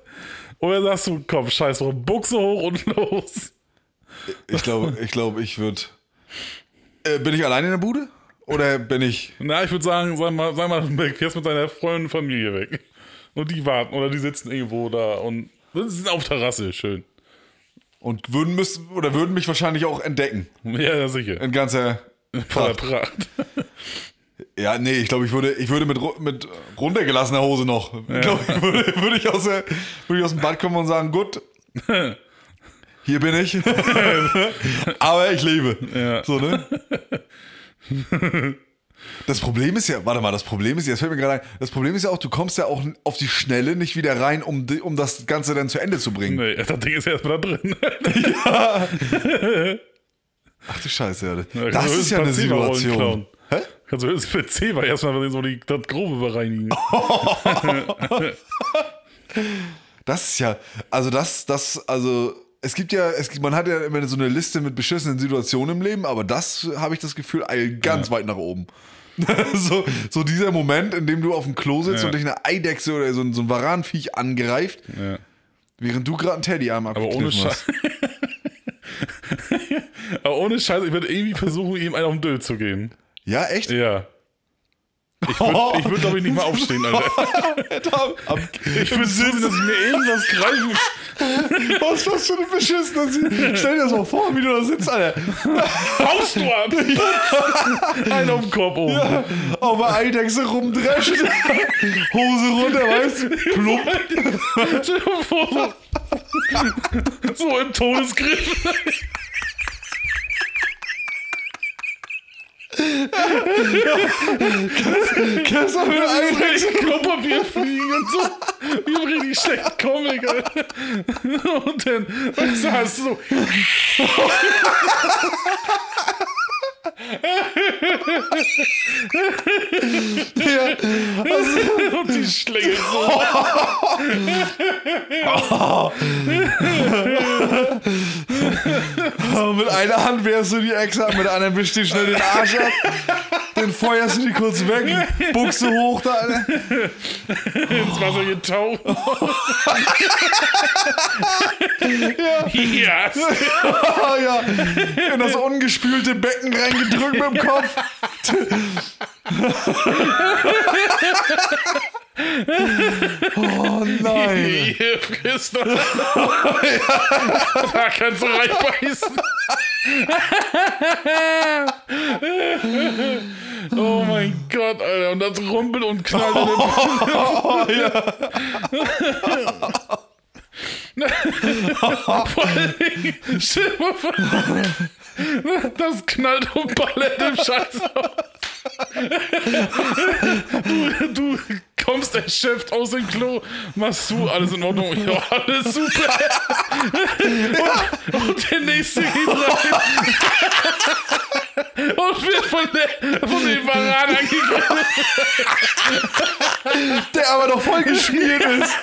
Oder sagst du, komm, scheiß drauf, Buchse hoch und los? Ich glaube, ich glaube, ich würde. Äh, bin ich alleine in der Bude? Oder bin ich. Na, ich würde sagen, sag mal, sag mal, fährst mit deiner Freundin und Familie weg. Und die warten oder die sitzen irgendwo da und sind auf Terrasse, schön. Und würden müssen, oder würden mich wahrscheinlich auch entdecken. Ja, ja sicher. In ganzer. Voller Pracht. Ja, nee, ich glaube, ich würde, ich würde mit, mit runtergelassener Hose noch. Ich glaube, ich würde, würde, ich aus der, würde ich aus dem Bad kommen und sagen, gut, hier bin ich. Aber ich lebe. Ja. So, ne? Das Problem ist ja, warte mal, das Problem ist ja, das fällt mir gerade ein, das Problem ist ja auch, du kommst ja auch auf die Schnelle nicht wieder rein, um, um das Ganze dann zu Ende zu bringen. Nee, das Ding ist ja erstmal da drin. Ach du Scheiße, ja. Ja, Das ist ja eine höchstens Situation. Hä? Kannst du jetzt PC war erstmal so die, das Grobe bereinigen. Das ist ja, also das, das, also es gibt ja, es gibt, man hat ja immer so eine Liste mit beschissenen Situationen im Leben, aber das habe ich das Gefühl eilt ganz weit nach oben. so, so dieser Moment, in dem du auf dem Klo sitzt Ja. und dich eine Eidechse oder so, ein- so ein Varanviech angreift, Ja. während du gerade einen Teddyarm Aber ohne abgekniffen Scheiß. hast. Aber ohne Scheiß, ich würde irgendwie versuchen, ihm einen auf den Döll zu geben. Ja, echt? Ja. Ich würde, ich würd, glaube ich, nicht mal aufstehen, Alter. Ich würde sehen, dass ich mir irgendwas greifen. Was was für eine beschissene Sie- Stell dir das mal vor, wie du da sitzt, Alter. Haust du ab! Einen auf den Kopf oben. Auf der Eidechse rumdrescht. Hose runter, weißt du? Plump. Stell dir vor, so, so im Todesgriff. Kennst du eine Eidechse? Klopapier fliegen und so. Wie ein richtig schlechter Comic, Alter. Und dann, weißt du, hast du so. Ja. Und die Schläge so. Und mit einer Hand wehrst du die Echse ab, mit der anderen wischst du schnell den Arsch ab. dann feuerst du die kurz weg, Buchse hoch da. Ins Wasser getaucht. ja. Ah, ja, in das ungespülte Becken reingedrückt mit dem Kopf. oh nein. Hier, Christoph. da kannst du reinbeißen. oh mein Gott, Alter. Und das rumpelt und knallt. Oh, ja. Vor Dingen, stell mal vor, das knallt und ballert im Scheiß aus. Du, du kommst erschöpft aus dem Klo, machst du, alles in Ordnung, ja, alles super. Und, und der nächste geht rein und wird von, der, von dem Varan angegriffen. Der aber noch voll geschmiert ist.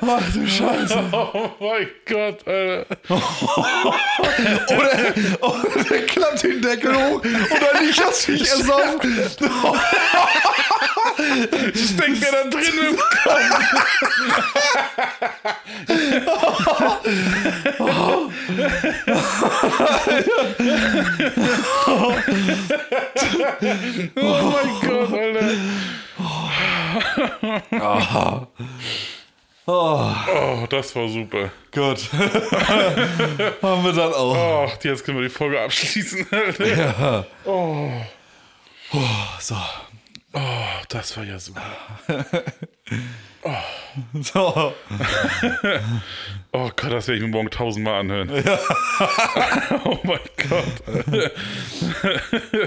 Ach du Scheiße. Oh mein Gott, Alter. Oder, oder der klappt den Deckel hoch und dann liegt das Viech ersoffen. Steckt mir da drin im Kopf. Oh mein Gott, Alter. Oh, das war super. Gut. Haben wir dann auch. Oh, jetzt können wir die Folge abschließen. Alter. Ja. Oh, So. oh, das war ja super. So. Oh Gott, das werde ich mir morgen tausendmal anhören. oh mein Gott.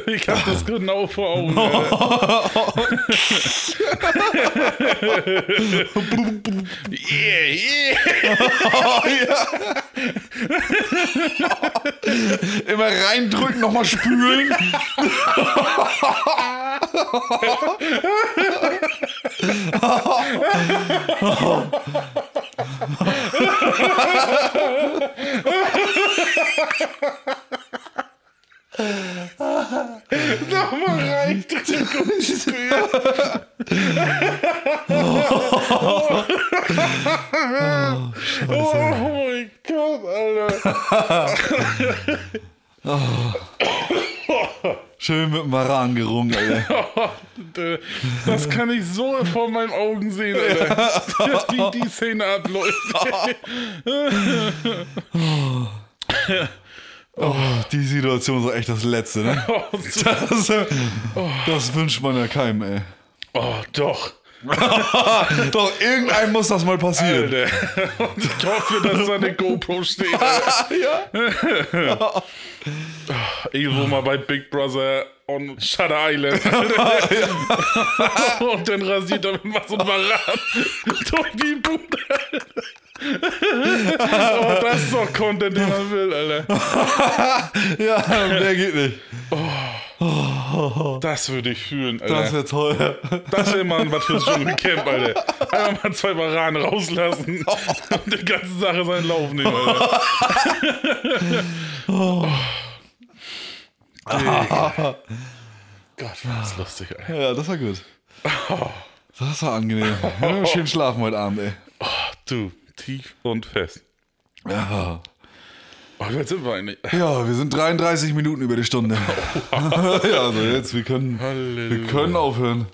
Ich habe das genau vor Augen. Yeah, yeah. Oh, ja. Immer reindrücken, nochmal spülen. Nochmal rein. Oh mein Gott, Alter. Schön mit dem Maran gerungen, ey. Das kann ich so vor meinen Augen sehen, Alter. Wie die Szene abläuft. Oh, die Situation ist echt das Letzte, ne? Oh, Das, äh, das wünscht man ja keinem, ey. oh doch. Doch, irgendeinem muss das mal passieren. Alter. Und ich hoffe, dass da eine GoPro steht. Ja. Irgendwo mal bei Big Brother on Shutter Island. Und dann rasiert er mal so ein Maran durch die Bude. oh, das ist doch Content, den man will, Alter. Ja, mehr geht nicht. Das würde ich fühlen, Das Alter. wäre toll. Das wäre mal was fürs Dschungelcamp, Alter. Einfach mal zwei Maran rauslassen und die ganze Sache seinen Lauf nehmen, Alter. Oh. Gott, war das lustig, Alter. Ja, das war gut. Das war angenehm. Ja, schön schlafen heute Abend, ey. Oh, du, tief und fest. Ja. Oh, wie weit sind wir eigentlich? ja, wir sind 33 Minuten über die Stunde. ja, also jetzt, wir können, Halleluja. wir können aufhören.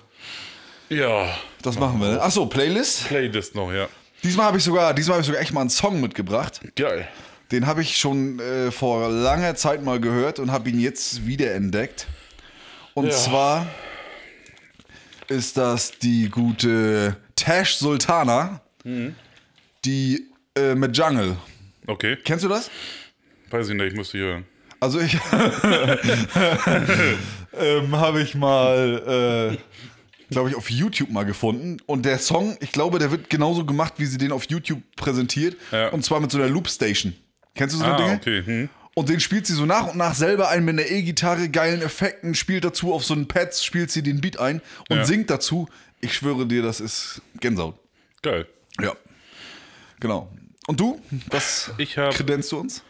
Ja, Das machen wir. Ne? Achso, Playlist. Playlist noch, ja. Diesmal habe ich sogar, diesmal habe ich sogar echt mal einen Song mitgebracht. Geil. Den habe ich schon äh, vor langer Zeit mal gehört und habe ihn jetzt wiederentdeckt. Und Ja. zwar ist das die gute Tash Sultana, Mhm. die äh, mit Jungle. Okay, Kennst du das? Weiß ich nicht, ich musste hören. Also ich ähm, habe ich mal, äh, glaube ich, auf YouTube mal gefunden. Und der Song, ich glaube, der wird genauso gemacht, wie sie den auf YouTube präsentiert. Ja. Und zwar mit so einer Loopstation. Kennst du so Ah, Dinge? okay. Hm. Und den spielt sie so nach und nach selber ein mit einer E-Gitarre, geilen Effekten, spielt dazu auf so einen Pads, spielt sie den Beat ein und Ja. singt dazu. Ich schwöre dir, das ist Gänsehaut. Geil. Ja. Genau. Und du? Was Ich habe kredenzt du uns?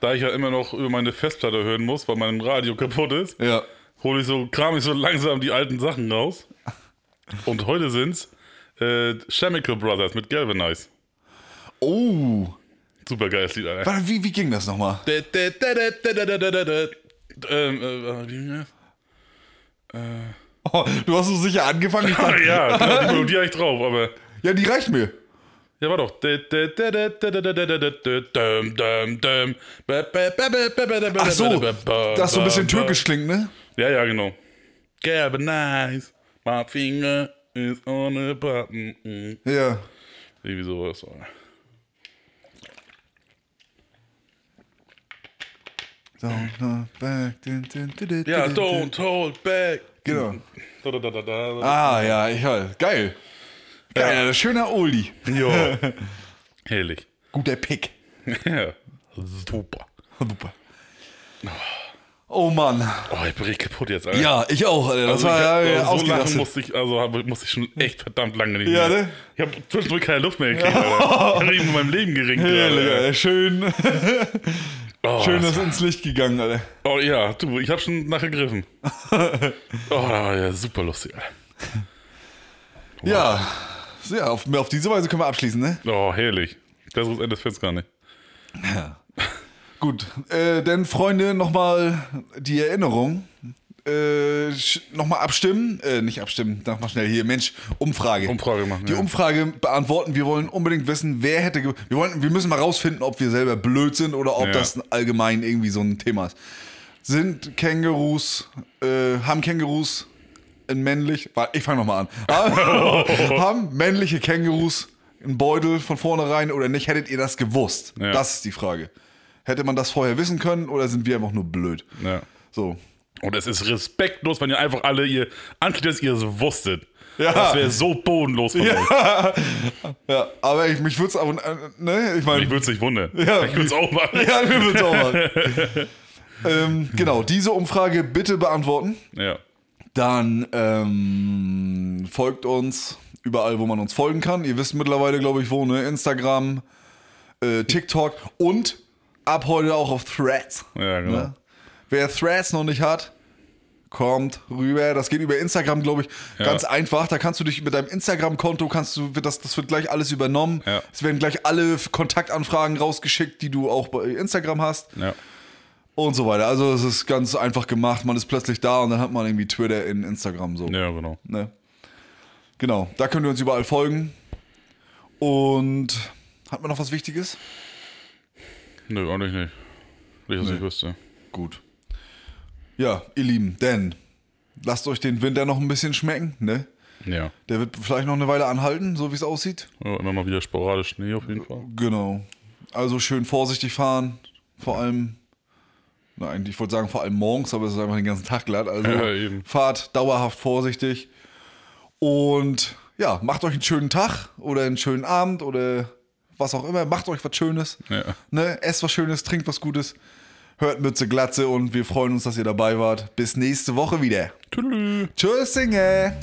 Da ich ja immer noch über meine Festplatte hören muss, weil mein Radio kaputt ist, Ja. hole ich so, kram ich so langsam die alten Sachen raus. Und heute sind's äh, Chemical Brothers mit Galvanize. Oh. Super geiles Lied, Alter. Warte, wie, wie ging das nochmal? Ähm, äh, wie ging das? Oh, du hast so sicher angefangen. Ich dachte, ja, die Melodie hab ich drauf, aber. ja, die reicht mir. Ja, war doch. Ach so, das so ein bisschen türkisch klingt, ne? Ja, ja, genau. Galvanize, my finger is on a button. Mm. Ja. Irgendwie sowas. Don't hold back. Ja, don't hold back. Genau. Ah, ja, ich weiß. Geil. Geil, ja. schöner Oldie. Jo. Herrlich. Guter Pick. Ja. Super. Super. Oh Mann. Oh, ich bin richtig kaputt jetzt, Alter. Ja, ich auch. Alter. Das Also war ich ja hab, also so lange musste ich, also hab, musste ich schon echt verdammt lange nicht Ja, mehr. ne? Ich habe zwischendurch keine Luft mehr gekriegt. Alter. Ich habe in meinem Leben geringt. Alter. Schön, Oh, schön das- ist ins Licht gegangen, Alter. oh ja, du, ich habe schon nachgegriffen. oh, das war ja super lustig. Alter. Ja, ja auf, auf diese Weise können wir abschließen, ne? Oh, herrlich. Besseres Ende find's gar nicht. Gut, äh, denn Freunde, nochmal die Erinnerung. Äh, nochmal abstimmen, äh, nicht abstimmen, sag mal schnell hier, Mensch, Umfrage. Umfrage machen, Die ja. Umfrage beantworten. Wir wollen unbedingt wissen, wer hätte. Wir, wollen, wir müssen mal rausfinden, ob wir selber blöd sind oder ob Ja. das allgemein irgendwie so ein Thema ist. Sind Kängurus, äh, haben Kängurus männlich. Warte, ich fange nochmal an. Haben, männliche Kängurus einen Beutel von vornherein oder nicht? Hättet ihr das gewusst? Ja. Das ist die Frage. Hätte man das vorher wissen können oder sind wir einfach nur blöd? Ja. So. Und es ist respektlos, wenn ihr einfach alle ihr anklickt, dass ihr es wusstet. Ja. Das wäre so bodenlos von euch. Ja, aber ich, mich würde es aber, äh, ne, ich meine. Ich würde es nicht wundern. Ja, ich würde es auch machen. Ja, wir würden es auch machen. ähm, genau, diese Umfrage bitte beantworten. Ja. Dann ähm, folgt uns überall, wo man uns folgen kann. Ihr wisst mittlerweile, glaube ich, wo, ne? Instagram, äh, TikTok und ab heute auch auf Threads. Ja, genau. Ne? Wer Threads noch nicht hat, kommt rüber. Das geht über Instagram, glaube ich, Ja. ganz einfach. Da kannst du dich mit deinem Instagram-Konto, kannst du, wird das, das wird gleich alles übernommen. Ja. Es werden gleich alle Kontaktanfragen rausgeschickt, die du auch bei Instagram hast Ja. Und so weiter. Also es ist ganz einfach gemacht. Man ist plötzlich da und dann hat man irgendwie Twitter in Instagram so. Ja, genau. Ne? Genau, da könnt ihr uns überall folgen. Und hat man noch was Wichtiges? Nö, eigentlich nicht. Nicht, dass ich wüsste. Gut. Ja, ihr Lieben, denn lasst euch den Winter noch ein bisschen schmecken, ne? Ja. Der wird vielleicht noch eine Weile anhalten, so wie es aussieht. ja. Immer mal wieder sporadisch Schnee auf jeden Fall. Genau. Also schön vorsichtig fahren. Vor allem, nein, ich wollte sagen vor allem morgens, aber es ist einfach den ganzen Tag glatt. Also Ja, fahrt dauerhaft vorsichtig. Und ja, macht euch einen schönen Tag oder einen schönen Abend oder was auch immer. Macht euch was Schönes. Ja. Ne? Esst was Schönes, trinkt was Gutes. Hört Mütze Glatze und wir freuen uns, dass ihr dabei wart. Bis nächste Woche wieder. Tschüss. Tschüss, Singe.